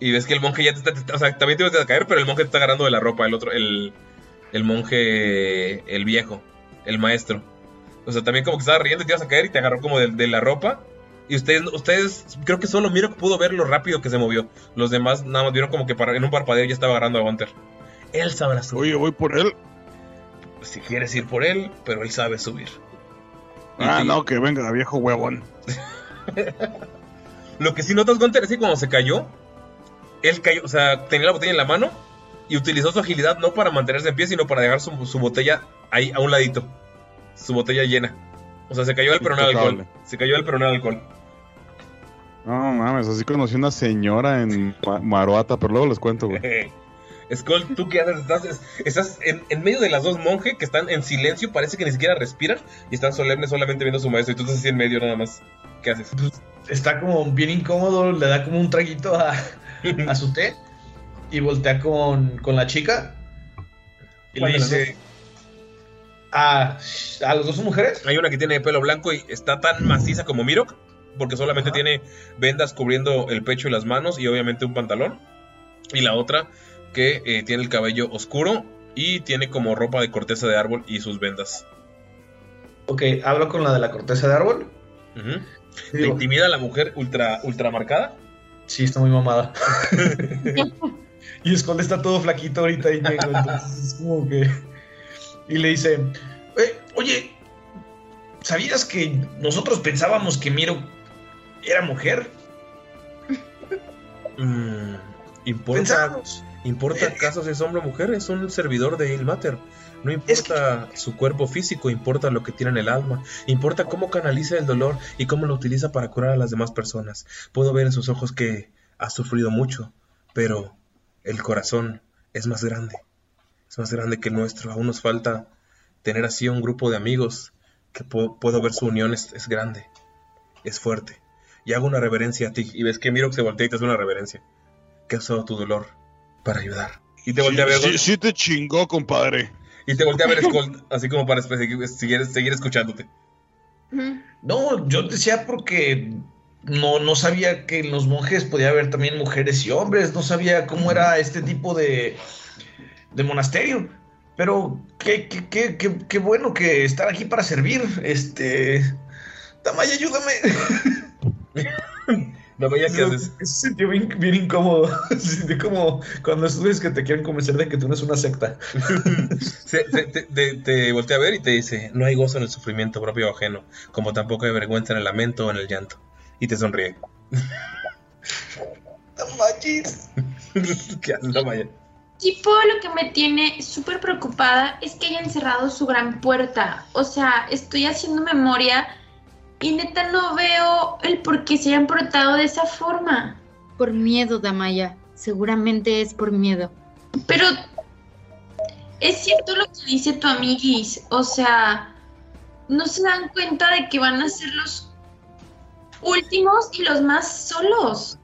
Y ves que el monje ya te está. o sea, también te vas a caer, pero el monje te está agarrando de la ropa. El otro, el, el monje, el viejo, el maestro. O sea, también como que estaba riendo y te ibas a caer y te agarró como de, de la ropa. Y ustedes, ustedes, creo que solo Miro pudo ver lo rápido que se movió. Los demás nada más vieron como que para- en un parpadeo ya estaba agarrando a Gunter. Él sabrá subir. Oye, voy por él. Si quieres ir por él, pero él sabe subir. Ah, no, que venga, viejo huevón. Lo que sí notas, Gunter, es que cuando se cayó, él cayó, o sea, tenía la botella en la mano y utilizó su agilidad no para mantenerse en pie, sino para dejar su, su botella ahí a un ladito. Su botella llena. O sea, se cayó al peroné de alcohol. Se cayó al peroné de alcohol. No mames, así conocí una señora en Ma- Maruata, pero luego les cuento, güey. Skull, ¿tú qué haces? Estás, estás en, en medio de las dos monjes que están en silencio, parece que ni siquiera respiran y están solemnes solamente viendo a su maestro y tú estás así en medio nada más. ¿Qué haces? Está como bien incómodo, le da como un traguito a, a su té y voltea con, con la chica y le ¿Cuál de las dice... A, ¿A las dos mujeres? Hay una que tiene pelo blanco y está tan maciza como Mirok, porque solamente tiene vendas cubriendo el pecho y las manos y obviamente un pantalón. Y la otra que eh, tiene el cabello oscuro y tiene como ropa de corteza de árbol y sus vendas. Ok, hablo con la de la corteza de árbol. Ujú. y ¿Te digo, intimida la mujer ultra, ultra marcada? Sí, está muy mamada. y Skull está todo flaquito ahorita y negro, entonces es como que... Y le dice, "Eh, oye, ¿sabías que nosotros pensábamos que Miro era mujer? Mm, ¿Importa, Pensábamos. ¿Importa acaso si es hombre o mujer? Es un servidor de Ilmater. No importa su cuerpo físico, importa lo que tiene en el alma. Importa cómo canaliza el dolor y cómo lo utiliza para curar a las demás personas. Puedo ver en sus ojos que ha sufrido mucho, pero el corazón es más grande. Es más grande que el nuestro. Aún nos falta tener así un grupo de amigos que pu- puedo ver su unión es, es grande, es fuerte. Y hago una reverencia a ti. Y ves que Miro se voltea y te hace una reverencia. Que ha usado tu dolor para ayudar. Y te voltea a ver. Sí, sí te chingó, compadre. Y te voltea a ver Skull, así como para seguir, seguir escuchándote. No, yo decía porque no, no sabía que en los monjes podía haber también mujeres y hombres, no sabía cómo era este tipo de, de monasterio. Pero qué, qué, qué, qué, qué bueno que estar aquí para servir. Este. Tamaya, ayúdame. No veías qué haces. Se sintió bien, bien incómodo. Se sintió como cuando estudias que te quieren convencer de que tú no eres una secta. Se- se- te, te- te voltea a ver y te dice: No hay gozo en el sufrimiento propio o ajeno, como tampoco hay vergüenza en el lamento o en el llanto. Y te sonríe. Tamayis. ¿Qué haces, Damaya? Tipo, lo que me tiene súper preocupada es que hayan cerrado su gran puerta. O sea, estoy haciendo memoria y neta no veo el por qué se hayan portado de esa forma. Por miedo, Damaya. Seguramente es por miedo. Pero es cierto lo que dice tu amiguis. O sea, no se dan cuenta de que van a ser los últimos y los más solos.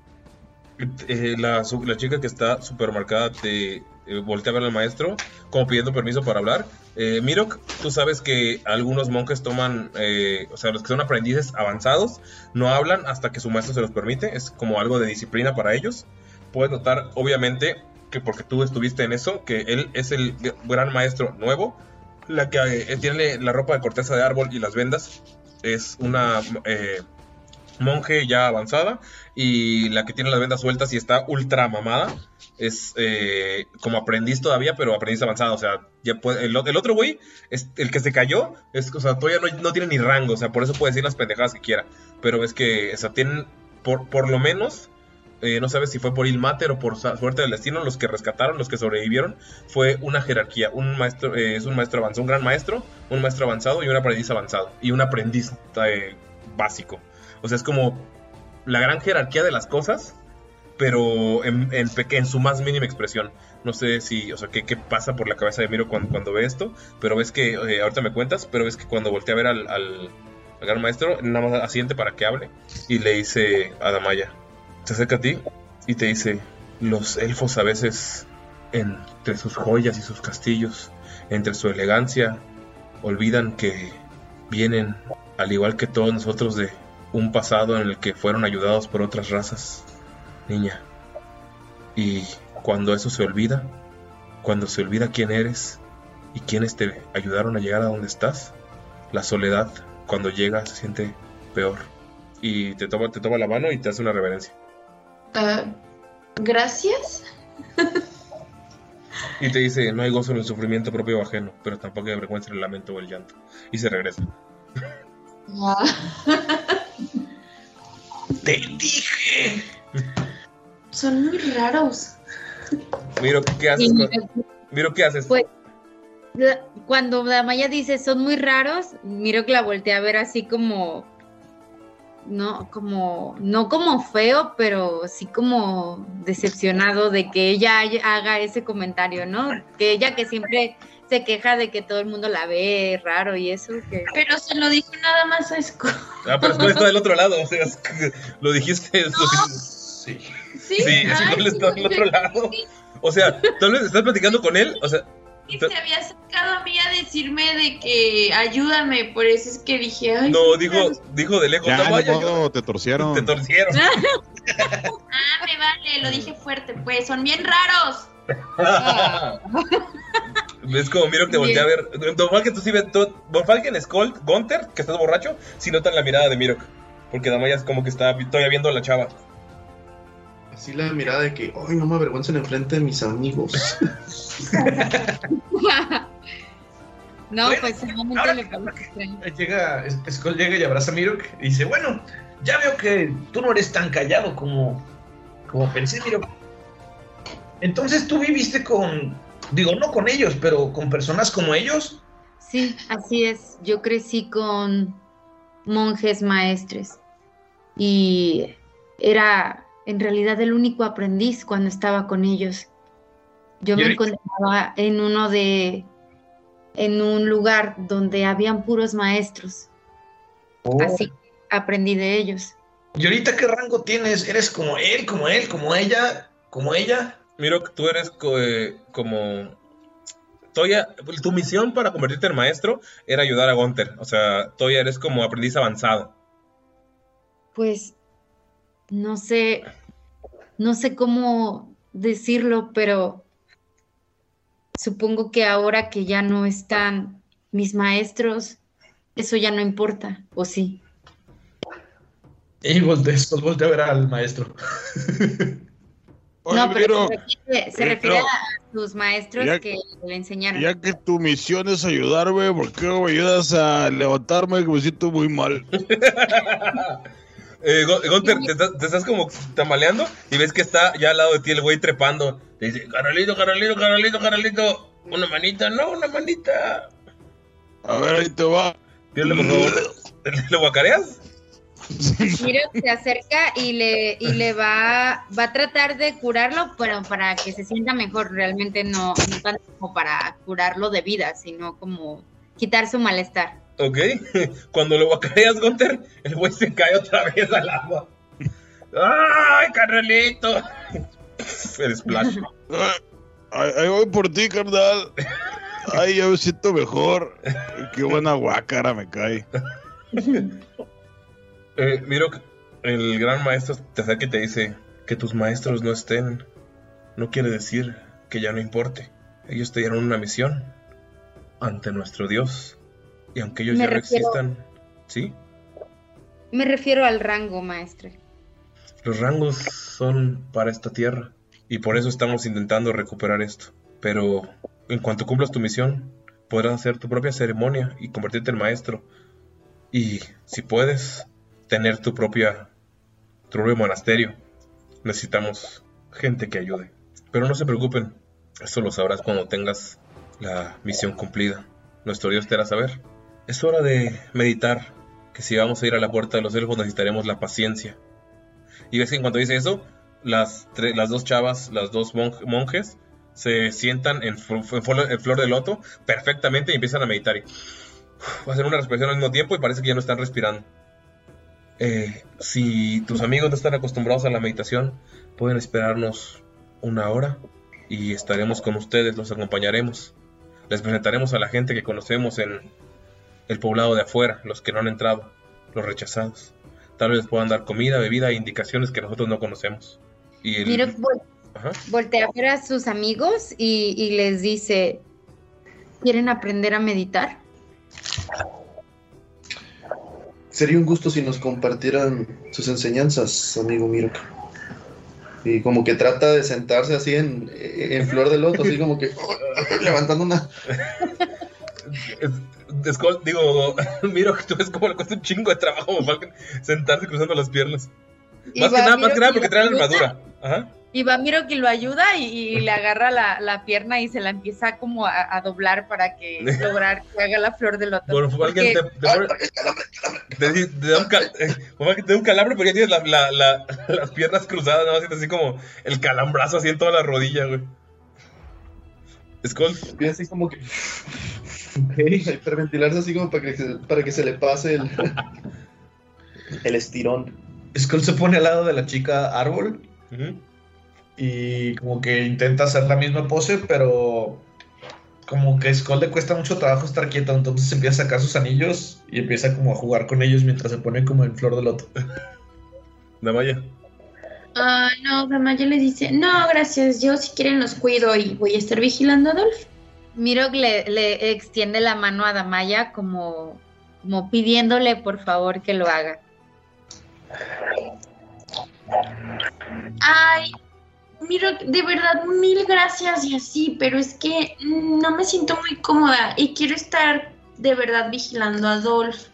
Eh, la, la chica que está súper marcada te eh, voltea a ver al maestro, como pidiendo permiso para hablar. Eh, Mirok, tú sabes que algunos monjes toman, eh, o sea, los que son aprendices avanzados, no hablan hasta que su maestro se los permite. Es como algo de disciplina para ellos. Puedes notar, obviamente, que porque tú estuviste en eso, que él es el gran maestro nuevo. La que eh, tiene la ropa de corteza de árbol y las vendas es una monje ya avanzada y la que tiene las vendas sueltas y está ultra mamada es eh, como aprendiz todavía, pero aprendiz avanzado. O sea, ya puede- el, otro güey, es, el que se cayó, es, o sea, todavía no, no tiene ni rango. O sea, por eso puede decir las pendejadas que quiera. Pero es que, o sea, tienen por, por lo menos, eh, no sabes si fue por Ilmater o por suerte del destino, los que rescataron, los que sobrevivieron, fue una jerarquía. Un maestro, eh, es un maestro avanzado, un gran maestro, un maestro avanzado y un aprendiz avanzado. Y un aprendiz básico. O sea, es como la gran jerarquía de las cosas, pero en, en, su más mínima expresión. No sé si, o sea, qué, pasa por la cabeza de Miro cuando, ve esto, pero ves que, eh, ahorita me cuentas, pero ves que cuando voltea a ver al, al, al gran maestro, nada más asiente para que hable, y le dice a Damaya, se acerca a ti y te dice, los elfos a veces, entre sus joyas y sus castillos, entre su elegancia, olvidan que vienen, al igual que todos nosotros, de un pasado en el que fueron ayudados por otras razas, niña. Y cuando eso se olvida, cuando se olvida quién eres y quiénes te ayudaron a llegar a donde estás, la soledad cuando llega se siente peor. Y te toma, te toma la mano y te hace una reverencia. Ah, Gracias. Y te dice, no hay gozo en el sufrimiento propio o ajeno, pero tampoco hay vergüenza en el lamento o el llanto. Y se regresa. Ah. Te dije. Son muy raros. Miro, ¿qué haces? Con- Miro, ¿qué haces? Pues, la- cuando Damaya dice son muy raros, miro que la volteé a ver así como, no, como, no como feo, pero sí como decepcionado de que ella haya- haga ese comentario, ¿no? Que ella que siempre se queja de que todo el mundo la ve raro y eso, que... Pero se lo dijo nada más a Scott. Ah, pero Skull está del otro lado. O sea, es que lo dijiste. lo- Sí. Sí, Sí, ay, sí, está del otro lado. O sea, tal vez estás platicando con él. O sea, Y se había acercado a mí a decirme de que ayúdame, por eso es que dije, ay, no, dijo, dijo de lejos. Ya, no vaya, modo, te torcieron. Te torcieron. Ah, me vale, lo dije fuerte, pues, son bien raros. ¿Ves como miro que te voltea a ver? Don Falken, tú sí ves. Don Falken, Skull, Gunter, que estás borracho, sí notan la mirada de Mirok. Porque Damaya es como que está todavía viendo a la chava. Así la mirada de que, ay, no me avergüencen enfrente de mis amigos. No, Bueno, pues solamente ahora le que-. Llega, Skull llega y abraza a Mirok y dice, bueno, ya veo que tú no eres tan callado como, como pensé, Mirok. Entonces tú viviste con, digo, no con ellos, pero con personas como ellos. Sí, así es. Yo crecí con monjes maestres y era en realidad el único aprendiz cuando estaba con ellos. Yo ¿Y me encontraba en uno de, en un lugar donde habían puros maestros, así que aprendí de ellos. ¿Y ahorita qué rango tienes? ¿Eres como él, como él, como ella, como ella? Mirok, tú eres co- eh, como. Toya, tu misión para convertirte en maestro era ayudar a Gunter. O sea, Toya eres como aprendiz avanzado. Pues no sé, no sé cómo decirlo, pero supongo que ahora que ya no están mis maestros, eso ya no importa, ¿o sí? Y voltea, Skull voltea a ver al maestro. Oye, no, pero se refiere, se eh, refiere no. a sus maestros Ya- que le enseñaron. ya que tu misión es ayudarme, ¿por qué no me ayudas a levantarme que me siento muy mal? Eh, Gu- Gunter, te, estás- te estás como tambaleando y ves que está ya al lado de ti el güey trepando. Te dice, Carolito, Carolito, Carolito, Carolito. Una manita, no, una manita. A ver, ahí te va. Dile, por favor. ¿Le guacareas? Miro se acerca y le, y le va, va a tratar de curarlo, pero para que se sienta mejor, realmente no, no tanto como para curarlo de vida, sino como quitar su malestar. Ok. Cuando lo guacareas, Gunter, el güey se cae otra vez al agua. ¡Ay, carnalito! El splash. Ay, ahí voy por ti, carnal. Ay, ya me siento mejor. Qué buena guacara me cae. Eh, miro que el gran maestro te acerca y te dice que tus maestros no estén. No quiere decir que ya no importe. Ellos te dieron una misión ante nuestro Dios. Y aunque ellos Me ya refiero- existan, ¿sí? Me refiero al rango, maestre. Los rangos son para esta tierra. Y por eso estamos intentando recuperar esto. Pero en cuanto cumplas tu misión, podrás hacer tu propia ceremonia y convertirte en maestro. Y si puedes, tener tu propia tu propio monasterio. Necesitamos gente que ayude. Pero no se preocupen, esto lo sabrás cuando tengas la misión cumplida. Nuestro Dios te hará saber. Es hora de meditar, que si vamos a ir a la puerta de los elfos necesitaremos la paciencia. Y ves que en cuanto dice eso, las, las dos chavas, las dos monj- monjes, se sientan en, fl- en flor- de loto perfectamente y empiezan a meditar. Hacen una respiración al mismo tiempo y parece que ya no están respirando. Eh, si tus amigos no están acostumbrados a la meditación, pueden esperarnos una hora y estaremos con ustedes, los acompañaremos. Les presentaremos a la gente que conocemos en el poblado de afuera, los que no han entrado, los rechazados. Tal vez puedan dar comida, bebida e indicaciones que nosotros no conocemos. Y el- Miro vol- Ajá. voltea a ver a sus amigos y, y les dice, ¿quieren aprender a meditar? Sería un gusto si nos compartieran sus enseñanzas, amigo Mirok. Y como que trata de sentarse así en, en flor de loto, así como que levantando una... Digo, miro que tú ves cómo le cuesta un chingo de trabajo a Falcon sentarse cruzando las piernas. Y Más que nada, más que nada y porque trae la armadura. Ajá. Y va Miro que lo ayuda y, y le agarra la, la pierna y se la empieza como a, a doblar para que lograr que haga la flor de loto. Bueno, Falcon Porque- te, te te te da un cal- eh, te da un calambre, pero ya tienes la- la- la- las piernas cruzadas, nada más sientes así como el calambrazo así en toda la rodilla, güey. Skull. Así como que... Hiperventilarse así como para que se, para que se le pase el, el estirón. Skull se pone al lado de la chica árbol y como que intenta hacer la misma pose, pero como que a Skull le cuesta mucho trabajo estar quieto, entonces empieza a sacar sus anillos y empieza como a jugar con ellos mientras se pone como en flor de loto. Damaya. Ah, no, Damaya le dice, no, gracias, yo si quieren los cuido y voy a estar vigilando a Dolph. Miro que le, le extiende la mano a Damaya como, como pidiéndole por favor que lo haga. Ay, mira, de verdad, mil gracias y así, pero es que no me siento muy cómoda y quiero estar de verdad vigilando a Dolph.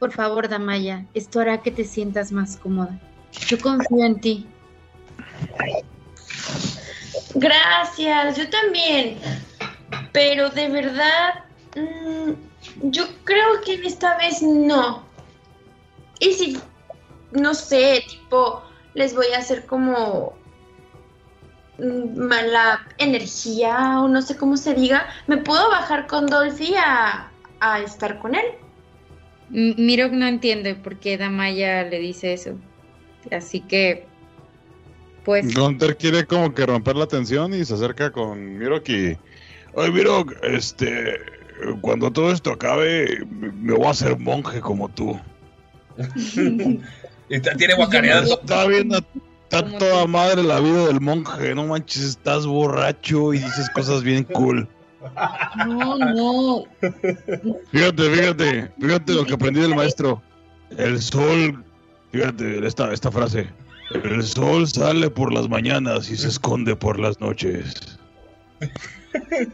Por favor, Damaya, esto hará que te sientas más cómoda. Yo confío en ti. Gracias, yo también. Pero de verdad, mm, yo creo que esta vez no. Y si, no sé, tipo, les voy a hacer como mm, mala energía o no sé cómo se diga, me puedo bajar con Dolphy a, a estar con él. M- Miro que no entiende por qué Damaya le dice eso. Así que, pues, Gunter quiere como que romper la tensión y se acerca con Miroki. Ay, Mirok, este. Cuando todo esto acabe, me voy a hacer monje como tú. Y t- tiene guacareadas. Está bien, está toda madre la vida del monje. No manches, estás borracho y dices cosas bien cool. no, no. Fíjate, fíjate, fíjate lo que aprendí del maestro. El sol, fíjate esta, esta frase. El sol sale por las mañanas y se esconde por las noches.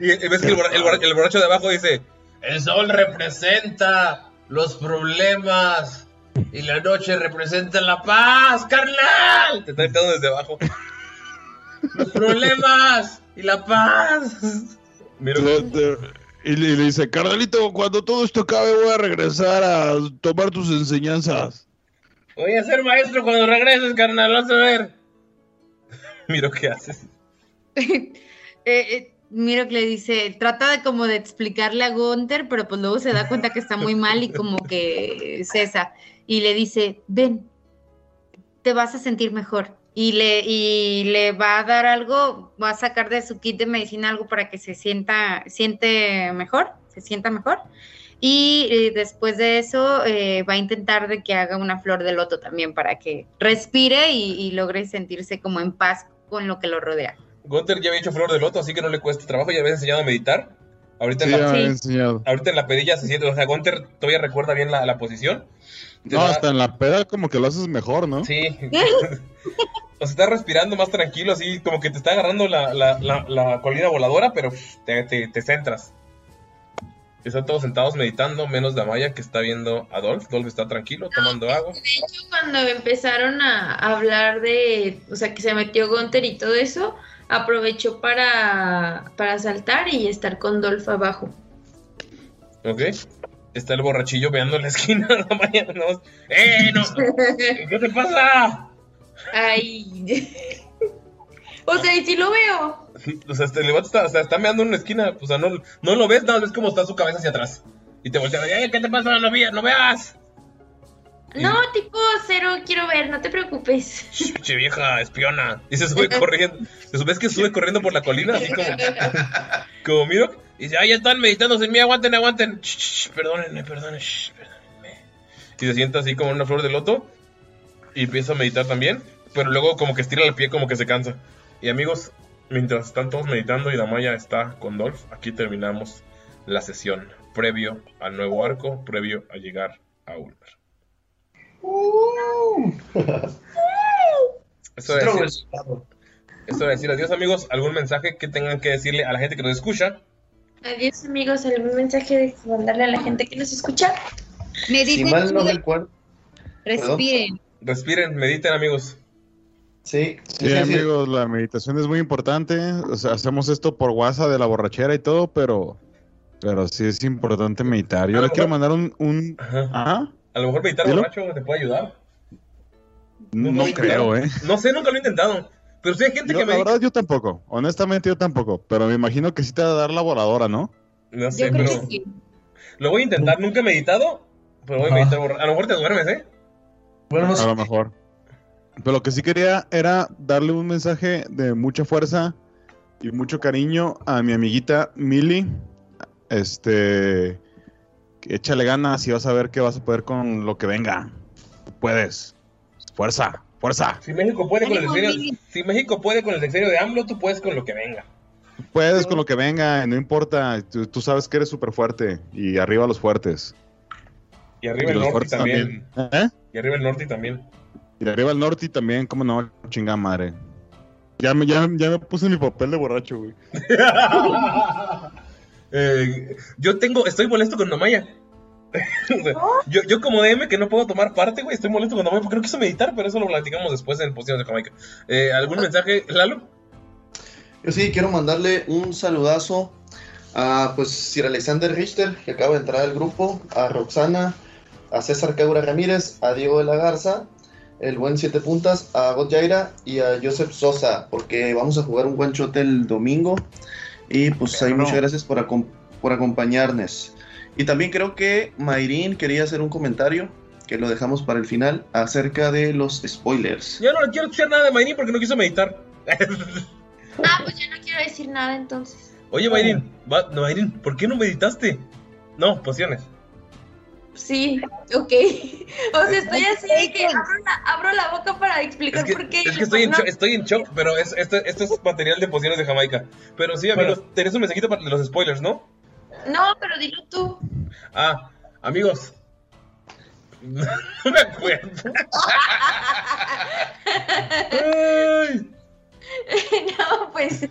Y ves que el, borra- el borra- el borracho de abajo dice: El sol representa los problemas y la noche representa la paz, carnal. Te está gritando desde abajo. Los problemas y la paz. Mira, Y le, dice, carnalito, cuando todo esto acabe voy a regresar a tomar tus enseñanzas. voy a ser maestro cuando regreses, carnal. Vas a ver. Miro qué haces. Eh, eh, Miro que le dice, trata de como de explicarle a Gunther, pero pues luego se da cuenta que está muy mal y como que cesa. Y le dice, ven, te vas a sentir mejor. Y le, y le va a dar algo, va a sacar de su kit de medicina algo para que se sienta, siente mejor, se sienta mejor. Y eh, después de eso eh, va a intentar de que haga una flor de loto también para que respire y, logre sentirse como en paz con lo que lo rodea. Gunther ya había hecho flor de loto, así que no le cuesta trabajo. Ya había enseñado a meditar. Ahorita, Sí, en, la, ahorita en la pedilla se siente. O sea, Gunther todavía recuerda bien la, la posición. No, hasta en la peda como que lo haces mejor, ¿no? Sí. o sea, está respirando más tranquilo, así como que te está agarrando la, la, la, la colina voladora, pero te, te, te centras. Están todos sentados meditando, menos Damaya que está viendo a Dolph. Dolph está tranquilo, tomando agua. De hecho, cuando empezaron a hablar de, o sea, que se metió Gunther y todo eso, aprovechó para, para saltar y estar con Dolph abajo. ¿Ok? Está el borrachillo veando en la esquina. Damaya, nada más, ¡Eh, no! ¿Qué te pasa? Ay. o sea, y si lo veo. O sea, este, el vato está, o sea, está meando en una esquina. O sea, no, no lo ves, nada más ves cómo está su cabeza hacia atrás. Y te voltea, ¡eh, qué te pasa! ¡No, no veas! No, tipo cero, quiero ver, no te preocupes. Che vieja espiona. Y se sube corriendo. Se sube, es que sube corriendo por la colina, así como, como miro. Y dice, ah, ya están meditando sin mí, aguanten, aguanten. Shh, shh, perdónenme, perdónenme, shh, perdónenme. Y se sienta así como en una flor de loto. Y empieza a meditar también. Pero luego como que estira el pie, como que se cansa. Y amigos, mientras están todos meditando y Damaya está con Dolph, aquí terminamos la sesión. Previo al nuevo arco, previo a llegar a Ulmer. Eso es decir, eso es decir adiós amigos. ¿Algún mensaje que tengan que decirle a la gente que nos escucha? Adiós, amigos. ¿Algún mensaje de mandarle a la gente que nos escucha? Mediten, Si mal no chicos, recuerdo. respiren. Respiren, mediten amigos. Sí, Sí, amigos, la meditación es muy importante. O sea, hacemos esto por WhatsApp de la borrachera y todo, pero, pero sí es importante meditar. Yo A le quiero mandar un, un- ¿Ah? A lo mejor meditar Dilo. borracho te puede ayudar. No, creo, ¿eh? No sé, nunca lo he intentado. Pero sí hay gente Yo, que me la verdad, yo tampoco. Honestamente, yo tampoco. Pero me imagino que sí te va a dar la voladora, ¿no? No sé, Yo creo pero que sí. lo voy a intentar. Nunca he meditado, pero voy a Ajá. meditar borracho. A lo mejor te duermes, ¿eh? Bueno, no A sé. lo mejor. Pero lo que sí quería era darle un mensaje de mucha fuerza y mucho cariño a mi amiguita Mili. Este. Échale ganas y vas a ver que vas a poder con lo que venga. Puedes. Fuerza, fuerza. Si México puede con el sexenio, si México puede con el sexenio de AMLO, tú puedes con lo que venga. Puedes con lo que venga, no importa. Tú, tú sabes que eres súper fuerte. Y arriba los fuertes. Y arriba Y el los norte también. también. ¿Eh? Y arriba el norte también. Y arriba el norte también, cómo no, chingada madre. Ya me, ya, ya me puse mi papel de borracho, güey. Eh, yo tengo, estoy molesto con sea, yo, yo como DM que no puedo tomar parte, güey, estoy molesto con Damaya porque no quiso meditar, pero eso lo platicamos después en Posiciones de Jamaica. Eh, ¿Algún mensaje, Lalo? Yo sí quiero mandarle un saludazo a pues Sir Alexander Richter, que acaba de entrar al grupo, a Roxana, a César Caura Ramírez, a Diego de la Garza, el buen Siete Puntas, a God Yaira y a Joseph Sosa, porque vamos a jugar un one shot el domingo. Y pues ahí muchas gracias por, acom- por acompañarnos. Y también creo que Mayrin quería hacer un comentario, que lo dejamos para el final, acerca de los spoilers. Yo no le quiero escuchar nada de Mayrin porque no quiso meditar. Ah, pues yo no quiero decir nada entonces. Oye, Mayrin, va- no, Mayrin, ¿por qué no meditaste? No, pociones. Sí, ok. O sea, estoy así de que abro la, abro la boca para Es explicar que, por qué. es que estoy, en No, shock, estoy en shock, pero es, esto, esto es material de pociones de Jamaica. Pero sí, amigos, tenés un mensajito para los spoilers, ¿no? No, pero dilo tú. Ah, amigos. no me acuerdo. Ay, no, pues,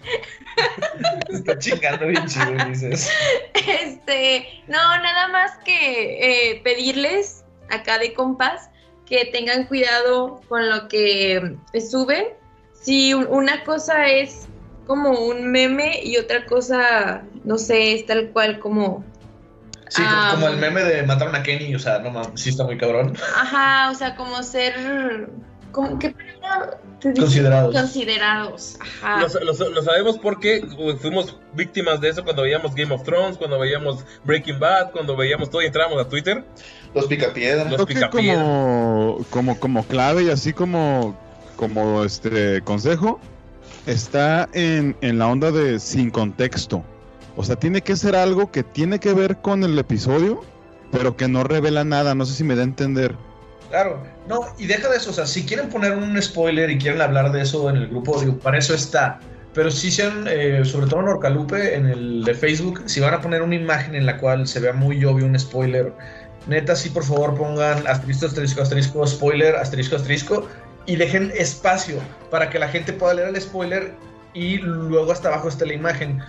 Está chingando bien chido, dices. este, no, nada más que eh, pedirles acá de compas que tengan cuidado con lo que eh, suben. Si un- una cosa es como un meme y otra cosa, no sé, es tal cual como Sí, Ah. como el meme de mataron a Kenny, o sea, no mames, sí está muy cabrón. Ajá, o sea, como ser. Como, ¿Qué Considerados. Considerados. Ajá. Lo, lo- lo sabemos porque uh, fuimos víctimas de eso cuando veíamos Game of Thrones, cuando veíamos Breaking Bad, cuando veíamos todo y entrábamos a Twitter. Los picapiedras. Los Creo que picapiedra. como, como, como clave y así como, como este consejo, está en, en la onda de sin contexto. O sea, tiene que ser algo que tiene que ver con el episodio, pero que no revela nada. No sé si me da a entender. Claro, no, y deja de eso, o sea, si quieren poner un spoiler y quieren hablar de eso en el grupo, digo, para eso está. Pero si sean, eh, sobre todo en Orcalupe, en el de Facebook, si van a poner una imagen en la cual se vea muy obvio un spoiler, neta, sí, por favor, pongan asterisco, asterisco, asterisco, spoiler, asterisco, asterisco, y dejen espacio para que la gente pueda leer el spoiler y luego hasta abajo esté la imagen.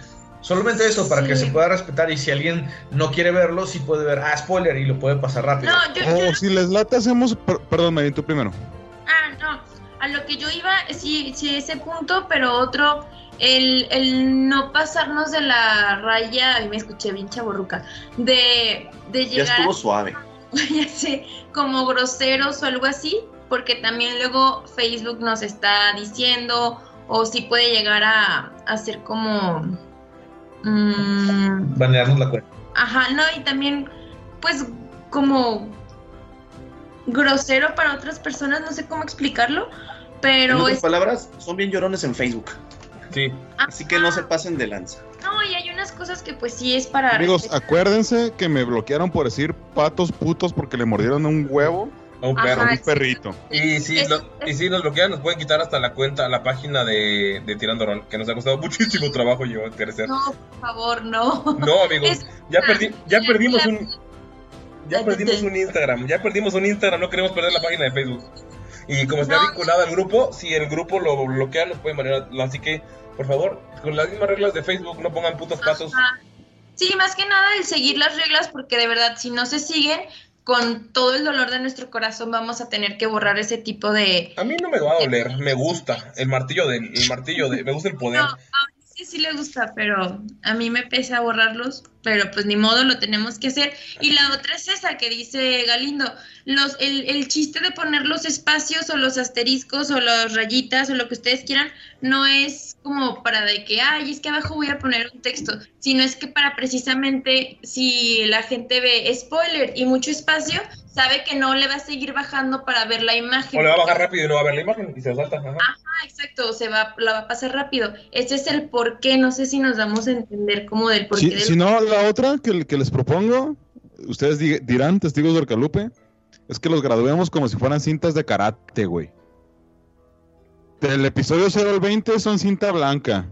Solamente eso, para que Sí. se pueda respetar y si alguien no quiere verlo, sí puede ver, ah, spoiler, y lo puede pasar rápido. No, yo, O yo- si les late, hacemos. per- perdón, Marín, tú primero. ah, no. A lo que yo iba, sí, sí, ese punto, pero otro, el, el no pasarnos de la raya, ay, me escuché bien chaborruca, de, de Ya llegar estuvo suave. ya sé, como groseros o algo así, porque también luego Facebook nos está diciendo, o si puede llegar a, a ser como... mm, Banearnos la cuenta. Ajá, no, y también, pues, como grosero para otras personas, no sé cómo explicarlo, En pero otras es... palabras, son bien llorones en Facebook. Sí. Así que no se pasen de lanza. No, y hay unas cosas que pues sí es para... Amigos, respetar. acuérdense que me bloquearon por decir patos putos porque le mordieron un huevo A un perro. a un sí. perrito. Y si, Es- lo- y si nos bloquean, nos pueden quitar hasta la cuenta, la página de, de Tirando Rol, que nos ha costado muchísimo trabajo llevar crecer. No, por favor, no. No, amigos, Es- ya, perdi- ya la- perdimos la- un ya perdimos un Instagram, ya perdimos un Instagram, no queremos perder la página de Facebook. Y como está No. vinculada al grupo, si el grupo lo bloquea, nos pueden manejar. Así que, por favor, con las mismas reglas de Facebook, no pongan putos patos. Ajá. Sí, más que nada el seguir las reglas, porque de verdad, si no se siguen, con todo el dolor de nuestro corazón vamos a tener que borrar ese tipo de... A mí no me va a doler, me gusta el martillo de, el martillo de, me gusta el poder. No, a mí sí, sí le gusta, pero a mí me pesa borrarlos, pero pues ni modo, lo tenemos que hacer. Y la otra es esa que dice Galindo, los, el, el chiste de poner los espacios o los asteriscos o las rayitas o lo que ustedes quieran, no es como para de que, ay, es que abajo voy a poner un texto, sino es que para precisamente si la gente ve spoiler y mucho espacio, sabe que no le va a seguir bajando para ver la imagen. O le va a bajar rápido y no va a ver la imagen y se salta. Ajá. Ah, exacto, se va, la va a pasar rápido. Ese es el por qué, no sé si nos damos a entender como del por Si, qué. del- si no, la otra que, que les propongo, ustedes di- dirán, testigos de Orcalupe, es que los graduemos como si fueran cintas de karate, güey. Del episodio 0 al 20 son cinta blanca.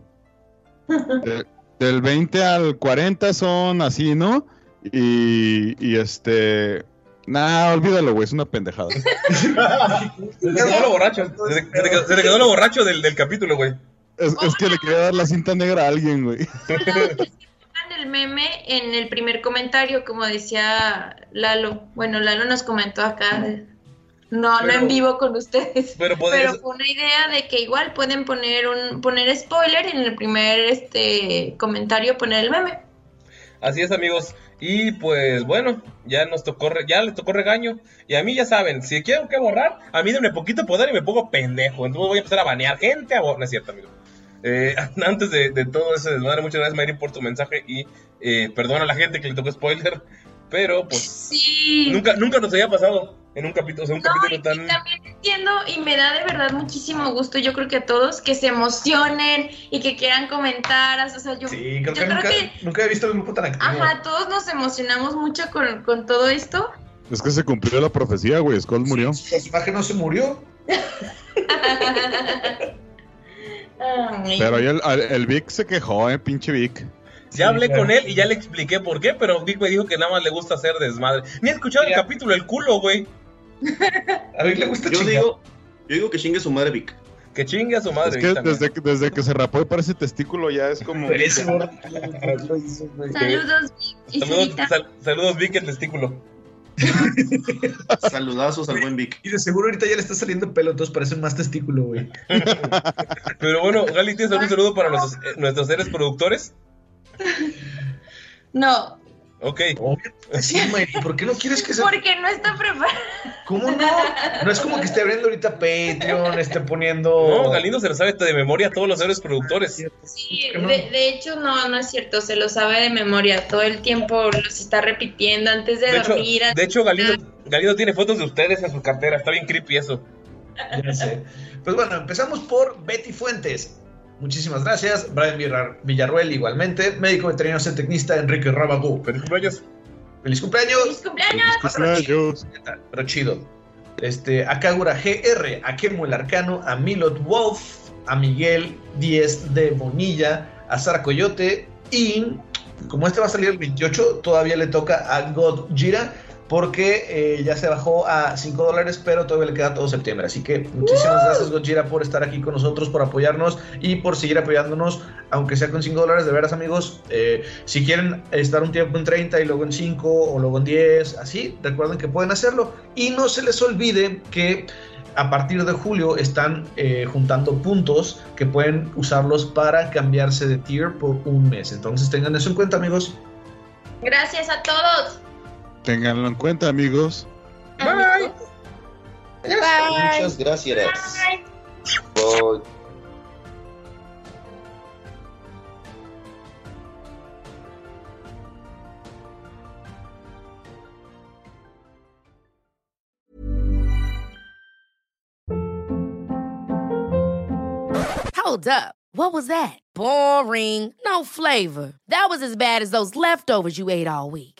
De- del 20 al 40 son así, ¿no? Y, y este... Nah, olvídalo, güey, es una pendejada. Se te quedó lo borracho. Se te, se te quedó, se te quedó lo borracho del, del capítulo, güey. Es, es que le quería dar la cinta negra a alguien, güey. El meme en el primer comentario, como decía Lalo. Bueno, Lalo nos comentó acá. No, no en vivo con ustedes. Pero Pero fue una idea de que igual pueden poner un poner spoiler en el primer este comentario poner el meme. Así es, amigos. Y pues bueno, ya nos tocó, ya les tocó regaño. Y a mí ya saben, si quiero que borrar, a mí denme poquito poder y me pongo pendejo. Entonces voy a empezar a banear gente. A no es cierto, amigo. Eh, antes de, de todo ese desmadre, muchas gracias, Mayrin, por tu mensaje. Y eh, perdona a la gente que le tocó spoiler. Pero pues Sí. nunca, nunca nos había pasado en un capítulo, o sea, un No, capítulo tan. y también entiendo y me da de verdad muchísimo gusto, yo creo que a todos, que se emocionen y que quieran comentar. O sea, yo, Sí, creo yo que creo nunca, que, nunca he visto el grupo tan activo. ajá, todos nos emocionamos mucho con, con todo esto. Es que se cumplió la profecía, güey. Skull murió. Su personaje no se murió. Pero ahí el, el- Vic se quejó, eh, pinche Vic. Ya hablé claro. con él y ya le expliqué por qué, pero Vic me dijo que nada más le gusta hacer desmadre. Ni he escuchado el capítulo, el culo, güey. A mí le gusta Yo chingar. digo, yo digo que chingue su madre Vic. Que chingue a su madre. Es Vic que desde, que- desde que se rapó y parece testículo ya es como... Saludos, Vic sal- saludos, Vic, el testículo. Saludazos al buen Vic. Y de seguro ahorita ya le está saliendo pelo, entonces parece más testículo, güey. Pero bueno, Gali, ¿tienes algún saludo para nuestros, eh, nuestros seres productores? No, Ok. Sí, Mayri, ¿por qué no quieres que se.? Porque no está preparado. ¿Cómo no? No es como que esté abriendo ahorita Patreon, esté poniendo. No, Galindo se lo sabe de memoria a todos los héroes productores. Sí, de, de hecho, no, no es cierto. Se lo sabe de memoria. Todo el tiempo los está repitiendo antes de, De hecho, dormir. de hecho Galindo, Galindo tiene fotos de ustedes en su cartera. Está bien creepy eso. Ya sé. Pues bueno, empezamos por Betty Fuentes. Muchísimas gracias. Brian Villar- Villarruel, igualmente. Médico veterinario zootecnista Enrique Rabagú. Feliz cumpleaños. Feliz cumpleaños. ¡Feliz cumpleaños! Cumpleaños. Pero chido. Este, a Kagura GR, a Kemo el Arcano, a Milot Wolf, a Miguel 10 de Bonilla, a Sara Coyote y como este va a salir el 28, todavía le toca a God Gira porque eh, ya se bajó a 5 dólares, pero todavía le queda todo septiembre. Así que muchísimas gracias Gojira por estar aquí con nosotros, por apoyarnos y por seguir apoyándonos, aunque sea con 5 dólares, de veras amigos. Eh, si quieren estar un tiempo en 30 y luego en 5 o luego en 10, así, recuerden que pueden hacerlo. Y no se les olvide que a partir de julio están eh, juntando puntos que pueden usarlos para cambiarse de tier por un mes. Entonces tengan eso en cuenta amigos. Gracias a todos. Ténganlo en cuenta, amigos. Bye. Muchas gracias. Bye. Hold up. What was that? Boring. No flavor. That was as bad as those leftovers you ate all week.